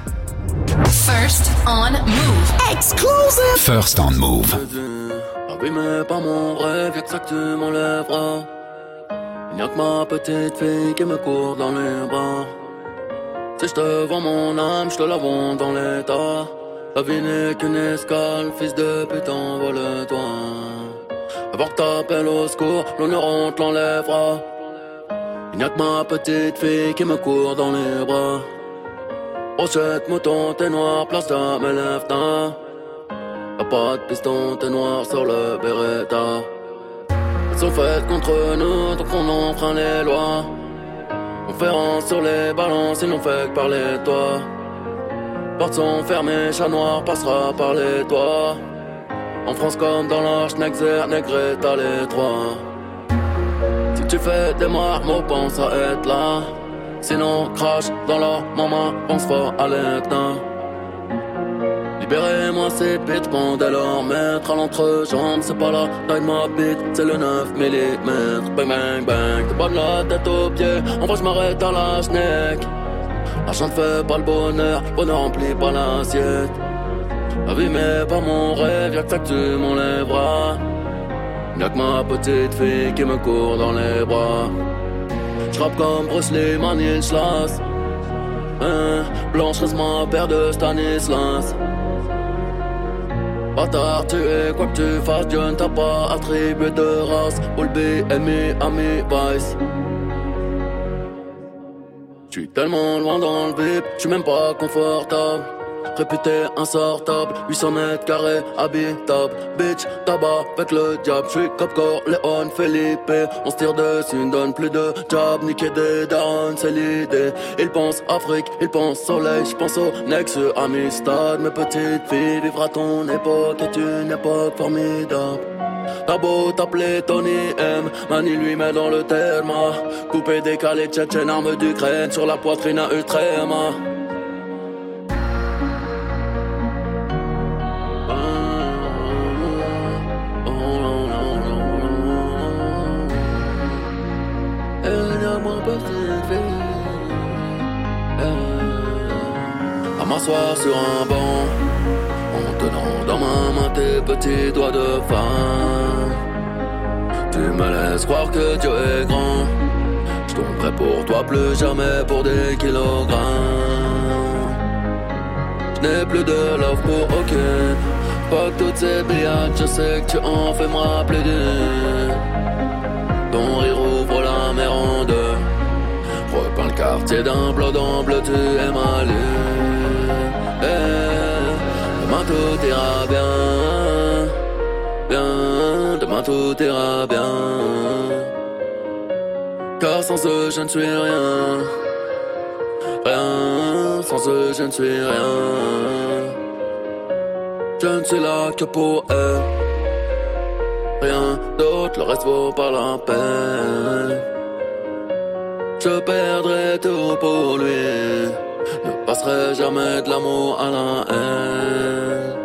First on Move. Exclusive. First on Move. Abîmé par mon rêve, y'a que ça que tu m'enlèveras. Il n'y a que ma petite fille qui me court dans les bras. Si je te vends mon âme, je te la vends dans l'état. La vie n'est qu'une escale, fils de putain, vole-toi. Avant que t'appelles au secours, l'honneur on te l'enlèvera. Il n'y a que ma petite fille qui me court dans les bras. Brochette, mouton, t'es noir, place de mes lèvres, Y'a pas de piston, t'es noir sur le Beretta. Elles sont faites contre nous, donc on enfreint les lois. Conférence sur les balances, ils n'ont fait que parler de toi. Portes sont fermées, chat noir passera par les toits. En France comme dans l'Arche, Nexer, Negreta, les trois. Si tu fais des marmots, pense à être là. Sinon, crache dans la maman, pense fort à l'éteint. Libérez-moi ces bêtes, pendant leur mettre à l'entrejambe. C'est pas la taille de ma bite, c'est le 9 mm. Bang bang bang, t'es pas de la tête aux pieds. En vrai, je m'arrête à la schneck. L'argent ne fait pas le bonheur, le bonheur remplit pas l'assiette. La vie mais pas mon rêve, y'a que ça que tu m'enlèveras. Y'a que ma petite fille qui me court dans les bras. J'rappe comme Bruce Lee, Manislas. Hein, Blanche reste ma paire de Stanislas. Bâtard, tu es quoi que tu fasses, Dieu ne t'a pas attribué de race. All B, Ami, Ami, Vice. J'suis tellement loin dans le vip, j'suis même pas confortable. Réputé insortable, 800 mètres carrés, habitable. Bitch, tabac avec le diable. J'suis Cop Léon, Felipe. On se tire dessus, ne donne plus de job. Niquer des darons, c'est l'idée. Ils pensent Afrique, ils pensent soleil. J'pense au Nexus, Amistad. Mes petites filles, vivre à ton époque est une époque formidable. T'as beau t'appeler Tony M, Mani lui met dans le terme. Coupé, décalé, tchétchène, arme d'Ukraine sur la poitrine à Utrema. M'asseoir sur un banc, en tenant dans ma main tes petits doigts de femme. Tu me laisses croire que Dieu est grand. Je tomberai pour toi plus jamais pour des kilogrammes. Je n'ai plus de love pour aucune. Fuck toutes ces billades, je sais que tu en fais me rappeler. Ton rire ouvre la mer en deux. Repeins le quartier d'un bleu en bleu, tu es tout ira bien. Bien, demain tout ira bien. Car sans eux, je ne suis rien. Rien, sans eux, je ne suis rien. Je ne suis là que pour elle. Rien d'autre, le reste vaut pas la peine. Je perdrai tout pour lui. Ne passerai jamais de l'amour à la haine.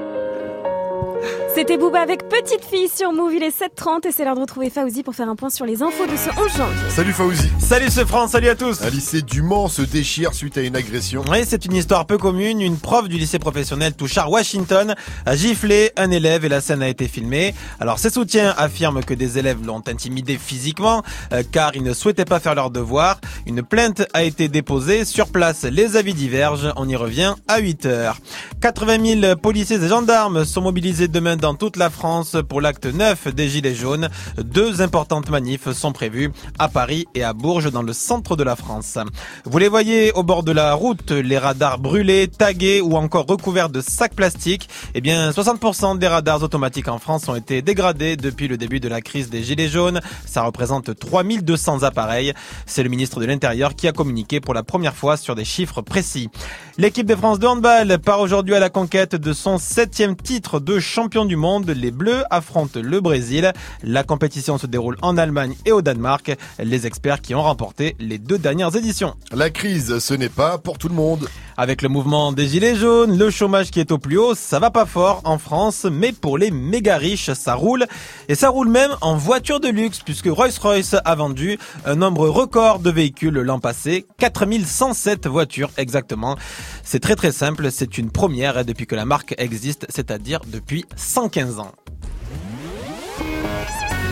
C'était Booba avec Petite Fille sur Move, il est 7h30 et c'est l'heure de retrouver Fauzi pour faire un point sur les infos de ce 11 janvier. Salut Fauzi. Salut ce France, salut à tous. Un lycée du Mans se déchire suite à une agression. Oui, c'est une histoire peu commune. Une prof du lycée professionnel Touchard Washington a giflé un élève et la scène a été filmée. Alors ses soutiens affirment que des élèves l'ont intimidé physiquement euh, car ils ne souhaitaient pas faire leur devoir. Une plainte a été déposée. Sur place, les avis divergent. On y revient à 8 heures. 80 000 policiers et gendarmes sont mobilisés demain dans dans toute la France pour l'acte 9 des Gilets jaunes. Deux importantes manifs sont prévues à Paris et à Bourges dans le centre de la France. Vous les voyez au bord de la route, les radars brûlés, tagués ou encore recouverts de sacs plastiques. Eh bien, 60% des radars automatiques en France ont été dégradés depuis le début de la crise des Gilets jaunes. Ça représente 3200 appareils. C'est le ministre de l'Intérieur qui a communiqué pour la première fois sur des chiffres précis. L'équipe de France de handball part aujourd'hui à la conquête de son septième titre de champion du monde. Les Bleus affrontent le Brésil. La compétition se déroule en Allemagne et au Danemark. Les experts qui ont remporté les deux dernières éditions. La crise, ce n'est pas pour tout le monde. Avec le mouvement des gilets jaunes, le chômage qui est au plus haut, ça va pas fort en France, mais pour les méga riches, ça roule. Et ça roule même en voiture de luxe, puisque Rolls-Royce a vendu un nombre record de véhicules l'an passé, 4107 voitures exactement. C'est très très simple, c'est une première depuis que la marque existe, c'est-à-dire depuis 115 ans.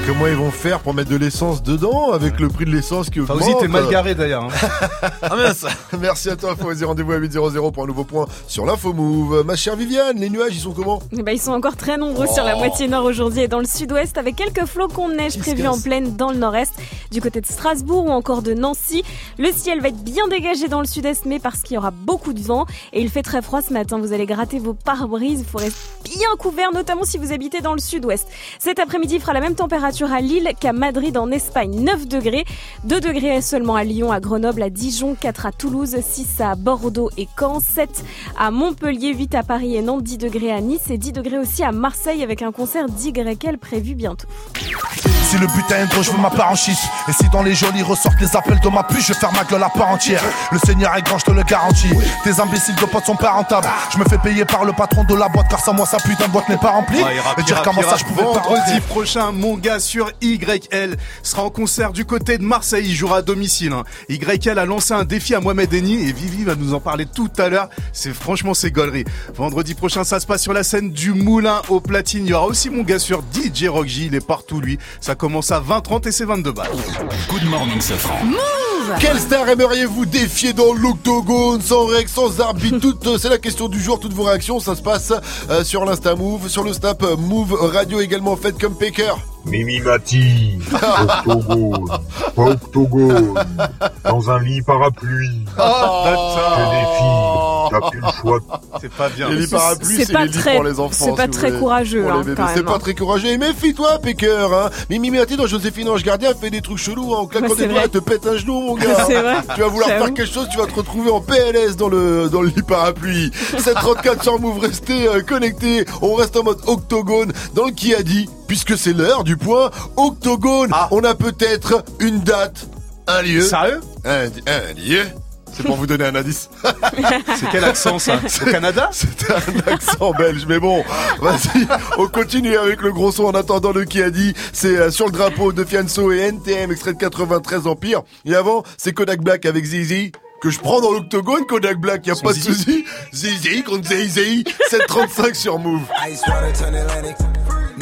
Comment ils vont faire pour mettre de l'essence dedans avec le prix de l'essence qui augmente Fauzi, t'es mal garé d'ailleurs. hein. [LAUGHS] Ah mince [LAUGHS] Merci à toi Fauzi, rendez-vous à 8.00 pour un nouveau point sur l'info move. Ma chère Viviane, les nuages ils sont comment? Eh ben, ils sont encore très nombreux sur la Oh. moitié nord aujourd'hui et dans le sud-ouest avec quelques flocons de neige prévus en pleine dans le nord-est, du côté de Strasbourg ou encore de Nancy. Le ciel va être bien dégagé dans le sud-est mais parce qu'il y aura beaucoup de vent et il fait très froid ce matin. Vous allez gratter vos pare-brises, il faut rester bien couvert notamment si vous habitez dans le sud-ouest. Cet après-midi il fera la même température à Lille qu'à Madrid en Espagne, 9 degrés. 2 degrés seulement à Lyon, à Grenoble, à Dijon, 4 à Toulouse, 6 à Bordeaux et Caen, 7 à Montpellier, 8 à Paris et Nantes, 10 degrés à Nice et 10 degrés aussi à Marseille avec un concert d'YL prévu bientôt. Si le butin est gros, je veux ma part en chiffre. Et si dans les jolis ressortent les appels de ma pute, je vais faire ma gueule à part entière. Le Seigneur est grand, je te le garantis. Tes imbéciles de potes sont pas rentables. Je me fais payer par le patron de la boîte, car sans moi, sa putain de boîte n'est pas remplie. Et dire comment ça, je pouvais pas Vendredi prochain, mon gars sur YL sera en concert du côté de Marseille. Il jouera à domicile. hein. YL a lancé un défi à Mohamed Eni et Vivi va nous en parler tout à l'heure. C'est franchement c'est gaulerie. Vendredi prochain, ça se passe sur la scène du Moulin au platine. Il y aura aussi mon gars sur DJ Rock J. Il est partout lui. Ça commence à 20h30 et c'est 22 balles. Good morning, Safran. Quelle star aimeriez-vous défier dans l'octogone sans règles, sans arbitre? Toutes, euh, C'est la question du jour, toutes vos réactions, ça se passe euh, sur l'Insta Move, sur le Snap euh, Move Radio également, faites comme Pecker. Mimi Mati, octogone, pas octogone, dans un lit parapluie. Ah, Je défie, t'as plus le choix. C'est pas bien. Les lits parapluies, c'est c'est pas les lits très- pour les enfants. c'est pas si vous très voulez. courageux, hein, quand C'est même, pas hein. très courageux. Et méfie-toi, Pecker. Hein. Mimi Mati dans Joséphine Ange Gardien fait des trucs chelous hein, en claquant Ouais, des doigts, elle te pète un genou, mon gars. [LAUGHS] C'est vrai. Tu vas vouloir J'avoue. faire quelque chose, tu vas te retrouver en PLS dans le dans le lit parapluie. [LAUGHS] 734 sur Move, restez euh, connectés. On reste en mode octogone dans le qui a dit, puisque c'est l'heure du point octogone. On a peut-être une date, un lieu. Sérieux un, un lieu. C'est pour vous donner un indice. [LAUGHS] C'est quel accent ça [LAUGHS] Au Canada C'était un accent belge, mais bon, vas-y, on continue avec le gros son en attendant le qui a dit. C'est euh, sur le drapeau de Fianso et NTM, extrait de 93 Empire. Et avant, c'est Kodak Black avec Zizi. Que je prends dans l'octogone, Kodak Black, y a Son pas de zizi. souci. Zizi contre Zizi, 735 sur Move.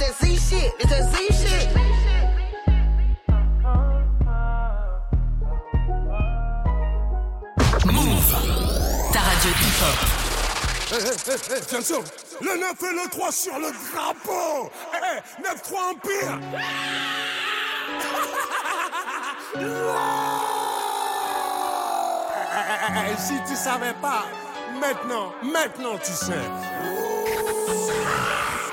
That Z shit, it's that Z shit. Move Ta radio. Eh, eh, eh, eh, tiens, tiens. Le 9 et le 3 sur le drapeau. Eh, 9-3 Empire. Eh, si tu savais pas, maintenant, maintenant tu sais.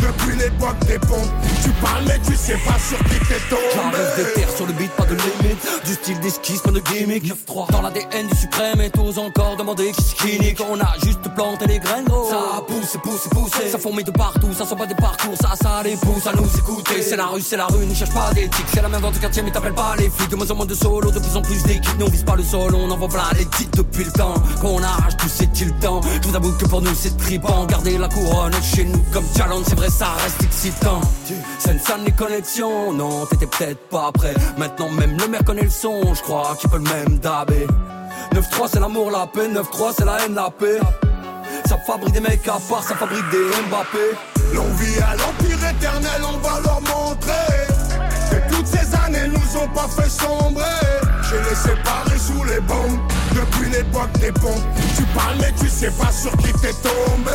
depuis l'époque des pompes. Tu parles mais tu sais pas sur qui t'es tombé. J'arrive des terres sur le beat, pas de limite. Du style d'esquisse, pas de gimmick. 9-3 dans l'ADN du suprême et tous encore demander qui skinny. On a juste planté les graines, gros. Ça pousse, pousse, pousse. Ça fourmille de partout, ça sent pas des parcours. Ça, ça les pousse à nous écouter. C'est la rue, c'est la rue, ne cherche pas d'éthique. C'est la même dans ton quartier, mais t'appelles pas les flics. De moins en moins de solo, de plus en plus d'équipes. Nous on vise pas le sol, on envoie plein les titres depuis le temps. Qu'on arrache tout, c'est-il temps. Je vous avoue que pour nous c'est tripant. Garder la couronne chez nous comme challenge, c'est vrai, ça reste excitant. Scène, les connexions. Non, t'étais peut-être pas prêt. Maintenant, même le maire connaît le son. Je crois qu'il peut le même dabé. 9-3, c'est l'amour, la paix. 9-3, c'est la haine, la paix. Ça fabrique des mecs à part, ça fabrique des Mbappé. L'on vit à l'empire éternel, on va leur montrer que toutes ces années nous ont pas fait sombrer. J'ai les séparés sous les bombes depuis l'époque des pompes. Tu parles mais tu sais pas sur qui t'es tombé.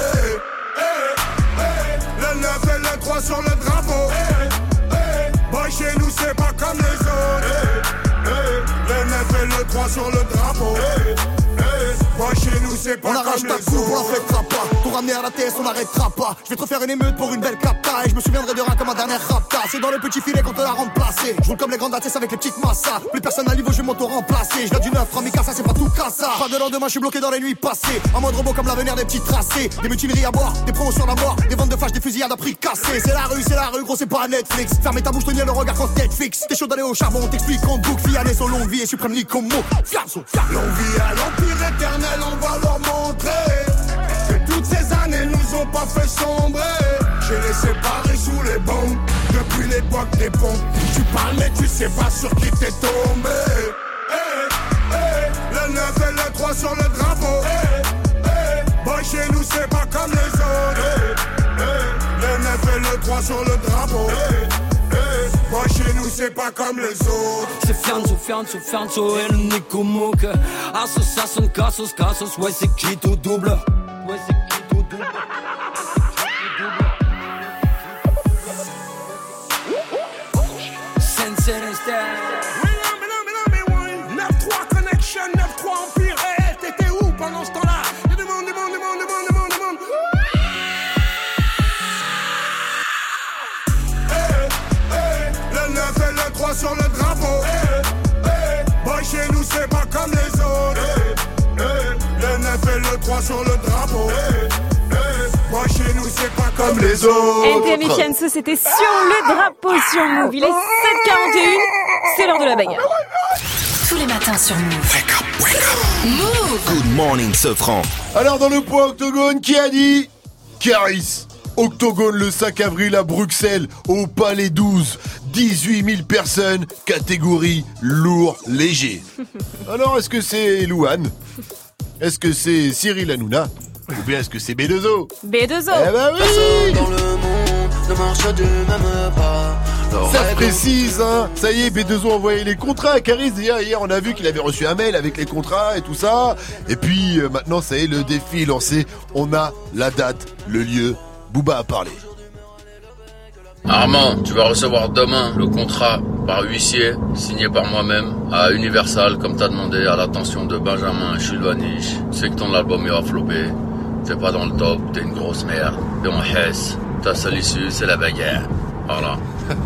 3 sur le drapeau. Eh, eh, boy, chez nous c'est pas comme les autres. Eh, le 9 et le 3 sur le drapeau. On arrache ta coupe, on la autres. fêtera pas. Tout ramener à la TS, on n'arrêtera pas. Je vais te refaire une émeute pour une belle capta. Et je me souviendrai de rien comme ma dernière rapta. C'est dans le petit filet qu'on te l'a remplacé. Je roule comme les grandes ATS avec les petites massas. Plus personne à niveau, je vais m'auto-remplacer. Je du neuf, Ramika, ça c'est pas tout cassa. Pas de lendemain, je suis bloqué dans les nuits passées. En mode robot comme l'avenir des petits tracés. Des mutineries à boire, des promotions à mort. Des ventes de flash, des fusillades à prix cassé. C'est la rue, c'est la rue, gros, c'est pas Netflix. Fermez ta bouche, tenir le regard quand Netflix. T'es chaud d'aller au charbon, t'explique qu'on boucle. Fianès longue vie et suprême Nicomo. Fiazo, L'on vit à l'empire éternel, on va montrer que toutes ces années nous ont pas fait sombrer. J'ai les séparés sous les bombes depuis l'époque des pompes. Tu parles mais tu sais pas sur qui t'es tombé. Eh, eh, le 9 et le 3 sur le drapeau. Eh, eh, boy, chez nous c'est pas comme les autres. Le 9 et le 3 sur le drapeau. C'est pas comme les autres. C'est Fianzo, Fianzo, Fianzo et le Nico Mouk. Association, Cassos, Cassos, ouais, c'est qui tout double? Et le 3 sur le drapeau. Boy, chez nous, c'est pas comme les autres. NTM et Fianso, c'était sur le drapeau sur Move. Il est 7h41, c'est l'heure de la bagarre. Tous les matins sur Move. Move Good morning, Sofran. Alors, dans le point octogone, qui a dit? Caris. Octogone le 5 avril à Bruxelles, au Palais 12. 18 000 personnes, catégorie lourd, léger. [LAUGHS] Alors, est-ce que c'est Louane? Est-ce que c'est Cyril Hanouna Ou bien est-ce que c'est B2O B2O. Eh ben oui Dans le monde ne marche du même pas. Ça se précise, hein. Ça y est, B2O a envoyé les contrats à Caris. Hier, hier, on a vu qu'il avait reçu un mail avec les contrats et tout ça. Et puis, euh, maintenant, ça y est, le défi est lancé. On a la date, le lieu. Booba a parlé. Armand, tu vas recevoir demain le contrat par huissier, signé par moi-même, à Universal, comme t'as demandé, à l'attention de Benjamin Chulvanich. Sais que ton album ira flopper. T'es pas dans le top, t'es une grosse merde. T'es en hesse. Ta seule issue, c'est la bagarre. Voilà.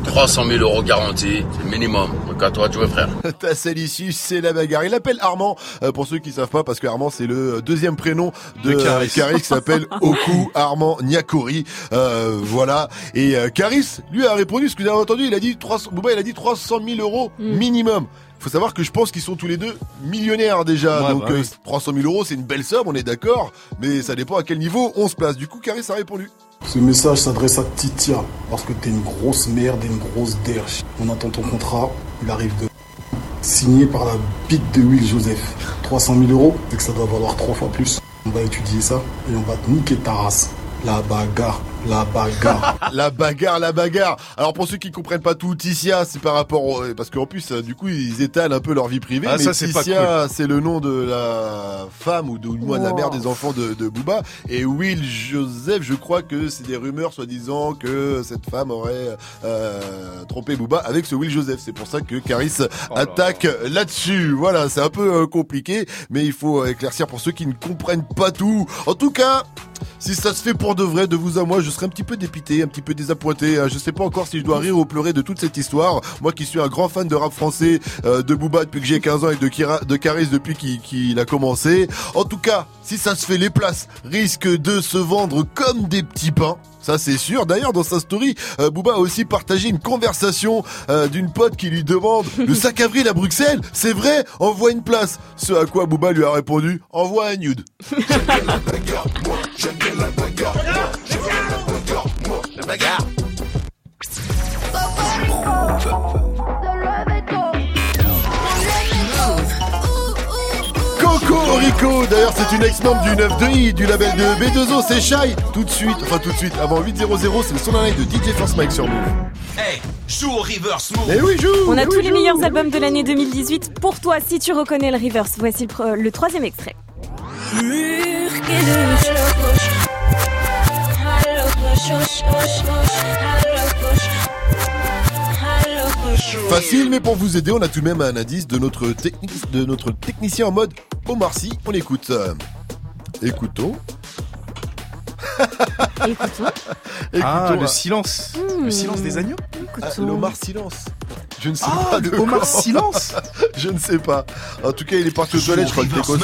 300 000 euros garantis, c'est le minimum. Donc à toi de jouer, frère. [LAUGHS] Ta seule issue, c'est la bagarre. Il appelle Armand, euh, pour ceux qui savent pas, parce que Armand, c'est le deuxième prénom de, De Caris. euh, qui s'appelle [LAUGHS] Oku Armand Nyakori. Euh, voilà. Et euh, Caris, lui, a répondu, ce que vous avez entendu, il a dit 300, Booba, il a dit 300 000 euros minimum. Faut savoir que je pense qu'ils sont tous les deux millionnaires déjà. Ouais, Donc bah oui. euh, 300 000 euros, c'est une belle somme, on est d'accord. Mais ça dépend à quel niveau on se place. Du coup, Caris a répondu. Ce message s'adresse à Titia, parce que t'es une grosse merde et une grosse derche. On attend ton contrat, il arrive de... Signé par la bite de Will Joseph. 300 000 euros, c'est que ça doit valoir trois fois plus. On va étudier ça et on va te niquer ta race. La bagarre, la bagarre. [LAUGHS] la bagarre, la bagarre. Alors pour ceux qui comprennent pas tout, Ticia, c'est par rapport au... parce qu'en plus, euh, du coup, ils étalent un peu leur vie privée. Ah, mais ça, c'est pas Ticia, c'est le nom de la femme ou de, moins de la mère Wow. des enfants de, de Booba. Et Will Joseph, je crois que c'est des rumeurs soi-disant que cette femme aurait euh, trompé Booba avec ce Will Joseph. C'est pour ça que Caris attaque là-dessus. Voilà, c'est un peu euh, compliqué, mais il faut éclaircir pour ceux qui ne comprennent pas tout. En tout cas, si ça se fait pour de vrai, de vous à moi, je serais un petit peu dépité, un petit peu désappointé. Euh, Je sais pas encore si je dois rire ou pleurer de toute cette histoire. Moi qui suis un grand fan de rap français, euh, de Booba depuis que j'ai 15 ans et de, de Caris depuis qu'il a commencé. En tout cas, si ça se fait, les places risquent de se vendre comme des petits pains. Ça c'est sûr. D'ailleurs dans sa story, euh, Booba a aussi partagé une conversation euh, d'une pote qui lui demande le [LAUGHS] 5 avril à Bruxelles, c'est vrai Envoie une place. Ce à quoi Booba lui a répondu envoie un nude. Rico, d'ailleurs c'est une ex-membre du 9-2i du label de B2O, c'est Shy. Tout de suite, enfin tout de suite, avant 8-0-0, c'est le son d'un live de DJ First Mike sur Move. Hey, joue au reverse move. Eh oui, joue On a eh tous oui, les joue. meilleurs albums de l'année 2018 pour toi si tu reconnais le reverse. Voici le, le troisième extrait. Facile, mais pour vous aider, on a tout de même un indice de notre, de notre technicien en mode Omar Sy. On écoute. Écoutons. [LAUGHS] Écoutons. Ah, Écoutons, le silence. Hmm. Le silence des agneaux Ah, L'Omar Silence. Je ne sais Ah, pas de le Omar quoi. Silence [LAUGHS] Je ne sais pas. En tout cas, il est parti aux toilettes, je crois que t'es au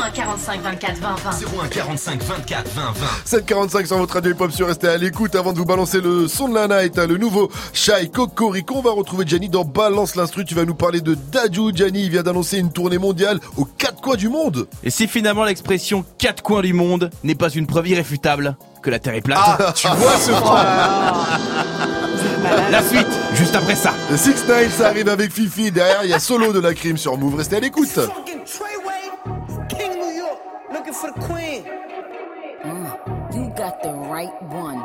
01 45 24 20 20. 01 45 24 20 20. 745 sur votre radio hip-hop sur restez à l'écoute avant de vous balancer le son de la night, hein, le nouveau Shai Cocorico. On va retrouver Gianni dans Balance l'instru. Tu vas nous parler de Daju. Gianni, il vient d'annoncer une tournée mondiale aux quatre coins du monde. Et si finalement l'expression quatre coins du monde n'est pas une preuve irréfutable que la Terre est plate Ah, tu vois ce La suite, juste après ça. Le 6 9 ça arrive avec Fifi. Derrière, il y a solo de la crime sur Move. Restez à l'écoute. King New York, looking for the queen. You got the right one.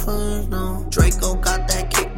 I don't really want no friends, no. Draco got that kickback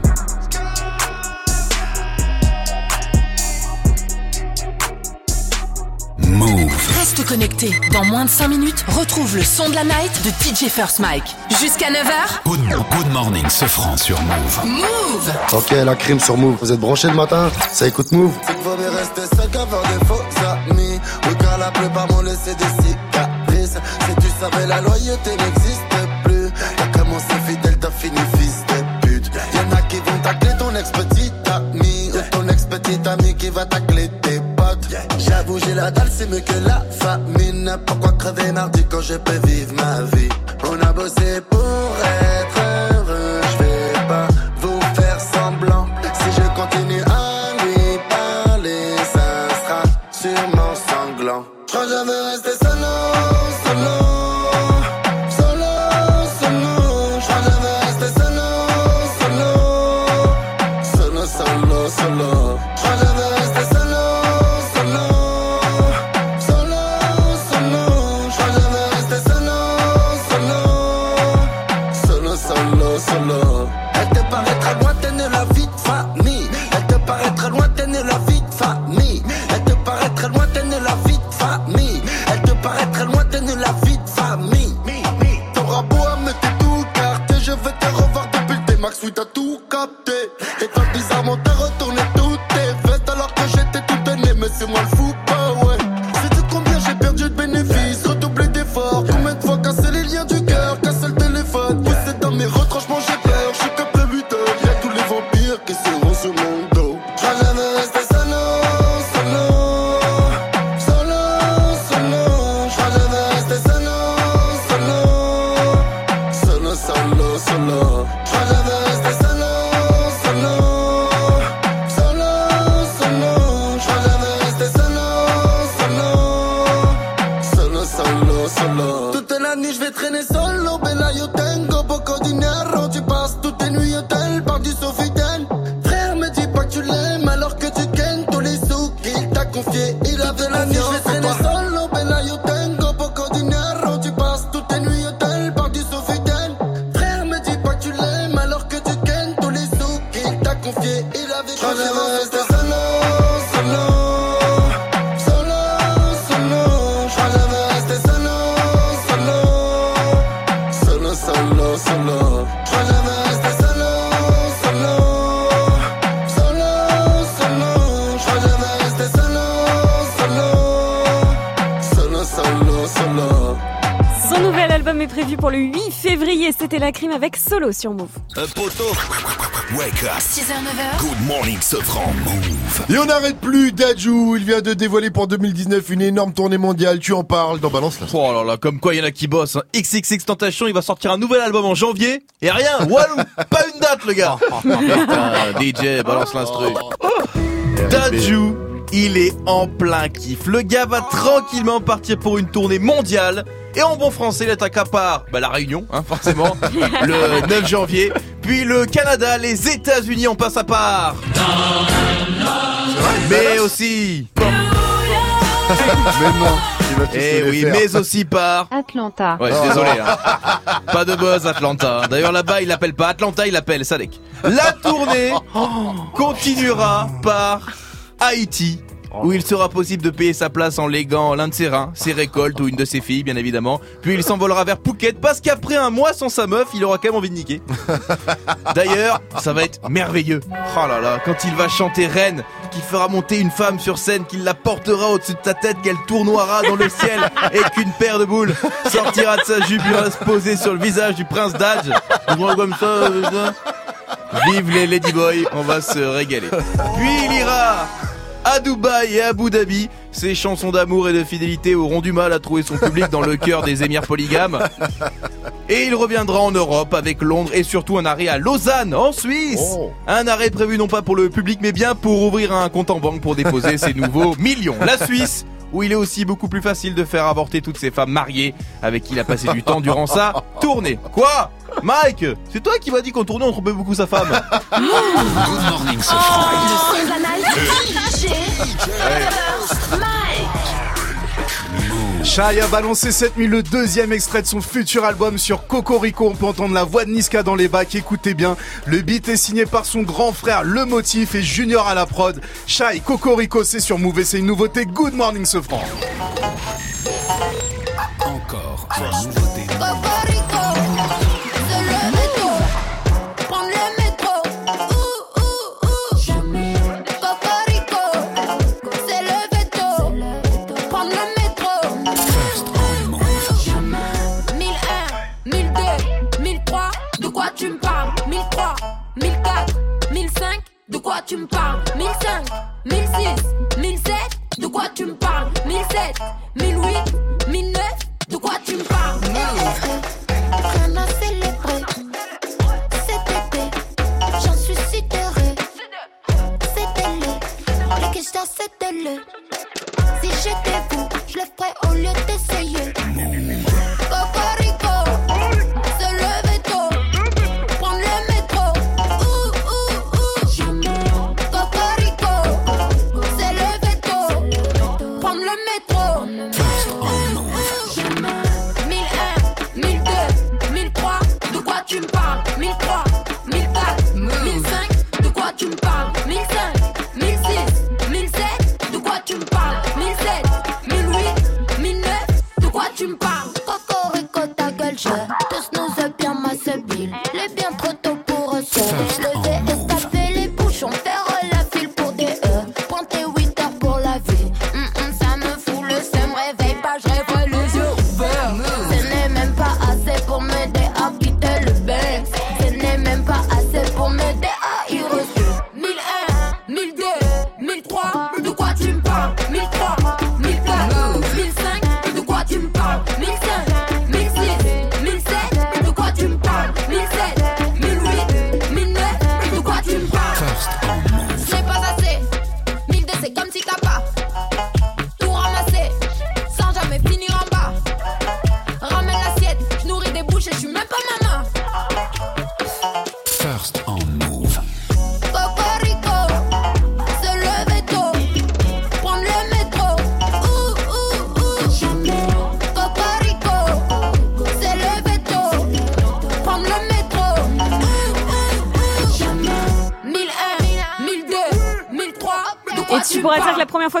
Move. Reste connecté. Dans moins de 5 minutes, retrouve le son de la night de DJ First Mike. Jusqu'à 9h. Good, good morning, ce franc sur Move. Move Ok, la crime sur Move. Vous êtes branchés le matin? Ça écoute Move C'est qu'il vaut mieux rester seul qu'avoir des faux amis. Ou car la plupart m'ont laissé des cicatrices. Si tu savais, la loyauté n'existe plus. T'as commencé fidèle, t'as fini fils de pute. Y'en a qui vont tacler ton ex-petit ami. Ou ton ex-petit ami qui va tacler. J'avoue, j'ai la dalle, c'est mieux que la famine. Pourquoi crever mardi quand je peux vivre ma vie? On a bossé pour être depuis le T-Max, oui t'as tout capté. Et toi bizarrement t'as retourné toutes tes vestes alors que j'étais tout donné, mais c'est moi Solo sur Move. Un poteau. Wake up. 6h, 9h. Good morning, Sofran. Move. Et on n'arrête plus Dajou, il vient de dévoiler pour 2019 une énorme tournée mondiale, tu en parles dans Balance là. Oh là là, comme quoi il y en a qui bossent. hein. XXX Tentation, il va sortir un nouvel album en janvier. Et rien, [LAUGHS] Walou, pas une date le gars. [LAUGHS] Putain, DJ, balance l'instru. [LAUGHS] Dajou, il est en plein kiff. Le gars va tranquillement partir pour une tournée mondiale. Et en bon français, il attaque à part bah, la Réunion, hein, forcément, [LAUGHS] le 9 janvier. Puis le Canada, les États-Unis, on passe à part. Mais aussi. [LAUGHS] Mais non, Eh oui, faire. mais aussi par. Atlanta. Ouais, je suis désolé. hein. Pas de buzz Atlanta. D'ailleurs là-bas, il l'appelle pas Atlanta, il l'appelle Sadek. La tournée [LAUGHS] continuera par Haïti. Où il sera possible de payer sa place en léguant l'un de ses reins, ses récoltes ou une de ses filles, bien évidemment. Puis il s'envolera vers Phuket parce qu'après un mois sans sa meuf, il aura quand même envie de niquer. [LAUGHS] D'ailleurs, ça va être merveilleux. Oh là là, quand il va chanter Reine, qui fera monter une femme sur scène, qu'il la portera au-dessus de ta tête, qu'elle tournoiera dans le ciel [LAUGHS] et qu'une paire de boules sortira de sa jupe, ira se poser sur le visage du prince comme ça, euh, ça. Vive les Ladyboys, on va se régaler. Puis il ira à Dubaï et à Abu Dhabi. Ses chansons d'amour et de fidélité auront du mal à trouver son public dans le cœur des émirs polygames. Et il reviendra en Europe avec Londres et surtout un arrêt à Lausanne, en Suisse. Un arrêt prévu non pas pour le public mais bien pour ouvrir un compte en banque pour déposer ses nouveaux millions. La Suisse, où il est aussi beaucoup plus facile de faire avorter toutes ces femmes mariées avec qui il a passé du temps durant sa tournée. Quoi? Mike, c'est toi qui m'as dit qu'en tournée on trompait beaucoup sa femme. Good morning, Sofran. Le Shai a balancé cette nuit le deuxième extrait de son futur album sur Cocorico. On peut entendre la voix de Niska dans les bacs. Écoutez bien, le beat est signé par son grand frère Le Motif et Junior à la prod. Shai, Cocorico, c'est sur Move et c'est une nouveauté. Good morning, Sofran. Encore une nouveauté. Tu me parles? 1005, 1006, 1007, de quoi tu me parles? 1007, 1008, 1009, de quoi tu me parles? J'en suis sidéré. C'était le, les questions c'était le. Si j'étais vous, je le ferais au lieu d'essayer.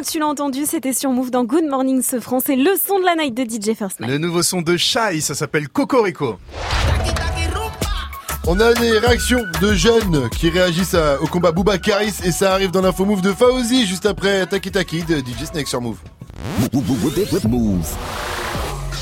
Que tu l'as entendu, c'était sur Move dans Good Morning ce C'est le son de la night de DJ First Night. Le nouveau son de Shai, ça s'appelle Cocorico. On a des réactions de jeunes qui réagissent à- au combat Booba Karis et ça arrive dans l'info Move de Fauzi juste après Taki Taki de DJ Snake sur Move. Move.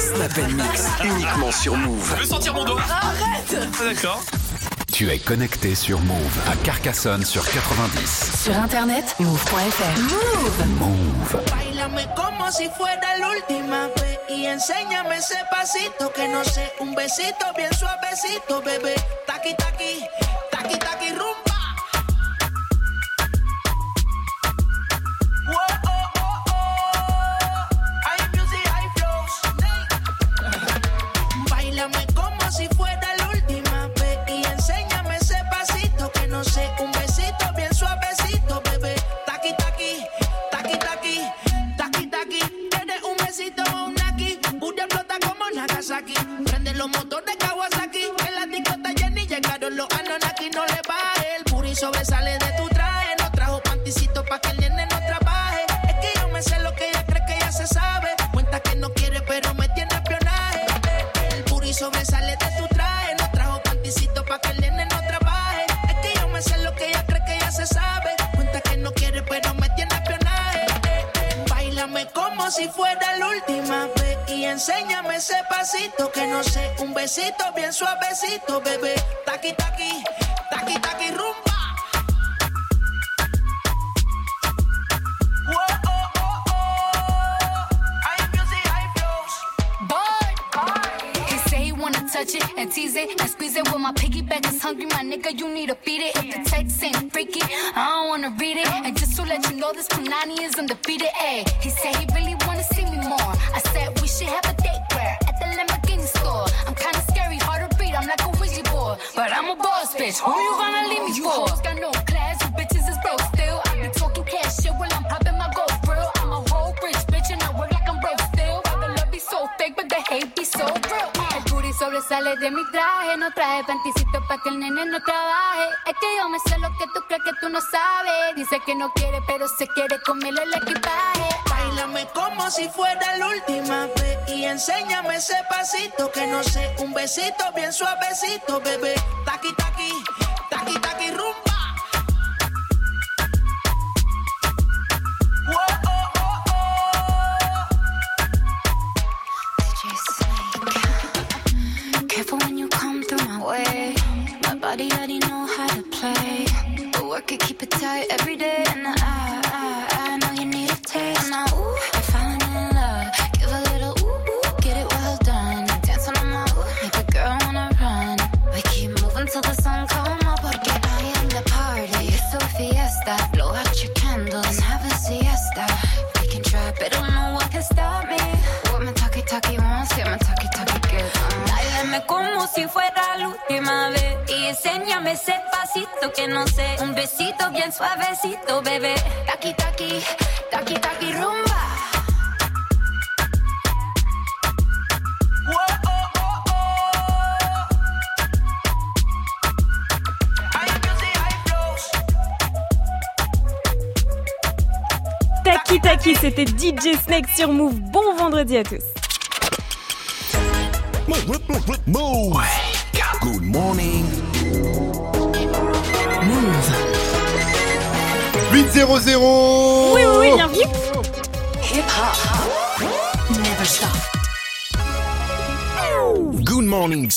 Snap and Mix, uniquement sur Move. Je veux sentir mon doigt. Arrête Ah, D'accord. Tu es connecté sur Move à Carcassonne sur 90. Sur internet, move.fr. Move. Move. Bailame como si fuera la última vez y enséñame ese pasito que no sé, un besito bien suavecito, bebé. Taqui taqui, taqui taqui rumba. Que no sé, un besito bien suavecito, bebé. Sur Move. Bon vendredi à tous. Move. Good morning. Move. 8-0-0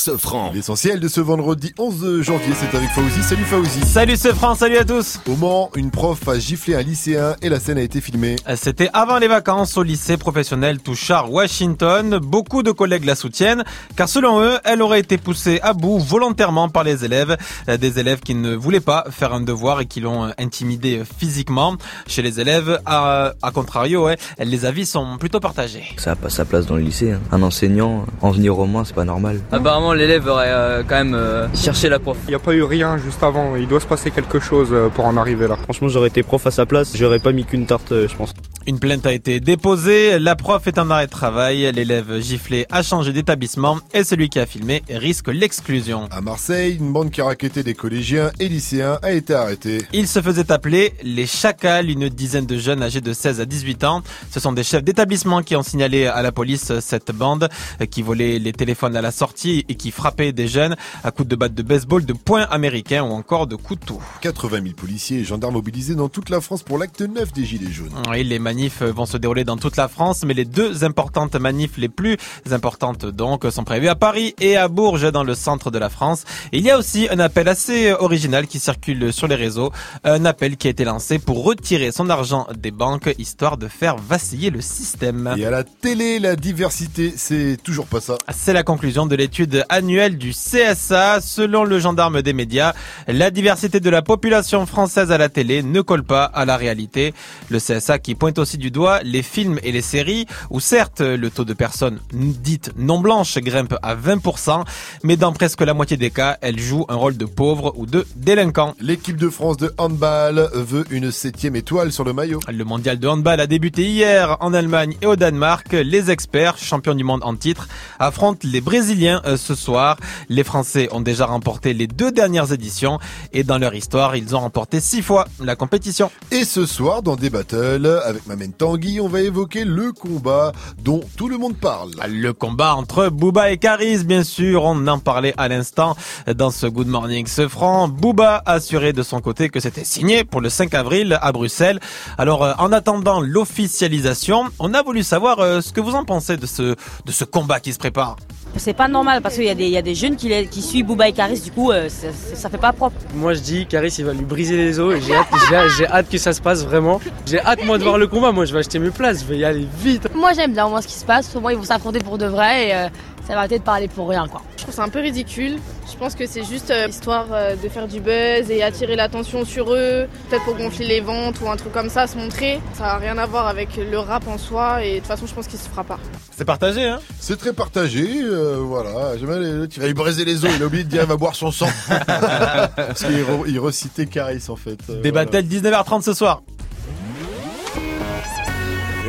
Sofran. L'essentiel de ce vendredi 11 janvier, c'est avec Fauzi. Salut Fauzi. Salut Sofran, salut à tous. Au Mans, une prof a giflé un lycéen et la scène a été filmée. C'était avant les vacances au lycée professionnel Touchard Washington. Beaucoup de collègues la soutiennent car selon eux, elle aurait été poussée à bout volontairement par les élèves. Euh, Des élèves qui ne voulaient pas faire un devoir et qui l'ont euh, intimidée physiquement. Chez les élèves, à, à contrario, ouais, les avis sont plutôt partagés. Ça n'a pas sa place dans le lycée. hein. Un enseignant, en venir au moins, c'est pas normal. Apparemment, l'élève aurait euh, quand même euh, cherché la prof. Il n'y a pas eu rien juste avant, il doit se passer quelque chose euh, pour en arriver là. Franchement, j'aurais été prof à sa place, j'aurais pas mis qu'une tarte, euh, je pense. Une plainte a été déposée, la prof est en arrêt de travail, l'élève giflé a changé d'établissement et celui qui a filmé risque l'exclusion. À Marseille, une bande qui a raquetté des collégiens et lycéens a été arrêtée. Il se faisait appeler les Chacals, une dizaine de jeunes âgés de 16 à 18 ans. Ce sont des chefs d'établissement qui ont signalé à la police cette bande qui volait les téléphones à la sortie et qui frappait des jeunes à coups de batte de baseball, de poings américains ou encore de couteaux. 80 000 policiers et gendarmes mobilisés dans toute la France pour l'acte 9 des Gilets jaunes. Oui, les manifs vont se dérouler dans toute la France, mais les deux importantes manifs les plus importantes donc sont prévues à Paris et à Bourges dans le centre de la France. Et il y a aussi un appel assez original qui circule sur les réseaux, un appel qui a été lancé pour retirer son argent des banques histoire de faire vaciller le système. Et à la télé, la diversité, c'est toujours pas ça. C'est la conclusion de l'étude annuelle du CSA. Selon le gendarme des médias, la diversité de la population française à la télé ne colle pas à la réalité. Le CSA qui pointe aussi du doigt les films et les séries où certes le taux de personnes dites non blanches grimpe à 20%, mais dans presque la moitié des cas, elles jouent un rôle de pauvres ou de délinquants. L'équipe de France de handball veut une septième étoile sur le maillot. Le mondial de handball a débuté hier en Allemagne et au Danemark. Les experts, champions du monde en titre, affrontent les Brésiliens euh, ce soir. Les Français ont déjà remporté les deux dernières éditions et dans leur histoire, ils ont remporté six fois la compétition. Et ce soir, dans des battles, avec ma Tanguy, on va évoquer le combat dont tout le monde parle. Le combat entre Booba et Caris, bien sûr, on en parlait à l'instant dans ce Good Morning ce franc. Booba assuré de son côté que c'était signé pour le 5 avril à Bruxelles. Alors, euh, en attendant l'officialisation, on a voulu savoir euh, ce que vous en pensez de ce, de ce combat qui se prépare. C'est pas normal parce qu'il y, a des- il y a des jeunes qui, suivent Booba et Caris, du coup, euh, ça, ça fait pas propre. Moi je dis Caris il va lui briser les os et j'ai hâte, j'ai hâte- j'ai hâte que ça se passe vraiment. J'ai hâte moi de voir le combat, moi je vais acheter mes places, je vais y aller vite. Moi j'aime bien voir ce qui se passe, souvent ils vont s'affronter pour de vrai et euh, ça va arrêter de parler pour rien quoi. Je trouve ça un peu ridicule. Je pense que c'est juste euh, histoire euh, de faire du buzz et attirer l'attention sur eux, peut-être pour gonfler les ventes ou un truc comme ça, se montrer. Ça n'a rien à voir avec le rap en soi et de toute façon je pense qu'il se fera pas. C'est partagé, hein? C'est très partagé, euh, voilà. J'aime les- l'autre, il va lui briser les os, il a oublié de dire il va boire son sang. [LAUGHS] Parce qu'il re- il recitait Caris en fait. euh, Des voilà. battles 19h30 ce soir?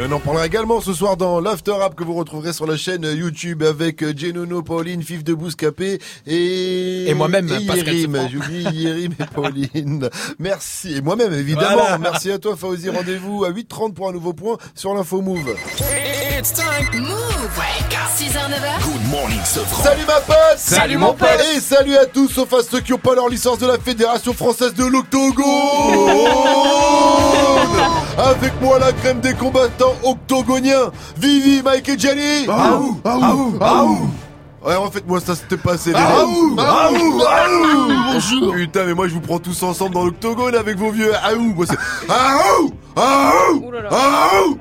Et on en parlera également ce soir dans l'After Rap que vous retrouverez sur la chaîne YouTube avec euh, Genono, Pauline, Fif de Bouscapé et... Et moi-même, Yérim. J'oublie Yérim et Pauline. [LAUGHS] Merci. Et moi-même, évidemment. Voilà. Merci à toi, Fauzi. Rendez-vous à 8h30 pour un nouveau point sur l'info Move. It's time. Move. 6h, 9h. Good morning, Sofran. Salut ma pote Salut, mon pote. Et salut à tous, sauf à ceux qui n'ont pas leur licence de la Fédération Française de l'Octogone [LAUGHS] Avec moi la crème des combattants octogoniens Vivi, Mike et Jenny Aou, aou, aou Ouais, en fait, moi, ça s'était passé. les Aou, gars. aou, aou, bonjour. Putain, mais moi, je vous prends tous ensemble dans l'octogone avec vos vieux aou. Moi, c'est aou, aou, aou.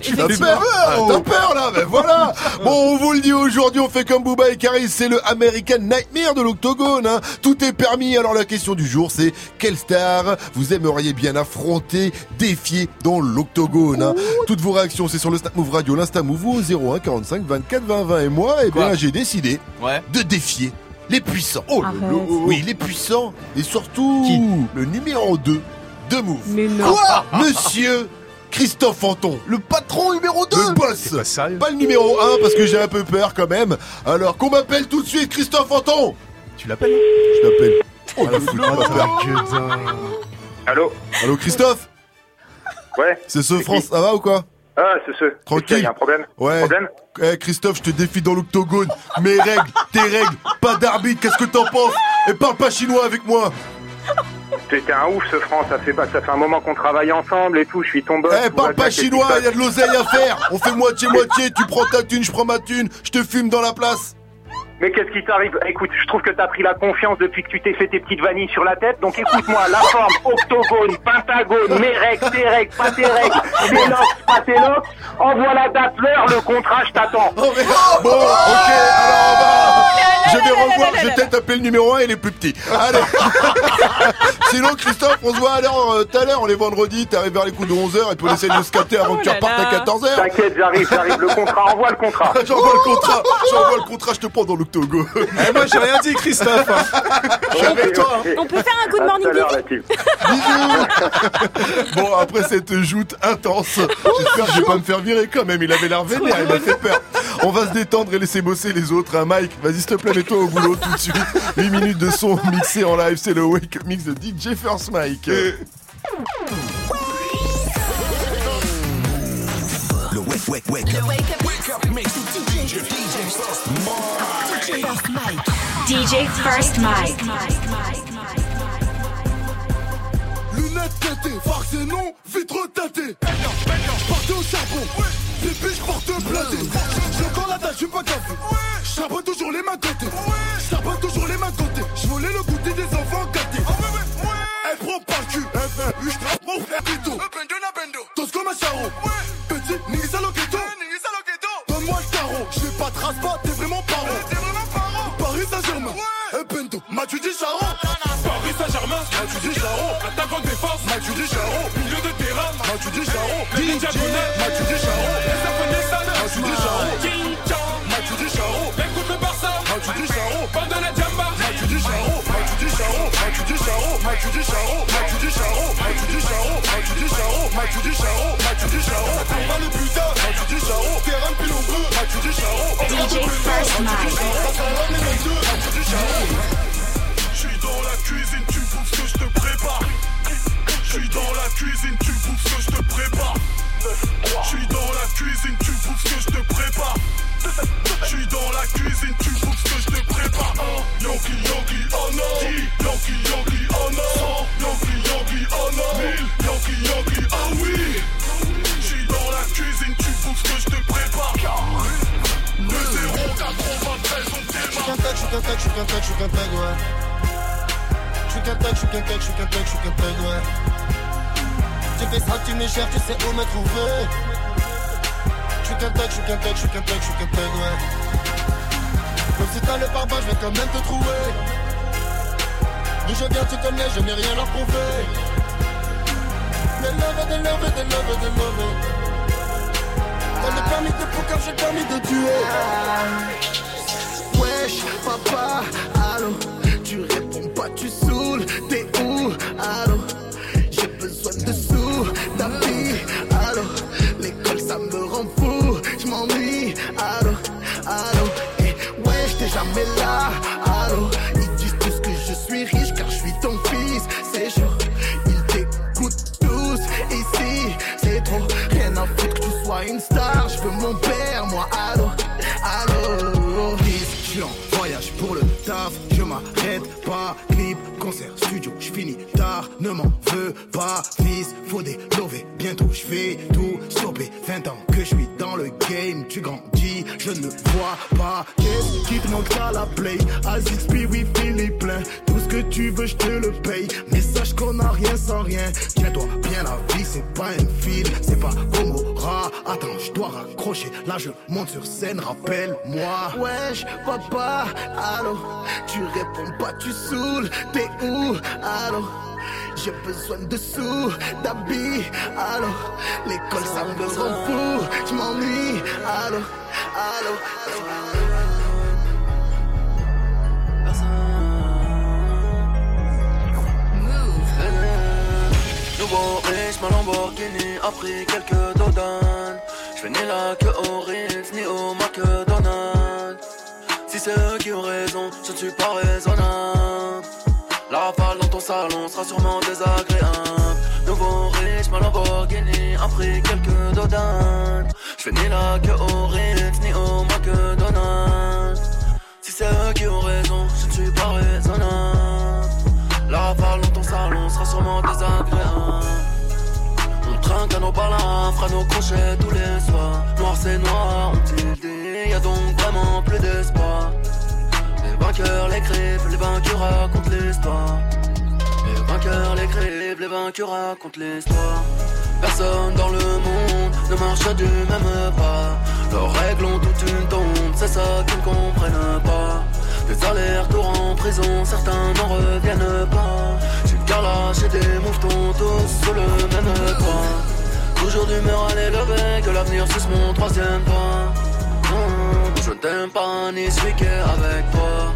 Tu as peur, Ah, t'as peur là, ben voilà. Bon, on vous le dit aujourd'hui, on fait comme Booba et Caris, c'est le American Nightmare de l'octogone, hein. Tout est permis, alors la question du jour, c'est quelle star vous aimeriez bien affronter, défier dans l'octogone, hein? Toutes vos réactions, c'est sur le Snap Move Radio, l'Insta Move ou au 01 45 24 20 20 et moi, eh bien, j'ai décidé Ouais. de défier les puissants. Oh, le- le- oui, les puissants et surtout le numéro 2 de Move. Mais non. Quoi? Monsieur Christophe Fanton, le patron numéro 2 Le boss pas, le numéro 1 parce que j'ai un peu peur quand même. Alors qu'on m'appelle tout de suite Christophe Fanton Tu l'appelles Je l'appelle. Oh la foutre, pas peur. Allô Allô Christophe Ouais C'est ce France, ça va ou quoi Ah, c'est ce. Tranquille. Il y a un problème Ouais. Problème Eh, Christophe, je te défie dans l'octogone. Mes règles, tes règles, pas d'arbitre, qu'est-ce que t'en penses Et parle pas chinois avec moi T'es un ouf ce France, ça fait ça fait un moment qu'on travaille ensemble et tout, je suis boss. Eh, tout parle pas chinois, il y a de l'oseille à faire. On fait moitié-moitié, tu prends ta thune, je prends ma thune, je te fume dans la place. Mais qu'est-ce qui t'arrive? Écoute, je trouve que t'as pris la confiance depuis que tu t'es fait tes petites vanilles sur la tête, donc écoute-moi, la forme, octogone, pentagone, tes locks, pas tes locks, envoie la date, l'heure, le contrat, je t'attends. Bon, ok, alors on va... je vais revoir, je vais peut-être taper le numéro 1 et les plus petits. Allez. [LAUGHS] Sinon, Christophe, on se voit à l'heure, euh, tout à l'heure, on est vendredi, t'arrives vers les coups de 11h et puis on essaie de se capter avant que tu repartes à 14h. T'inquiète, j'arrive, j'arrive. Le contrat, envoie le contrat. [LAUGHS] J'envoie le contrat, j'envoie le contrat, je te prends dans l'octogo. Eh, moi, j'ai rien dit, Christophe. hein. Je suis avec toi. hein. On peut faire un good morning Vivi Bisous Bon, après cette joute intense, j'espère que je vais pas me faire virer quand même, il avait l'air vénère, il m'a fait peur. On va se détendre et laisser bosser les autres. Hein, Mike, vas-y s'il te plaît, mets-toi au boulot tout de suite. 8 minutes de son mixé en live, c'est le Wake Up Mix de DJ First Mike. Le wake, wake, wake up. Wake up mix DJ, DJ First Mike. DJ First Mike. Lunettes teintées, farce et non, vitre teintée. J'partais au charbon, pipi j'porte platé. J'ai encore la dalle, j'suis pas café. J'abats toujours les mains de côté. Toujours les mains de côté. Je volais le goûter des enfants gâtés. Elle prend par cul. Elle fait une frappe mon frère Pito. Tos comme un charo. Petit Nigisa Loketo. Donne-moi le tarot. Je pas trace pas, t'es vraiment paro. Paris Saint-Germain. Et eh, Bendo. Mathieu Di Charo. Paris Saint-Germain. Mathieu Di Charo. Attaque en défense. Mathieu Di Charo. Milieu de terrain. Mathieu Di Charo. Ligne diagonale. Mathieu Di Charo. charron, on J'suis dans la cuisine, tu bouffes ce que j'te prépare. J'suis dans la cuisine, tu bouffes que j'te prépare. J'suis dans la cuisine, tu bouffes ce que j'te prépare. J'suis dans la cuisine, tu bouffes que j'te prépare. Oh, Yonki, Yonki, oh no. Yonki, Yonki, oh. Yonki, Yonki, oh no. Yonki, Yonki, oh, oh oui. Ce que je te prépare. Le 0, 93, on démarre. Je suis qu'un tag, je suis qu'un tag, je suis qu'un tag, ouais. Je suis qu'un tag, je suis qu'un tag, je suis qu'un tag, je suis qu'un tag, ouais. Tu fais ça, tu me cherches, tu sais où me trouver. Je suis qu'un tag, je suis qu'un tag, je suis qu'un tag, je suis qu'un tag, ouais. Même si t'as le pare je vais quand même te trouver. D'où je viens, tu connais, je n'ai rien leur prouver. Des love, des love, des des. T'as le permis de poker, j'ai le permis de tuer. Wesh, papa, allô. Tu réponds pas, tu saoules, t'es où, allô? J'ai besoin de sous, la play, oui, Philippe plein, tout ce que tu veux, je te le paye, mais sache qu'on a rien sans rien, tiens-toi bien la vie, c'est pas un film, c'est pas Gomorrah, attends, je dois raccrocher, là je monte sur scène, rappelle-moi, wesh, papa, allô, tu réponds pas, tu saoules, t'es où, allô? J'ai besoin de sous, d'habits, allô. L'école ça me rend fou, je m'ennuie, allô, allô Nouveau riche, ma Lamborghini a pris quelques dodanes. Je ni là que au Ritz, ni au McDonald's. Si c'est eux qui ont raison, je ne suis pas raisonnable. La rafale dans ton salon sera sûrement désagréable. Nouveau riche, ma Lamborghini a pris quelques dodanes. Je ni là que au Ritz, ni au McDonald's. Si c'est eux qui ont raison, je ne suis pas raisonnable La dans ton salon sera sûrement désagréable On trinque à nos balins, fera nos crochets tous les soirs. Noir c'est noir, ont-ils dit, y a donc vraiment plus d'espoir. Les vainqueurs l'écrivent, les vaincus racontent l'histoire. Les vainqueurs l'écrivent, les vaincus racontent l'histoire. Personne dans le monde ne marche du même pas. Leurs règles ont toute une tombe, c'est ça qu'ils ne comprennent pas Des allers-retours en prison, certains n'en reviennent pas. J'ai le cœur lâché des mouvements tous sur le même pas. Toujours d'humeur à l'élever, que l'avenir suce mon troisième pas. Non, je ne t'aime pas ni celui qui est avec toi.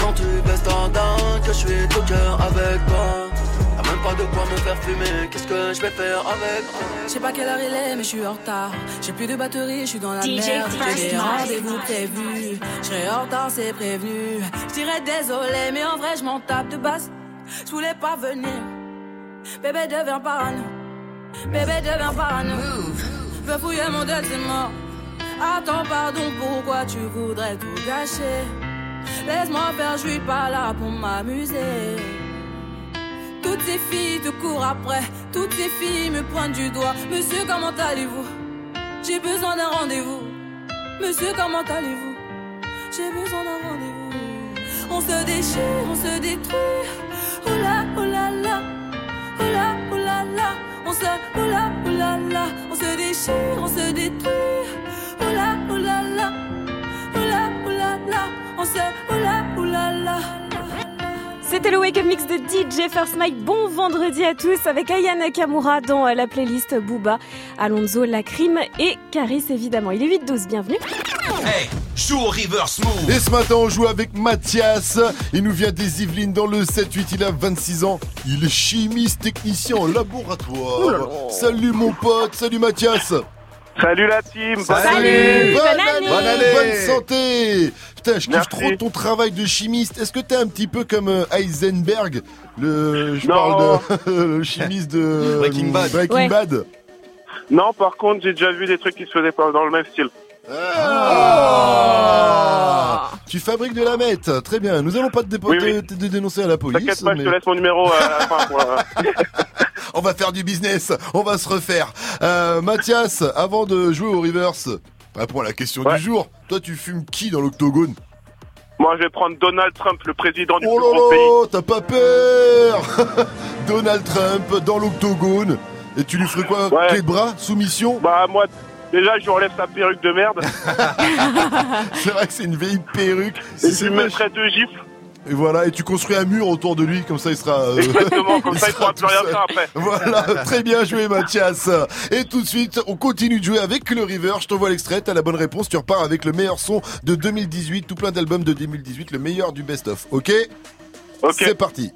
Quand tu baisses ta dent, que je suis tout cœur avec toi. Même pas de quoi me faire fumer, qu'est-ce que je vais faire avec Je sais pas quelle heure il est, mais je suis en retard. J'ai plus de batterie, je suis dans la DJ merde. J'ai des rendez-vous prévus. Je serai en retard, c'est prévenu. Je dirais désolé, mais en vrai, je m'en tape de base. Je voulais pas venir. Bébé devient parano. Bébé devient parano. Veux fouiller mon dette, c'est mort. Attends, pardon, pourquoi tu voudrais tout gâcher? Laisse-moi faire, je suis pas là pour m'amuser. Toutes ces filles te courent après, toutes ces filles me pointent du doigt. Monsieur, comment allez-vous? J'ai besoin d'un rendez-vous. Monsieur, comment allez-vous? J'ai besoin d'un rendez-vous. On se déchire, on se détruit. Oh là, oh là là. Oh là, oh là là. On se, oh là, oh là là. On se déchire, on se détruit. Oh là, oh là là. Oh là, oh là là. On se, oh là, oh là là. C'était le Wake Up Mix de DJ First Mike. Bon vendredi à tous avec Aya Nakamura dans la playlist Booba, Alonso, Lacrim et Caris évidemment. Il est 8-12, bienvenue. Hey, joue au reverse move. Et ce matin, on joue avec Mathias. Il nous vient des Yvelines dans le 7-8. Il a 26 ans. Il est chimiste technicien en laboratoire. Oh là là. Salut mon pote. Salut Mathias. Salut la team. Bonne année. Bonne année. Bonne santé. Putain, je kiffe trop ton travail de chimiste. Est-ce que t'es un petit peu comme euh, Heisenberg, le, je Non. parle de [LAUGHS] le chimiste de Breaking Bad. Breaking Ouais. Bad? Non, par contre, j'ai déjà vu des trucs qui se faisaient pas dans le même style. Ah. Tu fabriques de la meth, très bien. Nous allons pas te, dépo- Oui, oui. te- te dénoncer à la police. T'inquiète pas, je te mais- laisse mon numéro à la fin. pour, euh, [LAUGHS] on va faire du business, on va se refaire. Euh, Mathias, avant de jouer au reverse, réponds à la question du jour. Toi, tu fumes qui dans l'octogone? Moi, je vais prendre Donald Trump, le président du Oh plus grand pays. t'as pas peur [LAUGHS] Donald Trump dans l'octogone. Et tu lui ferais quoi? Ouais. Clé de bras? Soumission? Bah, moi, déjà, je lui enlève sa perruque de merde. [LAUGHS] C'est vrai que c'est une vieille perruque. Et je C'est lui moche. mettrai deux gifles. Et voilà, et tu construis un mur autour de lui, comme ça il sera. euh, [LAUGHS] Exactement, comme ça, il sera pourra plus rien faire après. [LAUGHS] Voilà, très bien joué Mathias. Et tout de suite, on continue de jouer avec le River. Je t'envoie l'extrait, t'as la bonne réponse. Tu repars avec le meilleur son de 2018, tout plein d'albums de 2018, le meilleur du best-of. Ok? Ok. C'est parti.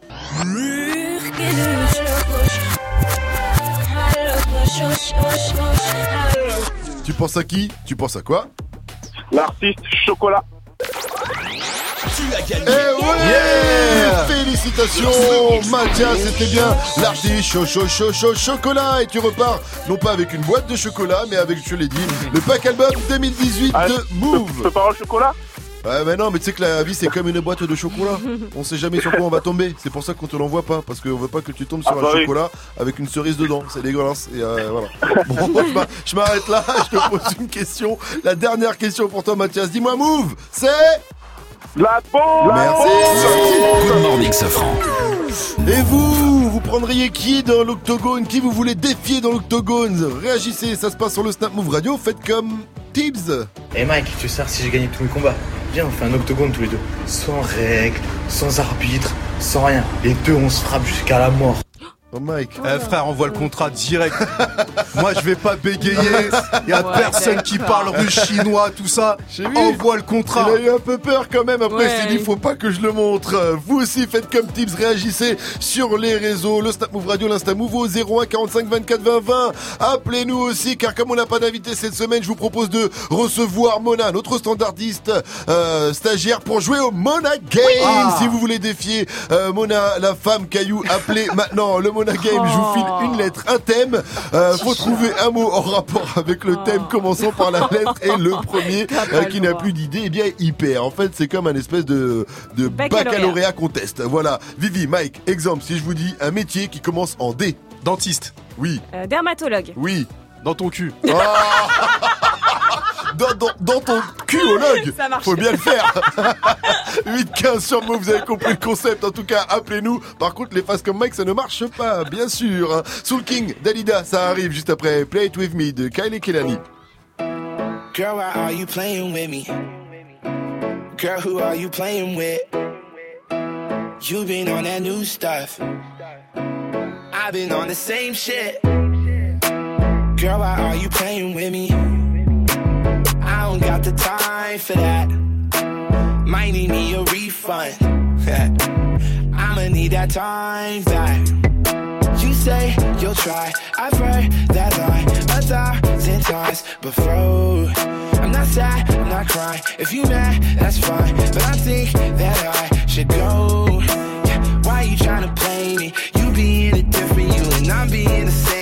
Tu penses à qui? Tu penses à quoi? L'artiste chocolat. Tu as gagné. Eh ouais Félicitations Mathias, c'était bien. L'artiste chaud chaud chaud chaud chocolat. Et tu repars non pas avec une boîte de chocolat mais avec, je l'ai dit, le pack album 2018 Ah, de Move. Tu peux pas le chocolat? Ouais mais non mais tu sais que la vie c'est comme une boîte de chocolat. On sait jamais sur quoi on va tomber. C'est pour ça qu'on te l'envoie pas Parce qu'on veut pas que tu tombes sur Ah un bah oui. chocolat Avec une cerise dedans. C'est dégueulasse. Et euh, voilà. Bon [LAUGHS] moi, je je m'arrête là. [LAUGHS] Je te pose une question. La dernière question pour toi Mathias. Dis-moi Move C'est La bombe Merci Good morning, Safran. Et vous, vous prendriez qui dans l'octogone? Qui vous voulez défier dans l'octogone? Réagissez, ça se passe sur le Snap Move Radio, faites comme Tibbs Eh Mike, tu sais si j'ai gagné tous mes combats Viens, on fait un octogone tous les deux. Sans règles, sans arbitre, sans rien. Les deux, on se frappe jusqu'à la mort. Oh Mike. Eh frère, envoie le contrat direct. [LAUGHS] Moi, je vais pas bégayer. Il y a Ouais, personne qui parle russe, chinois, tout ça. Envoie le contrat. Il a eu un peu peur quand même, après Ouais. il s'est dit faut pas que je le montre. Vous aussi faites comme Tibbs, réagissez sur les réseaux, le Snap Move Radio, l'Insta Move au 01 45 24 20 20. Appelez-nous aussi car comme on n'a pas d'invité cette semaine, je vous propose de recevoir Mona, notre standardiste euh, stagiaire pour jouer au Mona Game. Ah. Si vous voulez défier euh, Mona, la femme caillou, appelez [LAUGHS] maintenant le Mona Game. Je vous file une lettre, un thème. Euh, faut trouver un mot en rapport avec le thème commençant par la [LAUGHS] lettre et le premier euh, qui n'a plus d'idée, eh bien il perd. En fait, c'est comme un espèce de, de Baccalauréat. baccalauréat contest. Voilà. Vivi, Mike, exemple, si je vous dis un métier qui commence en D. Dentiste. Oui. Euh, dermatologue. Oui. Dans ton cul. [LAUGHS] dans, dans, dans ton cuologue. Ça marche. Faut bien le faire. [LAUGHS] 8-15 sur moi, vous avez compris le concept. En tout cas, appelez-nous. Par contre, les faces comme Mike, ça ne marche pas, bien sûr. Soul King, Dalida, ça arrive juste après. Play It With Me de Kylie Kelani. Girl, why are you playing with me? Girl, who are you playing with? You been on that new stuff. I've been on the same shit. Girl, why are you playing with me? Don't got the time for that. Might need me a refund. [LAUGHS] I'ma need that time back. You say you'll try. I've heard that line a thousand times before. I'm not sad, I'm not crying. If you mad, that's fine. But I think that I should go. Yeah, why you trying to play me? You being a different you, and I'm being the same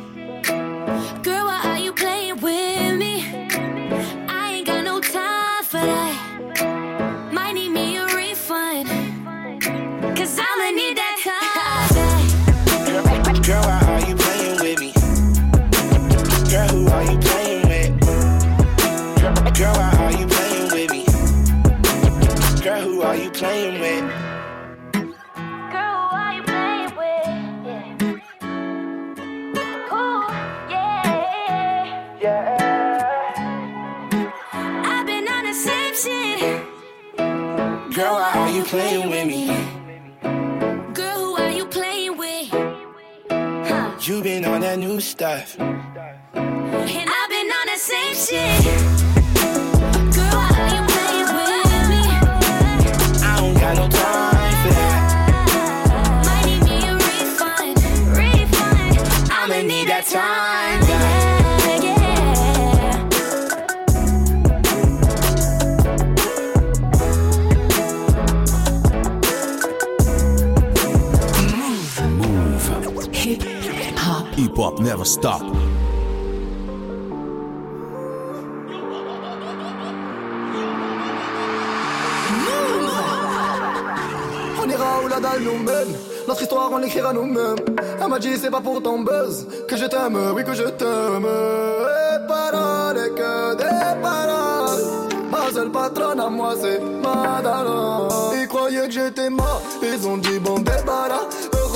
You playing with me? Girl, who are you playing with? Huh. You been on that new stuff. And I've been on the same shit. Never stop. On ira où la dalle nous mène. Notre histoire, on l'écrira nous-mêmes. Elle m'a dit, c'est pas pour ton buzz que je t'aime, oui, que je t'aime. Et paroles, et que des paroles. Ma seule patronne à moi, c'est Madara. Ils croyaient que j'étais mort, ils ont dit, bon, débarras.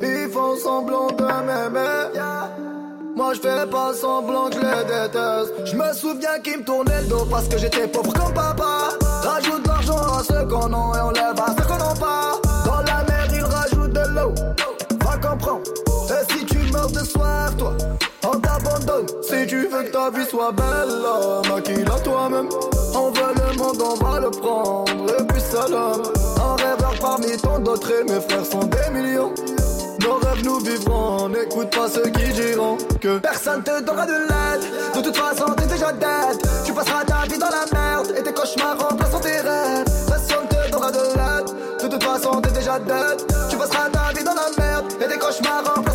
Ils font semblant de m'aimer. Moi je fais pas semblant que je les déteste. Je me souviens qu'ils me tournaient le dos Parce que j'étais pauvre comme papa qu'on a Et on lève à qu'on n'a pas Dans la mer ils rajoutent de l'eau Va comprendre Et si tu meurs de soif toi On t'abandonne Si tu veux veux que ta vie soit belle, maquille-la toi-même. On veut le monde, on va le prendre, et puis seul homme. Un rêveur parmi tant d'autres, et mes frères sont des millions. Nos rêves nous vivrons, n'écoute pas ceux qui diront que personne te donnera de l'aide. De toute façon, t'es déjà dead. Tu passeras ta vie dans la merde et tes cauchemars remplaceront tes rêves. De toute façon, t'es déjà dead. Tu passeras ta vie dans la merde et tes cauchemars remplaceront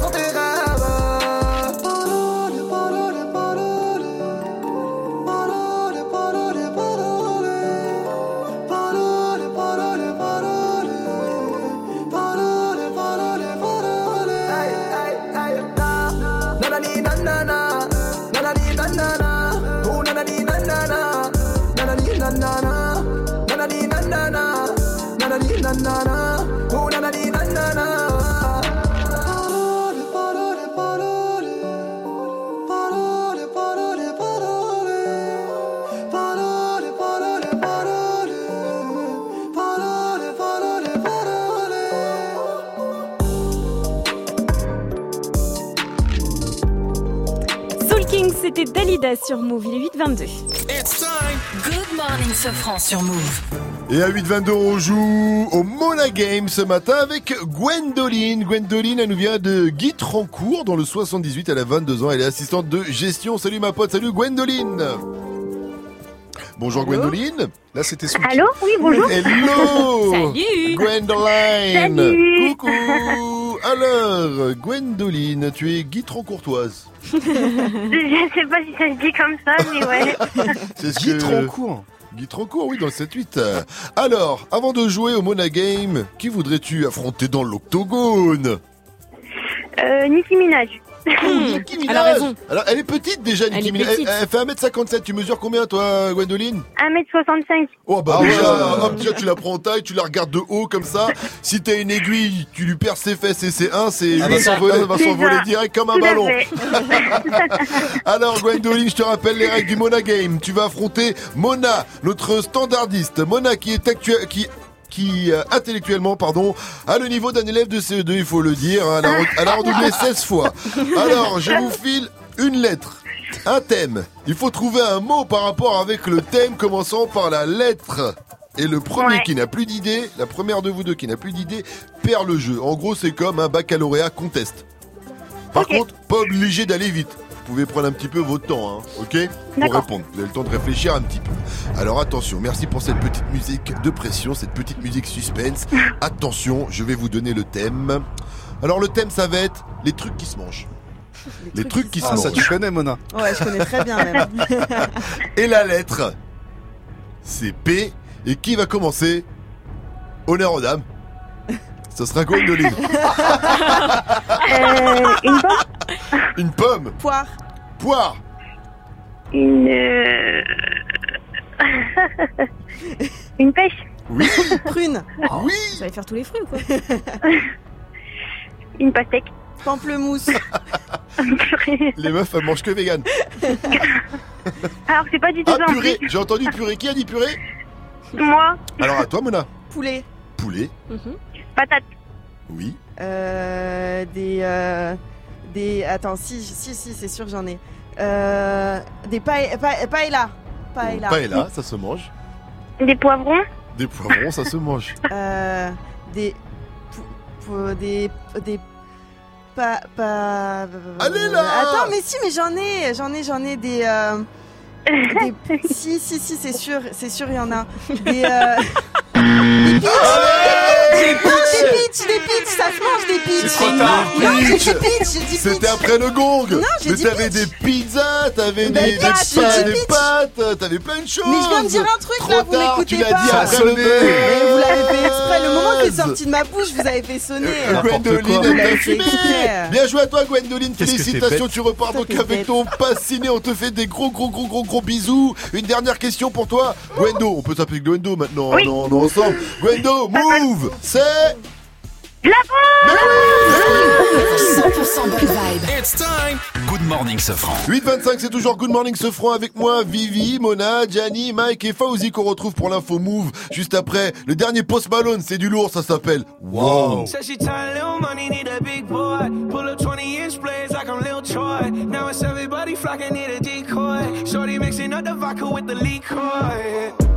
C'était Dalida sur Move. Il est 8h22. Good morning, Sofran sur Move. Et à 8h22, on joue au Mona Game ce matin avec Gwendoline. Gwendoline, elle nous vient de Guy Trancourt dans le 78. Elle a 22 ans. Elle est assistante de gestion. Salut ma pote. Salut Gwendoline. Bonjour Gwendoline. Là, c'était Allô Oui, bonjour. Hello [LAUGHS] Salut. Gwendoline Salut. Coucou Alors, Gwendoline, tu es Guy Trancourtoise. Je sais pas si ça se dit comme ça, mais ouais. [LAUGHS] C'est ce Trancourt. Guy Trancourt, oui, dans le 7-8. Euh, Alors, avant de jouer au Mona Game, qui voudrais-tu affronter dans l'octogone? Euh, Nicki Minaj. Nicki Minaj. Alors, elle est petite déjà, Elle Nicki Minaj. Elle, petite. elle fait 1m57. Tu mesures combien, toi, Gwendoline? 1m65. Oh bah Ah ouais. déjà, hop, déjà, tu la prends en taille, tu la regardes de haut comme ça. Si t'as une aiguille, tu lui perds ses fesses et ses 1, c'est Ah bah, s'envoler, elle va s'envoler direct comme un ballon. [LAUGHS] Alors Gwendoline, je te rappelle les règles du Mona Game. Tu vas affronter Mona, notre standardiste. Mona qui est actuel, qui qui euh, intellectuellement pardon a le niveau d'un élève de CE2 il faut le dire hein. elle, a, redoublé [LAUGHS] 16 fois alors je vous file une lettre un thème il faut trouver un mot par rapport avec le thème commençant par la lettre et le premier Ouais. qui n'a plus d'idée la première de vous deux qui n'a plus d'idée perd le jeu en gros c'est comme un baccalauréat contest par contre, pas obligé d'aller vite. Vous pouvez prendre un petit peu votre temps, hein, ok Pour répondre. Vous avez le temps de réfléchir un petit peu. Alors attention, merci pour cette petite musique de pression, cette petite musique suspense. [LAUGHS] attention, je vais vous donner le thème. Alors le thème, ça va être les trucs qui se mangent. Les, trucs qui se Ah, mangent. ça tu connais, Mona. Ouais, je connais très bien même. [LAUGHS] Et la lettre, c'est P. Et qui va commencer? Honneur aux dames. Ce sera Gwendoline. [LAUGHS] Euh, une pomme Une pomme. Poire. Poire. Une. euh, [LAUGHS] une pêche Oui. Prune. Oui. Vous allez faire tous les fruits ou quoi [LAUGHS] Une pastèque. Pamplemousse. Les meufs, elles mangent que vegan. Alors, c'est pas du tout Ah, ça en purée. J'ai entendu purée. Qui a dit purée? Moi, Alors à toi, Mona. Poulet. Poulet. Patate. Oui. Euh, des. euh, des. Attends, si, si, si, c'est sûr, j'en ai. Euh, des paella. Pa, paella. Paella. Paella, ça se mange. Des poivrons. Des poivrons, ça se mange. [LAUGHS] Euh, des. des. Des. Pas. Pas. Allez, là Attends, mais si, mais j'en ai, j'en ai, j'en ai des. euh, [LAUGHS] des- si, si, si, c'est sûr, c'est sûr, il y en a. Des. euh, [LAUGHS] des Allez Non, des pitchs, des pitchs, ça se mange des pitchs C'est trop tard. Non, j'ai dit pitch, j'ai dit pitch C'était après le gong. Non, j'ai Mais dit t'avais des pizzas, t'avais Ben, des, des, pitch, j'ai dit des pitch. pâtes, t'avais plein de choses. Mais je viens de dire un truc Trop là, vous tard, m'écoutez tu l'as pas dit après le Mais vous l'avez fait exprès, le moment qui est sorti de ma bouche, vous avez fait sonner Euh, Gwendoline, Vous elle l'avez t'a fait fumé exprès. Bien joué à toi Gwendoline, Qu'est-ce que t'es félicitations, tu repars donc t'es avec bête. ton pass ciné, on te fait des gros gros gros gros gros bisous. Une dernière question pour toi, Gwendo, on peut s'appeler Gwendo maintenant, Oui. on, on est ensemble. Gwendo, move, c'est... La Mais oui 100% bonne vibe. It's time. Good morning, Sofran. 8.25, c'est toujours Good Morning ce franc avec moi, Vivi, Mona, Gianni, Mike et Fauzi qu'on retrouve pour l'info move juste après. Le dernier Post Malone, c'est du lourd, ça s'appelle Wow. Said she tired, little money, need a big boy. Pull up 20 inch blades like I'm Lil Troy. Now it's everybody flocking, need a decoy. be mixing up the vodka with the liquor.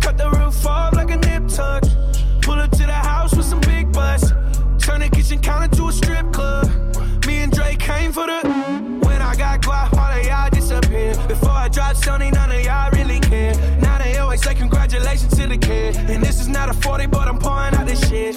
Cut the roof off like a nip tuck. Pull up to the house with some big butts. Turn the kitchen counter to a strip club. Me and Drake came for the. When I got guap, all of y'all disappear. Before I drop Sony, none of y'all really care. Now they always say congratulations to the kid. And this is not a 40, but I'm pouring out this shit.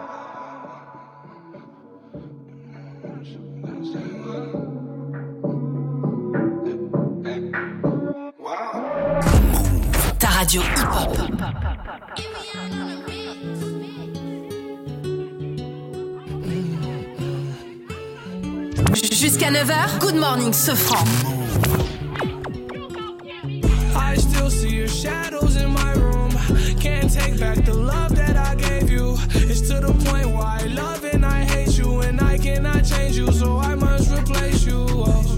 Radio hip-hop. Jusqu'à 9h, Good Morning Sofran. I still see your shadows in my room. Can't take back the love that I gave you. It's to the point where I love and I hate you, and I cannot change you, so I must replace you. Oh,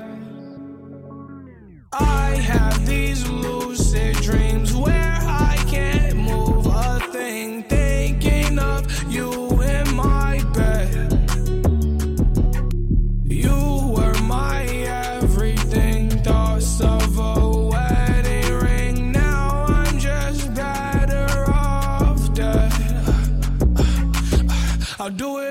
I have these lucid dreams where I can't move a thing, thinking of you in my bed. You were my everything, thoughts of a wedding ring. Now I'm just better off dead. I'll do it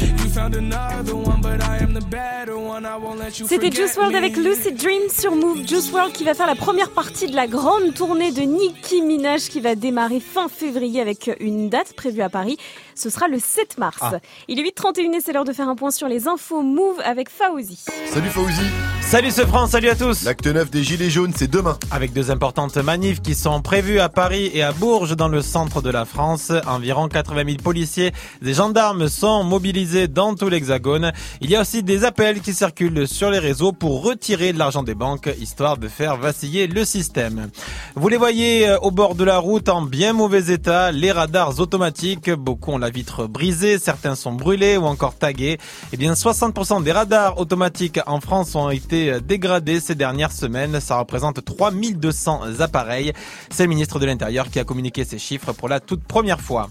C'était Juice WRLD me. avec Lucid Dream sur Move. Juice WRLD qui va faire la première partie de la grande tournée de Nicki Minaj qui va démarrer fin février avec une date prévue à Paris. Ce sera le 7 mars. Ah. Il est 8h31 et c'est l'heure de faire un point sur les infos Move avec Faouzi. Salut Fauzi. Salut ce France, salut à tous. L'acte 9 des Gilets jaunes, c'est demain. Avec deux importantes manifs qui sont prévues à Paris et à Bourges dans le centre de la France. Environ 80 000 policiers et gendarmes sont mobilisés dans tout l'hexagone. Il y a aussi des appels qui circulent sur les réseaux pour retirer de l'argent des banques, histoire de faire vaciller le système. Vous les voyez euh, au bord de la route en bien mauvais état, les radars automatiques, beaucoup ont la vitre brisée, certains sont brûlés ou encore tagués. Eh bien, 60% des radars automatiques en France ont été dégradés ces dernières semaines. Ça représente 3200 appareils. C'est le ministre de l'Intérieur qui a communiqué ces chiffres pour la toute première fois.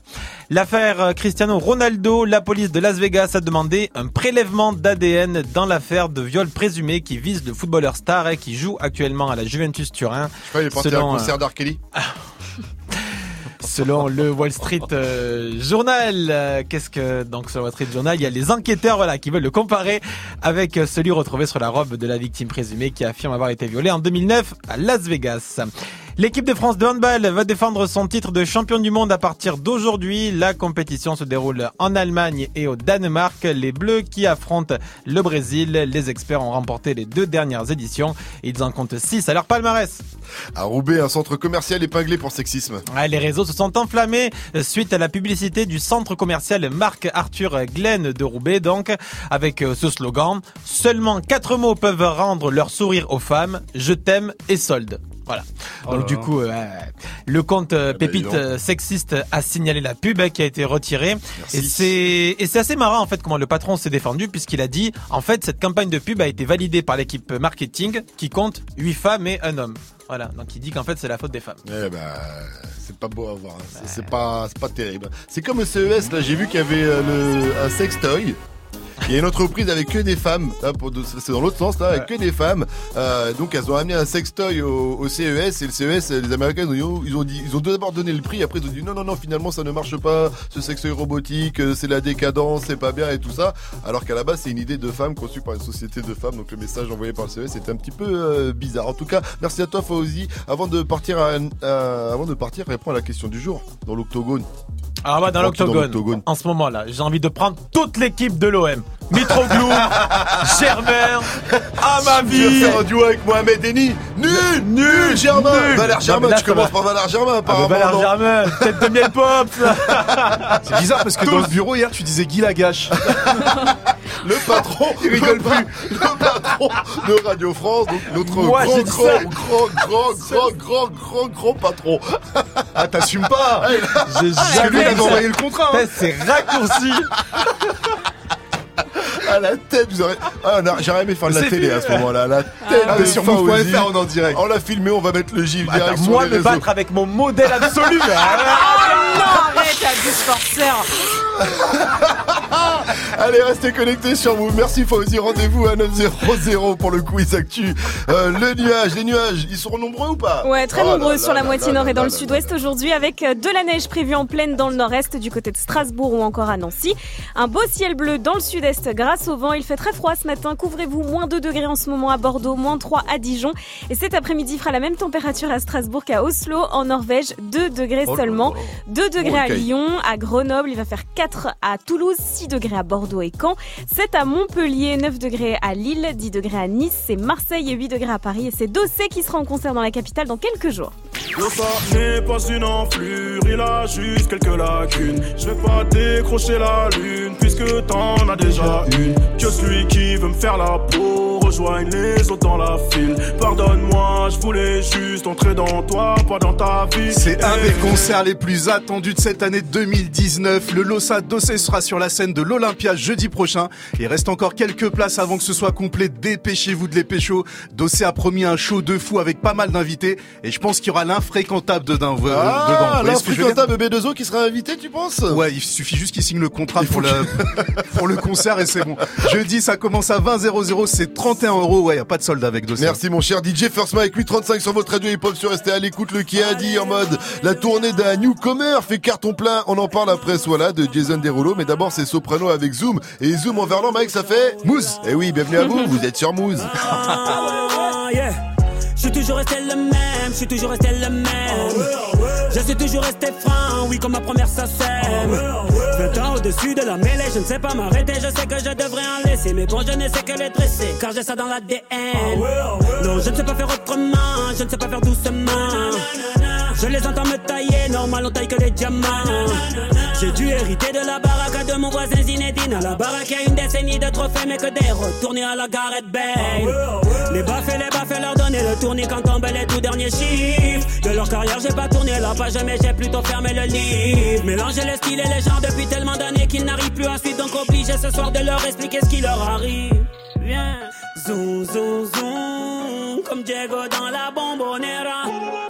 L'affaire Cristiano Ronaldo, la police de Las Vegas a demandé un prélèvement d'ADN dans l'affaire de viol présumé qui vise le footballeur star et qui joue actuellement à la Juventus Turin. Je crois qu'il est parti à un concert euh, d'R. Kelly. [LAUGHS] Selon le Wall Street euh, Journal, euh, qu'est-ce que donc sur le Wall Street Journal, il y a les enquêteurs voilà qui veulent le comparer avec euh, celui retrouvé sur la robe de la victime présumée qui affirme avoir été violée en 2009 à Las Vegas. L'équipe de France de handball va défendre son titre de champion du monde à partir d'aujourd'hui. La compétition se déroule en Allemagne et au Danemark. Les Bleus qui affrontent le Brésil. Les experts ont remporté les deux dernières éditions. Ils en comptent 6 à leur palmarès. À Roubaix, un centre commercial épinglé pour sexisme. Ouais, les réseaux se sont enflammés suite à la publicité du centre commercial Marc Arthur Glenn de Roubaix, donc, avec euh, ce slogan Seulement quatre mots peuvent rendre leur sourire aux femmes, je t'aime et solde. Voilà. Oh Donc du coup, euh, le compte euh, ben, Pépite dis donc. euh, sexiste a signalé la pub euh, qui a été retirée. Et c'est et c'est assez marrant en fait comment le patron s'est défendu puisqu'il a dit en fait cette campagne de pub a été validée par l'équipe marketing qui compte 8 femmes et un homme. Voilà. Donc il dit qu'en fait c'est la faute des femmes. Eh ben, c'est pas beau à voir. hein. C'est- pas, pas terrible. C'est comme le CES, là, j'ai vu qu'il y avait euh, le, un sextoy. Il y a une entreprise avec que des femmes, là, de- c'est dans l'autre sens là, avec que des femmes. Euh, donc elles ont amené un sextoy au, au CES et le CES, les Américains ils ont, ils ont dit, ils ont d'abord donné le prix, après ils ont dit non non non finalement ça ne marche pas, ce sextoy robotique, euh, c'est la décadence, c'est pas bien et tout ça. Alors qu'à la base c'est une idée de femme conçue par une société de femmes, donc le message envoyé par le CES était un petit peu euh, bizarre. En tout cas, merci à toi Fauzi. Avant de partir, à, avant de partir, réponds à la question du jour dans l'octogone. Ah ouais, dans l'octogone. En ce moment-là, j'ai envie de prendre toute l'équipe de l'OM. Mitroglou, [LAUGHS] Germain, à ma Tu vie. vas faire un duo avec Mohamed Eni Nul Nul Germain Nul. Valère Germain, là, tu commences va. par Valère Germain Ah, apparemment. mais Valère non Germain, tête de miel pop. [LAUGHS] C'est bizarre parce que dans le bureau hier, tu disais Guy Lagache. [LAUGHS] Le patron, il rigole plus. Le patron de Radio France, donc notre Moi, grand, grand, grand, grand, grand, grand, grand, grand patron. Ah, t'assumes pas J'ai Parce que lui, il avait envoyé le contrat. hein. C'est raccourci. À la tête, vous aurez. Ah, J'aurais aimé faire de la télé fait. à ce moment-là. La tête Ah, de sur move.fr, on en direct. On l'a filmé, on va mettre le gif direct Attends, sur moi les me réseaux. battre avec mon modèle absolu. Ah non, arrête, abuse forceur. [LAUGHS] Allez, restez connectés sur vous. Merci Fauzi. Rendez-vous à 900 pour le quiz actu. Euh, le nuage, les nuages, ils seront nombreux ou pas? Ouais, très Oh nombreux là sur la là moitié là nord là et dans là le sud-ouest aujourd'hui avec euh, de la neige prévue en pleine dans le nord-est du côté de Strasbourg ou encore à Nancy. Un beau ciel bleu dans le sud-est grâce au vent. Il fait très froid ce matin. Couvrez-vous. Moins 2 degrés en ce moment à Bordeaux, moins 3 à Dijon. Et cet après-midi fera la même température à Strasbourg qu'à Oslo en Norvège. 2 degrés Oh seulement. là. 2 degrés à Ok. Lyon, à Grenoble. Il va faire 4 à Toulouse, 6 degrés à Bordeaux et Caen. 7 à Montpellier, 9 degrés à Lille, 10 degrés à Nice. C'est Marseille et 8 degrés à Paris. Et c'est Dossé qui sera en concert dans la capitale dans quelques jours. Ça n'est pas une enflure, il a juste quelques lacunes. Je vais pas décrocher la lune, puisque t'en as déjà une. Que celui qui veut me faire la peau rejoigne les autres dans la file. Pardonne-moi, je voulais juste entrer dans toi, pas dans ta vie. C'est un des concerts les plus attendus de cette année 2019. Le Lossa Dossé sera sur la scène de l'Olympia jeudi prochain. Il reste encore quelques places avant que ce soit complet. Dépêchez-vous de les pécho. Dossé a promis un show de fou avec pas mal d'invités. Et je pense qu'il y aura l'infréquentable dedans. euh, dedans. Ah, l'infréquentable B2O qui sera invité, tu penses? Ouais, il suffit juste qu'il signe le contrat pour le, [LAUGHS] pour le concert et c'est bon. Jeudi, ça commence à 20 00, c'est 30 31 euros, ouais, y a pas de solde avec Dossé. Merci mon cher DJ First Mike 835 sur votre radio hip-hop sur rester à l'écoute le qui a dit en mode la tournée d'un newcomer fait carton plein on en parle après voilà de Jason Derulo mais d'abord c'est Soprano avec Zoom et Zoom en verlan Mike ça fait Mousse et oui bienvenue à vous vous êtes sur Mousse Ah. Je suis toujours resté le même, je suis toujours resté le même. Je suis toujours resté franc, oui, comme ma première sacème. 20 ans au-dessus de la mêlée, je ne sais pas m'arrêter, je sais que je devrais en laisser. Mais bon, je ne sais que les dresser, car j'ai ça dans l'ADN. Non, je ne sais pas faire autrement, je ne sais pas faire doucement. Je les entends me tailler, normal, on taille que les diamants. J'ai dû hériter de la baraque de mon voisin Zinedine. La baraque, a une décennie de trophées, mais que des retournés à la Gareth Bale. Les baffes et les baffes, leur donner le tournis quand tombent les tout derniers chiffres. De leur carrière, j'ai pas tourné la page, mais j'ai plutôt fermé le livre. Mélanger les styles et les genres depuis tellement d'années qu'ils n'arrivent plus à suivre, donc obligé ce soir de leur expliquer ce qui leur arrive. Viens, zoom, zoom, zoom, comme Diego dans la bombonera.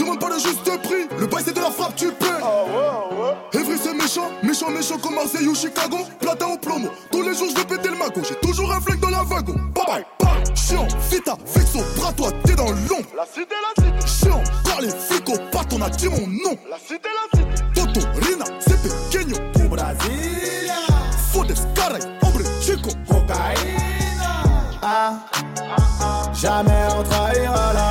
le juste prix, le bail c'est de la frappe, tu paies. Evry c'est méchant, méchant, méchant comme Marseille ou Chicago. Platin au plomo, tous les jours je vais péter le mago. J'ai toujours un flingue dans la wagon. Bye bye, bye. Chiant, vita, vexo, bras toi, t'es dans l'ombre. La cité, la cité. Chiant, par les flics au pattes, on a dit mon nom. La cité, la cité. Toto, Rina, c'est pequeño. Au Brasilia. Fodes, caray, hombre, chico. Cocaïna. Ah, jamais on trahira la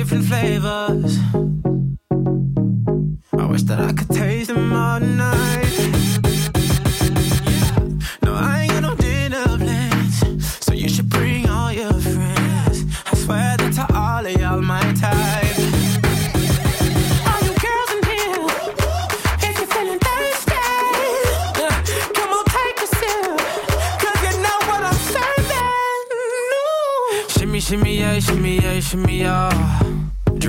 Different flavors. I wish that I could taste them all night. No, I ain't got no dinner plans, so you should bring all your friends. I swear that to all of y'all my type. All you girls in here, if you're feeling thirsty, come on, take a sip. You know what I'm serving. Shimmy, shimmy, yeah, shimmy, yeah, shimmy, yeah.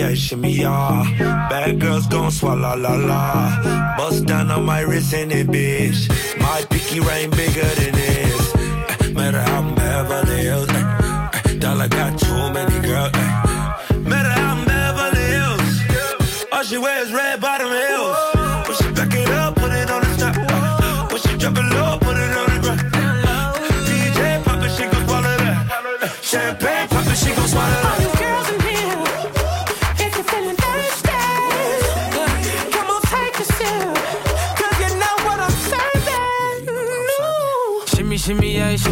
yeah, shimmy, yeah. Bad girls gon' swallow la la. Bust down on my wrist in it, bitch. My pinky ring bigger than this. Eh, Matter how I'm Beverly Hills. eh, eh, Dollar got too many girls. eh. Matter how I'm Beverly Hills. All she wears red bottom heels.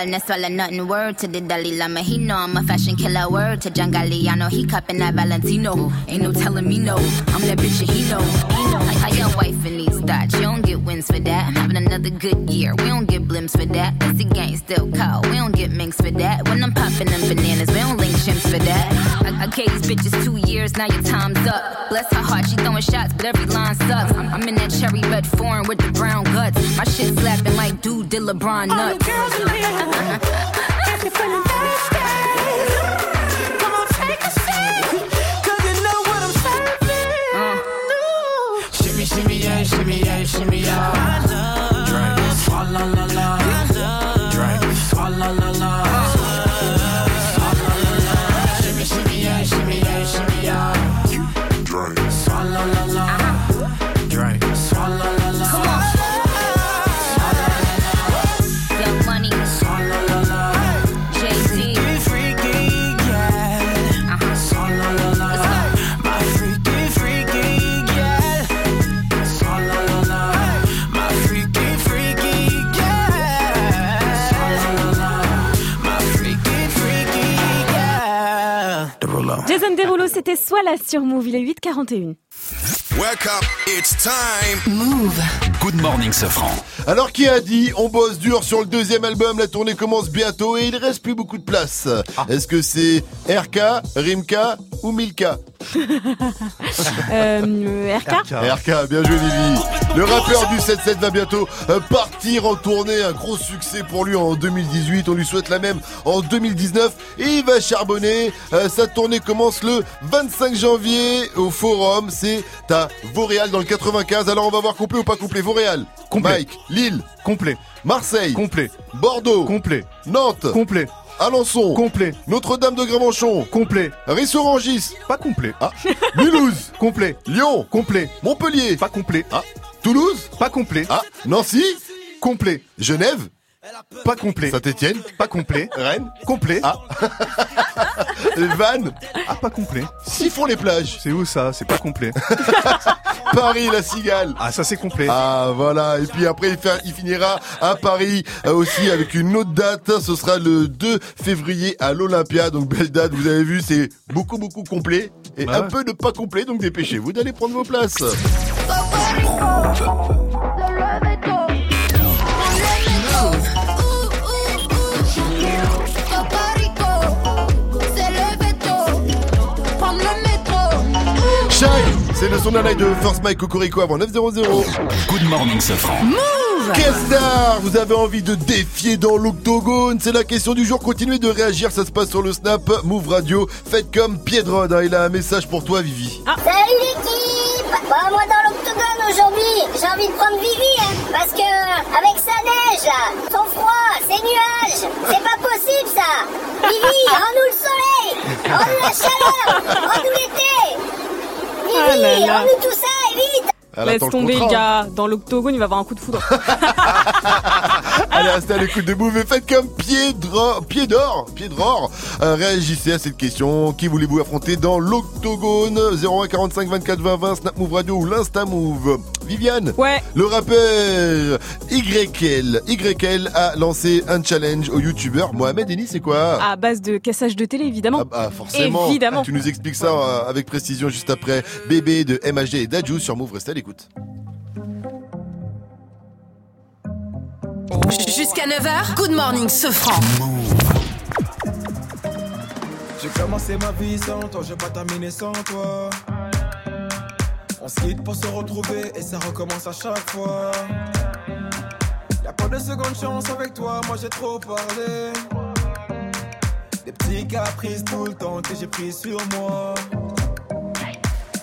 girl, finna swallow nothing. Word to the Dalai Lama, he know I'm a fashion killer. Word to John Galliano, he cupping that Valentino. Ain't no telling me no, I'm that bitch and he know. He know. Like how your wife in these thoughts, you don't get wins for that. I'm having another good year, we don't get blimps for that. It's the gang still cold, we don't get minks for that. When I'm popping them bananas, we don't link chimps for that. I, I gave these bitches two years, now your time's up. Bless her heart, she throwing shots, but every line sucks. I'm, I'm in that cherry red foreign with the brown guts. My shit slapping like dude did LeBron nuts. If you're feeling thirsty, yeah, shimmy, yeah, shimmy, yeah. Drink. Swalla la la. Drink. Swalla la la. C'était soit là sur Move, il est 8h41. Wake up, it's time. Move. Good morning, Sofran. Alors qui a dit on bosse dur sur le deuxième album, la tournée commence bientôt et il reste plus beaucoup de place. Est-ce que c'est RK, Rimka ou Milka [LAUGHS] Euh, RK RK, bien joué Vivi. Le rappeur du 7-7 va bientôt euh, partir en tournée, un gros succès pour lui en 2018, on lui souhaite la même en 2019 et il va charbonner. Euh, sa tournée commence le 25 janvier au Forum, c'est à Vauréal dans le 95. Alors on va voir complet ou pas complet Vauréal, Complet. Mike, Lille, Complet. Marseille, Complet. Bordeaux, Complet. Nantes, Complet. Alençon, Complet. Notre-Dame de Grémanchon, Complet. Rissorangis, Pas complet. ah, [LAUGHS] Mulhouse, Complet. Lyon, Complet. Montpellier, Pas complet. ah, Toulouse, Pas complet. ah, Nancy, Complet. Genève, Pas complet. Saint-Étienne, Pas complet. Rennes, Complet. Ah. [LAUGHS] Vannes, Ah, pas complet. Siphon les plages, C'est où ça? C'est pas complet. [LAUGHS] Paris la cigale. Ah, ça c'est complet. Ah voilà, et puis après il, fait- il finira à Paris euh, aussi avec une autre date, ce sera le 2 février à l'Olympia, donc belle date, vous avez vu c'est beaucoup beaucoup complet et Bah un ouais. peu de pas complet, donc dépêchez-vous d'aller prendre vos places. C'est le son de la night de First Mike Cocorico avant 900. Good morning, Sofran. Kestar, vous avez envie de défier dans l'octogone? C'est la question du jour. Continuez de réagir, ça se passe sur le Snap Move Radio. Faites comme Piedrod, hein, il a un message pour toi, Vivi. Salut l'équipe! Bah moi dans l'octogone aujourd'hui, j'ai envie de prendre Vivi hein, parce que avec sa neige là, son froid, ses nuages, c'est pas possible ça. Vivi, rends-nous le soleil! Rends-nous la chaleur! Rends-nous l'été Ah là Vivi, là. rends-nous tout ça et vite Elle Laisse tomber le contrat, hein. gars, dans l'octogone il va avoir un coup de foudre. [LAUGHS] Allez, restez à l'écoute de Move et faites comme Piedro, Piedor, Piedror. Euh, réagissez à cette question. Qui voulez-vous affronter dans l'octogone? 01 45 24 20 20 Snap Move Radio ou l'Insta Move Viviane? Ouais. Le rappeur YL, YL a lancé un challenge au youtubeur Mohamed Eni, c'est quoi? À base de cassage de télé évidemment. Ah bah forcément. Évidemment. Tu nous expliques ça euh, avec précision juste après Bébé de MHD et Dajou sur Move. Restez à l'écoute. Jusqu'à 9h, Good Morning Sofran. J'ai commencé ma vie sans toi, j'ai pas terminé sans toi. On se quitte pour se retrouver et ça recommence à chaque fois. Y'a pas de seconde chance avec toi, moi j'ai trop parlé. Des petits caprices tout le temps que j'ai pris sur moi.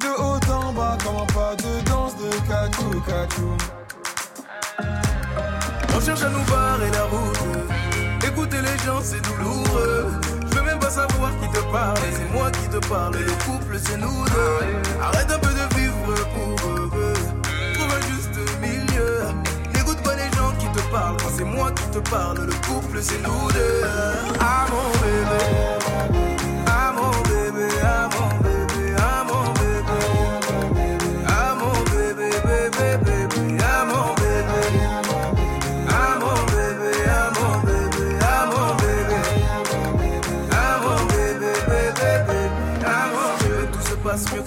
De haut en bas, comment pas de danse de cacou, cacou. On cherche à nous barrer la route. Écouter les gens, c'est douloureux. Je veux même pas savoir qui te parle. C'est moi qui te parle. Le couple, c'est nous deux. Arrête un peu de vivre pour eux. Trouve un juste milieu. N'écoute pas les gens qui te parlent. Quand c'est moi qui te parle, le couple, c'est nous deux. Ah mon bébé. Ah mon bébé. Ah mon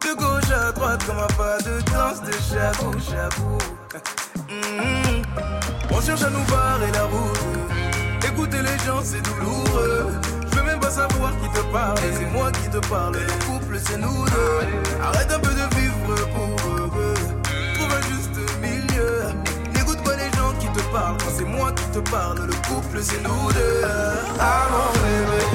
De gauche à droite comme un pas de danse de chabou, chabou. On cherche à nous barrer la route. Écouter les gens c'est douloureux. Je veux même pas savoir qui te parle. C'est moi qui te parle. Le couple c'est nous deux. Arrête un peu de vivre pour eux. Trouve un juste milieu. N'écoute pas les gens qui te parlent. C'est moi qui te parle, le couple c'est nous deux. Ah bébé.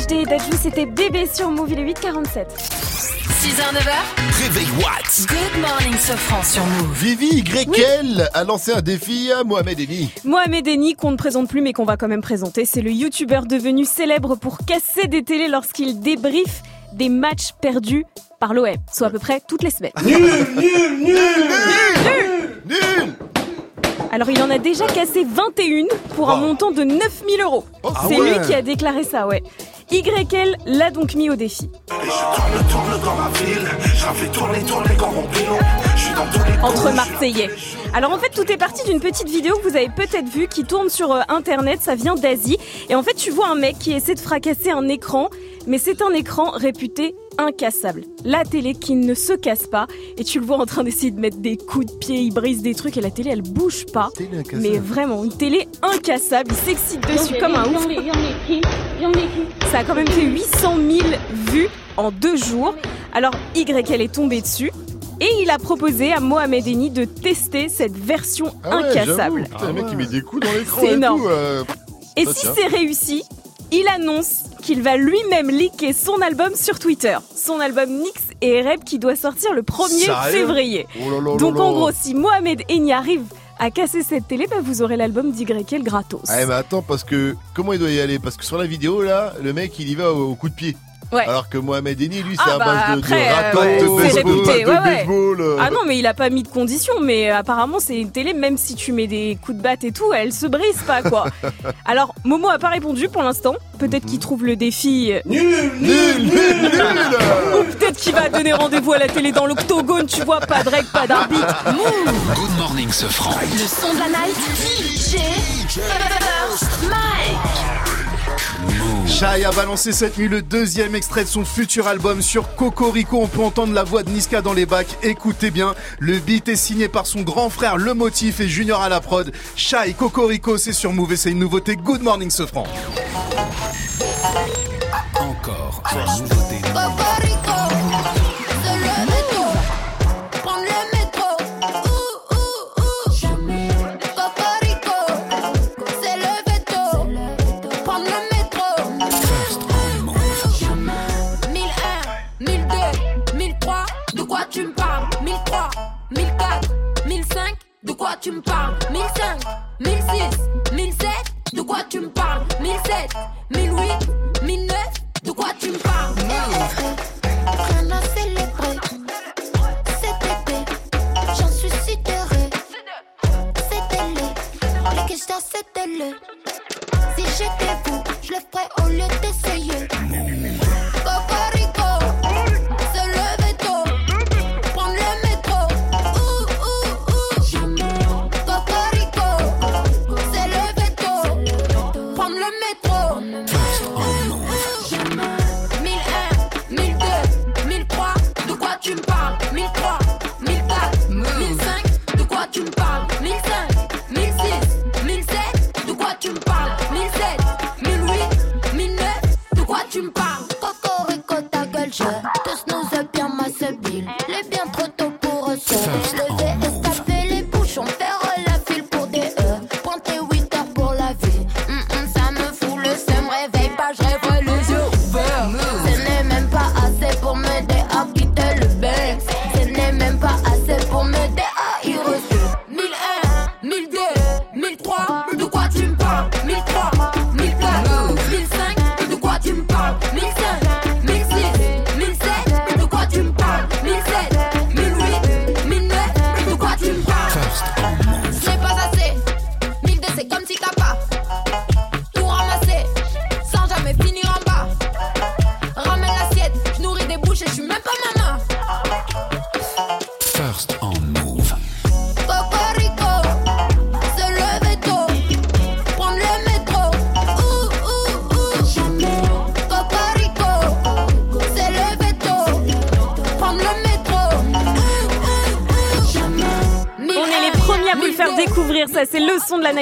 MHD et Dajou, c'était bébé sur Move, il est 8h47. 6h, 9h. Réveil Watts. Good morning, Sofran sur Move. Vivi YL a lancé un défi à Mohamed Eni. Mohamed Eni, qu'on ne présente plus mais qu'on va quand même présenter, c'est le youtubeur devenu célèbre pour casser des télés lorsqu'il débriefe des matchs perdus par l'OM, soit à peu près toutes les semaines. Nul, nul, nul, nul. Alors il en a déjà cassé 21 pour un montant de 9000 euros. Ah c'est ouais. lui qui a déclaré ça, ouais. YL l'a donc mis au défi. Entre Marseillais. Alors en fait, tout est parti d'une petite vidéo que vous avez peut-être vue qui tourne sur euh, internet, ça vient d'Asie. Et en fait, tu vois un mec qui essaie de fracasser un écran, mais c'est un écran réputé incassable. La télé qui ne se casse pas, et tu le vois en train d'essayer de mettre des coups de pied, il brise des trucs, et la télé elle bouge pas. Mais vraiment, une télé incassable, il s'excite dessus comme un ouf. Ça a quand même fait 800 000 vues en deux jours. Alors YL est tombé dessus. Et il a proposé à Mohamed Eni de tester cette version Ah ouais, incassable. j'avoue. Putain, le mec il met des coups dans l'écran C'est et énorme. tout. euh, Et ça si c'est réussi, il annonce qu'il va lui-même leaker son album sur Twitter. Son album Nix et Reb qui doit sortir le 1er Sérieux février. Oh là là Donc là en gros, si Mohamed Eni arrive à casser cette télé, bah, vous aurez l'album d'YL gratos. Ah mais attends parce que comment il doit y aller? Parce que sur la vidéo là, le mec il y va au, au coup de pied. Ouais. Alors que Mohamed Eni lui c'est Ah à bah base de, après, de râteau, euh, de baseball, réputé, de ouais, ouais. baseball. euh. Ah non, mais il a pas mis de conditions, mais apparemment c'est une télé, même si tu mets des coups de batte et tout, elle se brise pas quoi. [LAUGHS] Alors, Momo a pas répondu pour l'instant. Peut-être qu'il trouve le défi. euh, Nul, nul, nul, nul. Ou [LAUGHS] peut-être qu'il va donner rendez-vous à la télé dans l'octogone, tu vois, pas de règle, pas d'arbitre. Move [LAUGHS] Good morning, ce franc. Le son de la night. DJ First Mike. Shai a balancé cette nuit le deuxième extrait de son futur album sur Cocorico. On peut entendre la voix de Niska dans les bacs. Écoutez bien, le beat est signé par son grand frère Le Motif et Junior à la prod. Shai Cocorico, c'est sur Move c'est une nouveauté. Good morning, ce. Encore une nouveauté. Tu me parles? 1005, 1006, 1007, de quoi tu me parles? 1007, 1008, 1009, de quoi tu me parles? Rien à célébrer. Cet j'en suis sidérée. C'était le, les questions c'était le. Si j'étais vous, je le ferais au lieu d'essayer.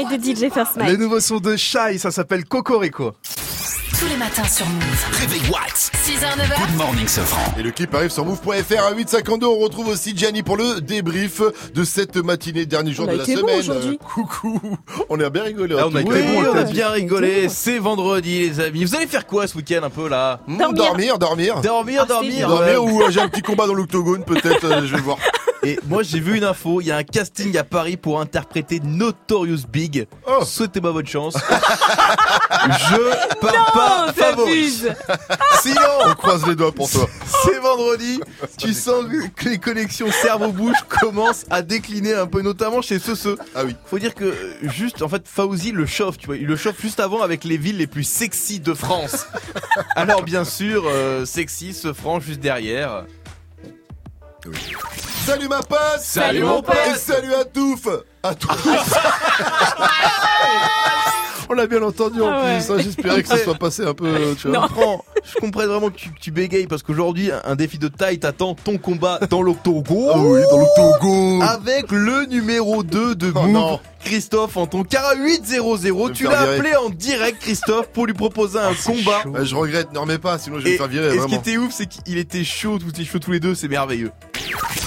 Night de DJ First Les nouveaux sons de Shy, ça s'appelle Cocorico. Tous les matins sur Move. Réveil What 6h, 9h. Good morning, Sofran. Et le clip arrive sur move.fr à 8h52. On retrouve aussi Gianni pour le débrief de cette matinée, dernier jour On a de la bon semaine. aujourd'hui. Euh, coucou. [LAUGHS] On a bien rigolé. Ah, en on a cas. bon, on a Oui, bien rigolé. C'est vendredi, les amis. Vous allez faire quoi ce week-end un peu là dormir, dormir. Dormir, Ah, dormir. Dormir ouais. ou euh, j'ai un petit combat dans l'octogone, peut-être, euh, je vais voir. [LAUGHS] Et moi j'ai vu une info, il y a un casting à Paris pour interpréter Notorious Big. Oh. Souhaitez-moi bonne chance. Je pars pas favori. Sinon, On croise les doigts pour toi. c'est vendredi, tu sens que les connexions cerveau-bouche commencent à décliner un peu, notamment chez ceux ceux. Ah oui. Faut dire que juste, en fait, Fauzi le chauffe, tu vois, il le chauffe juste avant avec les villes les plus sexy de France. [LAUGHS] Alors bien sûr, euh, sexy se franc juste derrière. Salut ma pote. Salut mon pote. Et salut à Touf. À tous [LAUGHS] On l'a bien entendu en Ah ouais. plus, hein, j'espérais que ça soit passé un peu, tu vois. comprends, je comprends vraiment que tu, bégayes parce qu'aujourd'hui, un, un défi de taille t'attend ton combat dans l'octogo. Ah oui, dans l'octogo Avec le numéro 2 de Oh Move, non. Christophe Anton. Cara 800, me tu l'as appelé en direct Christophe pour lui proposer un combat. Euh, Je regrette, ne remets pas, sinon je vais Et, me faire virer, et ce qui était ouf, c'est qu'il était chaud, tous chaud tous les deux, c'est merveilleux.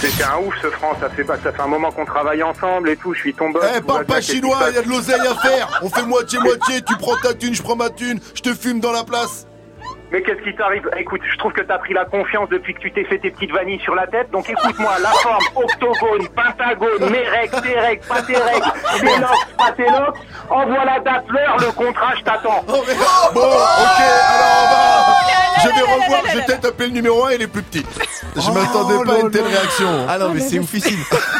C'était un ouf ce franc, ça fait pas, ça fait un moment qu'on travaille ensemble et tout, je suis ton boss. Eh, parle pas chinois, il y a de l'oseille à faire On fait moitié-moitié, tu prends ta thune, je prends ma thune, je te fume dans la place Mais qu'est-ce qui t'arrive? Écoute, je trouve que t'as pris la confiance depuis que tu t'es fait tes petites vanilles sur la tête, donc écoute-moi, la forme, octogone, pentagone, mérec, térec, patérec, télox, patélox, envoie la date, l'heure, le contrat, je t'attends. Bon, ok, alors on va... Je vais revoir, je vais peut-être appeler le numéro 1, il est plus petit. Je m'attendais pas à une telle réaction. Ah non, mais c'est oufissime.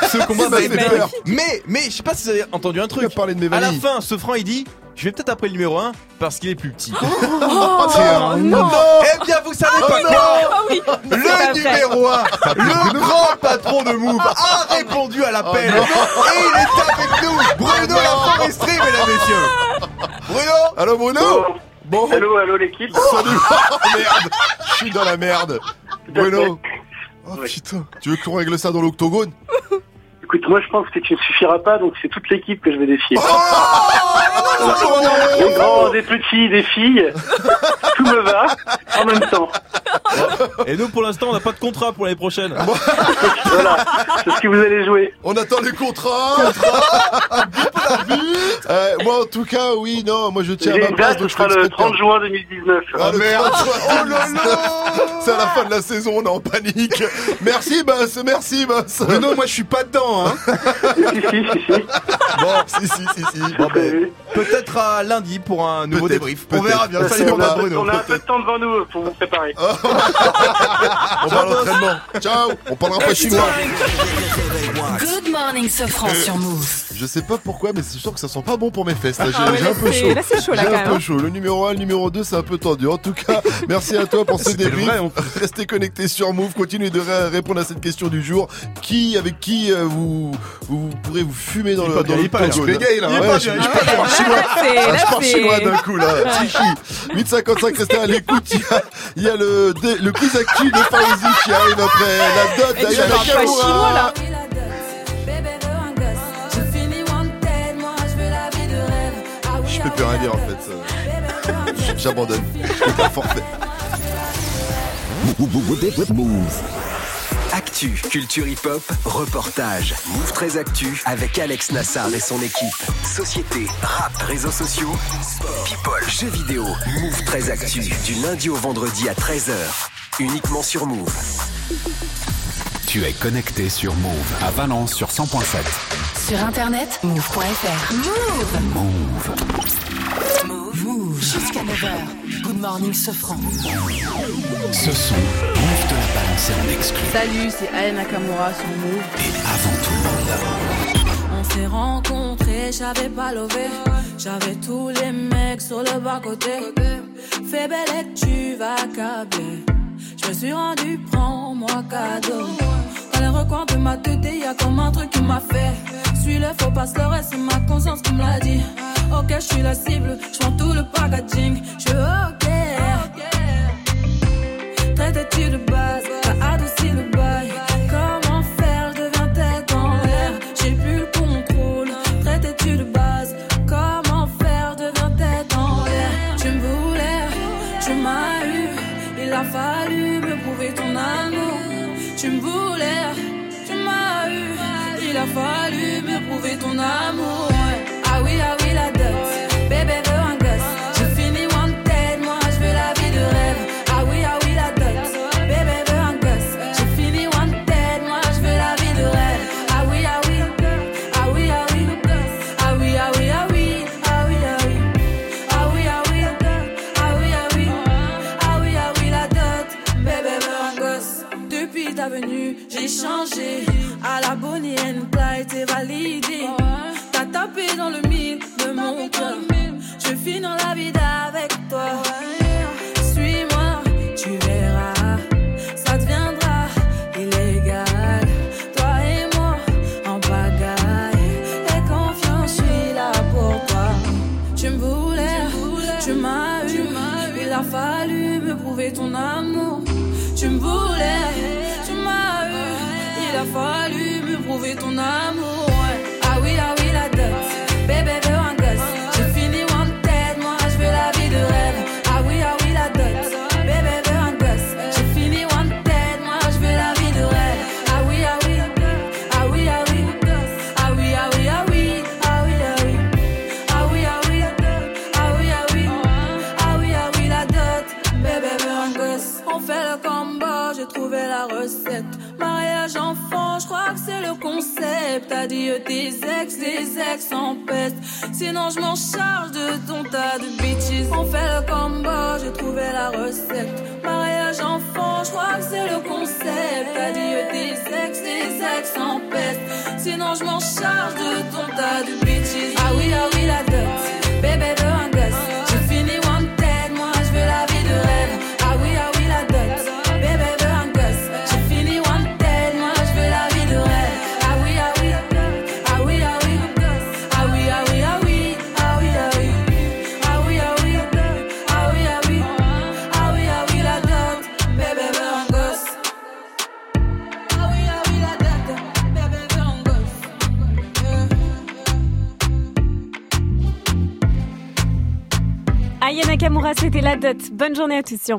Ce combat m'a va fait être peur. Mais, mais, je sais pas si vous avez entendu un truc. parler de mes À la fin, ce franc, il dit, je vais peut-être appeler le numéro 1 parce qu'il est plus petit. Oh, [LAUGHS] tiens. non. Eh bien, vous savez pas non. quoi Ah pas Le vrai. numéro 1, le grand patron de Move, a répondu à l'appel. et il est avec nous, Bruno la foresterie, mesdames et messieurs. Bruno Allô Bruno Bon, Hello, hello l'équipe. salut Oh merde Je suis dans la merde Bruno Oh putain Tu veux qu'on règle ça dans l'octogone? Écoute, moi je pense que tu ne suffiras pas, donc c'est toute l'équipe que je vais défier. Oh Des grands, des petits, des filles, tout me va en même temps. [LAUGHS] Et nous, pour l'instant, on n'a pas de contrat pour l'année prochaine. Voilà, c'est ce que vous allez jouer. On attend les contrats [LAUGHS] Euh, Moi en tout cas, oui, non, moi je tiens à ma une place, donc ce je sera le exprès de 30 juin 2019. Ah, le merde. 30 juin. C'est à la fin de la saison, on est en panique. Merci, Bass, merci, Bass. Bruno, moi je suis pas dedans, hein. si, si, si, si. Bon, si, si, si, si. Bon, ben, peut-être à lundi pour un nouveau débrief. On verra bien. Ça a- Bruno. On a un peu de temps devant nous pour vous préparer. On va à l'entraînement. Ciao, on parlera pas chinois. Good morning, Sofran sur Move. Je sais pas pourquoi, mais c'est sûr que ça sent pas bon pour mes fesses. Là, j'ai Ah j'ai là, un peu chaud. là, c'est chaud, là, J'ai quand un peu hein. chaud. Le numéro 1, le numéro 2, c'est un peu tendu. En tout cas, [LAUGHS] merci à toi pour ce débrief. Restez connectés sur Move. Continuez de ré- répondre à cette question du jour. Qui, avec qui euh, vous, vous pourrez vous fumer dans Il le bien, il pas je là. Il il pars. Là, Ah, là, c'est- chinois d'un coup là. Tichy. 855, restez à l'écoute. Il y a, il y a le, le quiz actu de Fauzi qui arrive après la dot Et tu d'Aya parles peux plus rien dire en fait. euh, J'abandonne. Je peux forfait. Actu, culture hip-hop, reportage. Move très actu avec Alex Nassar et son équipe. Société, rap, réseaux sociaux, people, jeux vidéo. Move très actu du lundi au vendredi à 13h. Uniquement sur Move. Tu es connecté sur Move à Valence sur 100.7. Sur internet, move.fr. Move. Move. Move. Move. Jusqu'à 9h. Good morning, Sofran. Ce son, Move te l'a balancé en exclu. Salut, c'est Aya Nakamura sur Move. Et avant tout le monde. On s'est rencontrés, j'avais pas levé. J'avais tous les mecs sur le bas-côté. Fais belle et tu vas câbler. Je me suis rendu, prends-moi cadeau. Dans les recoins de ma tête, y a comme un truc qui m'a fait. Suis le faux pas, le reste, c'est ma conscience qui me l'a dit. Ok, je suis la cible, je prends tout le packaging. Je suis ok. Traite-tu de base, fallu me prouver ton amour. fino la vida. T'as dit euh, tes ex, les ex en peste. Sinon, je m'en charge de ton tas de bitches. On fait le combo, j'ai trouvé la recette. Mariage enfant, je crois que c'est le concept. T'as dit euh, tes ex, les ex en peste. Sinon, je m'en charge de ton tas de bitches. Ah oui, ah oui, la dot. Bébé, Aya Nakamura, c'était la dot. Bonne journée à tous sur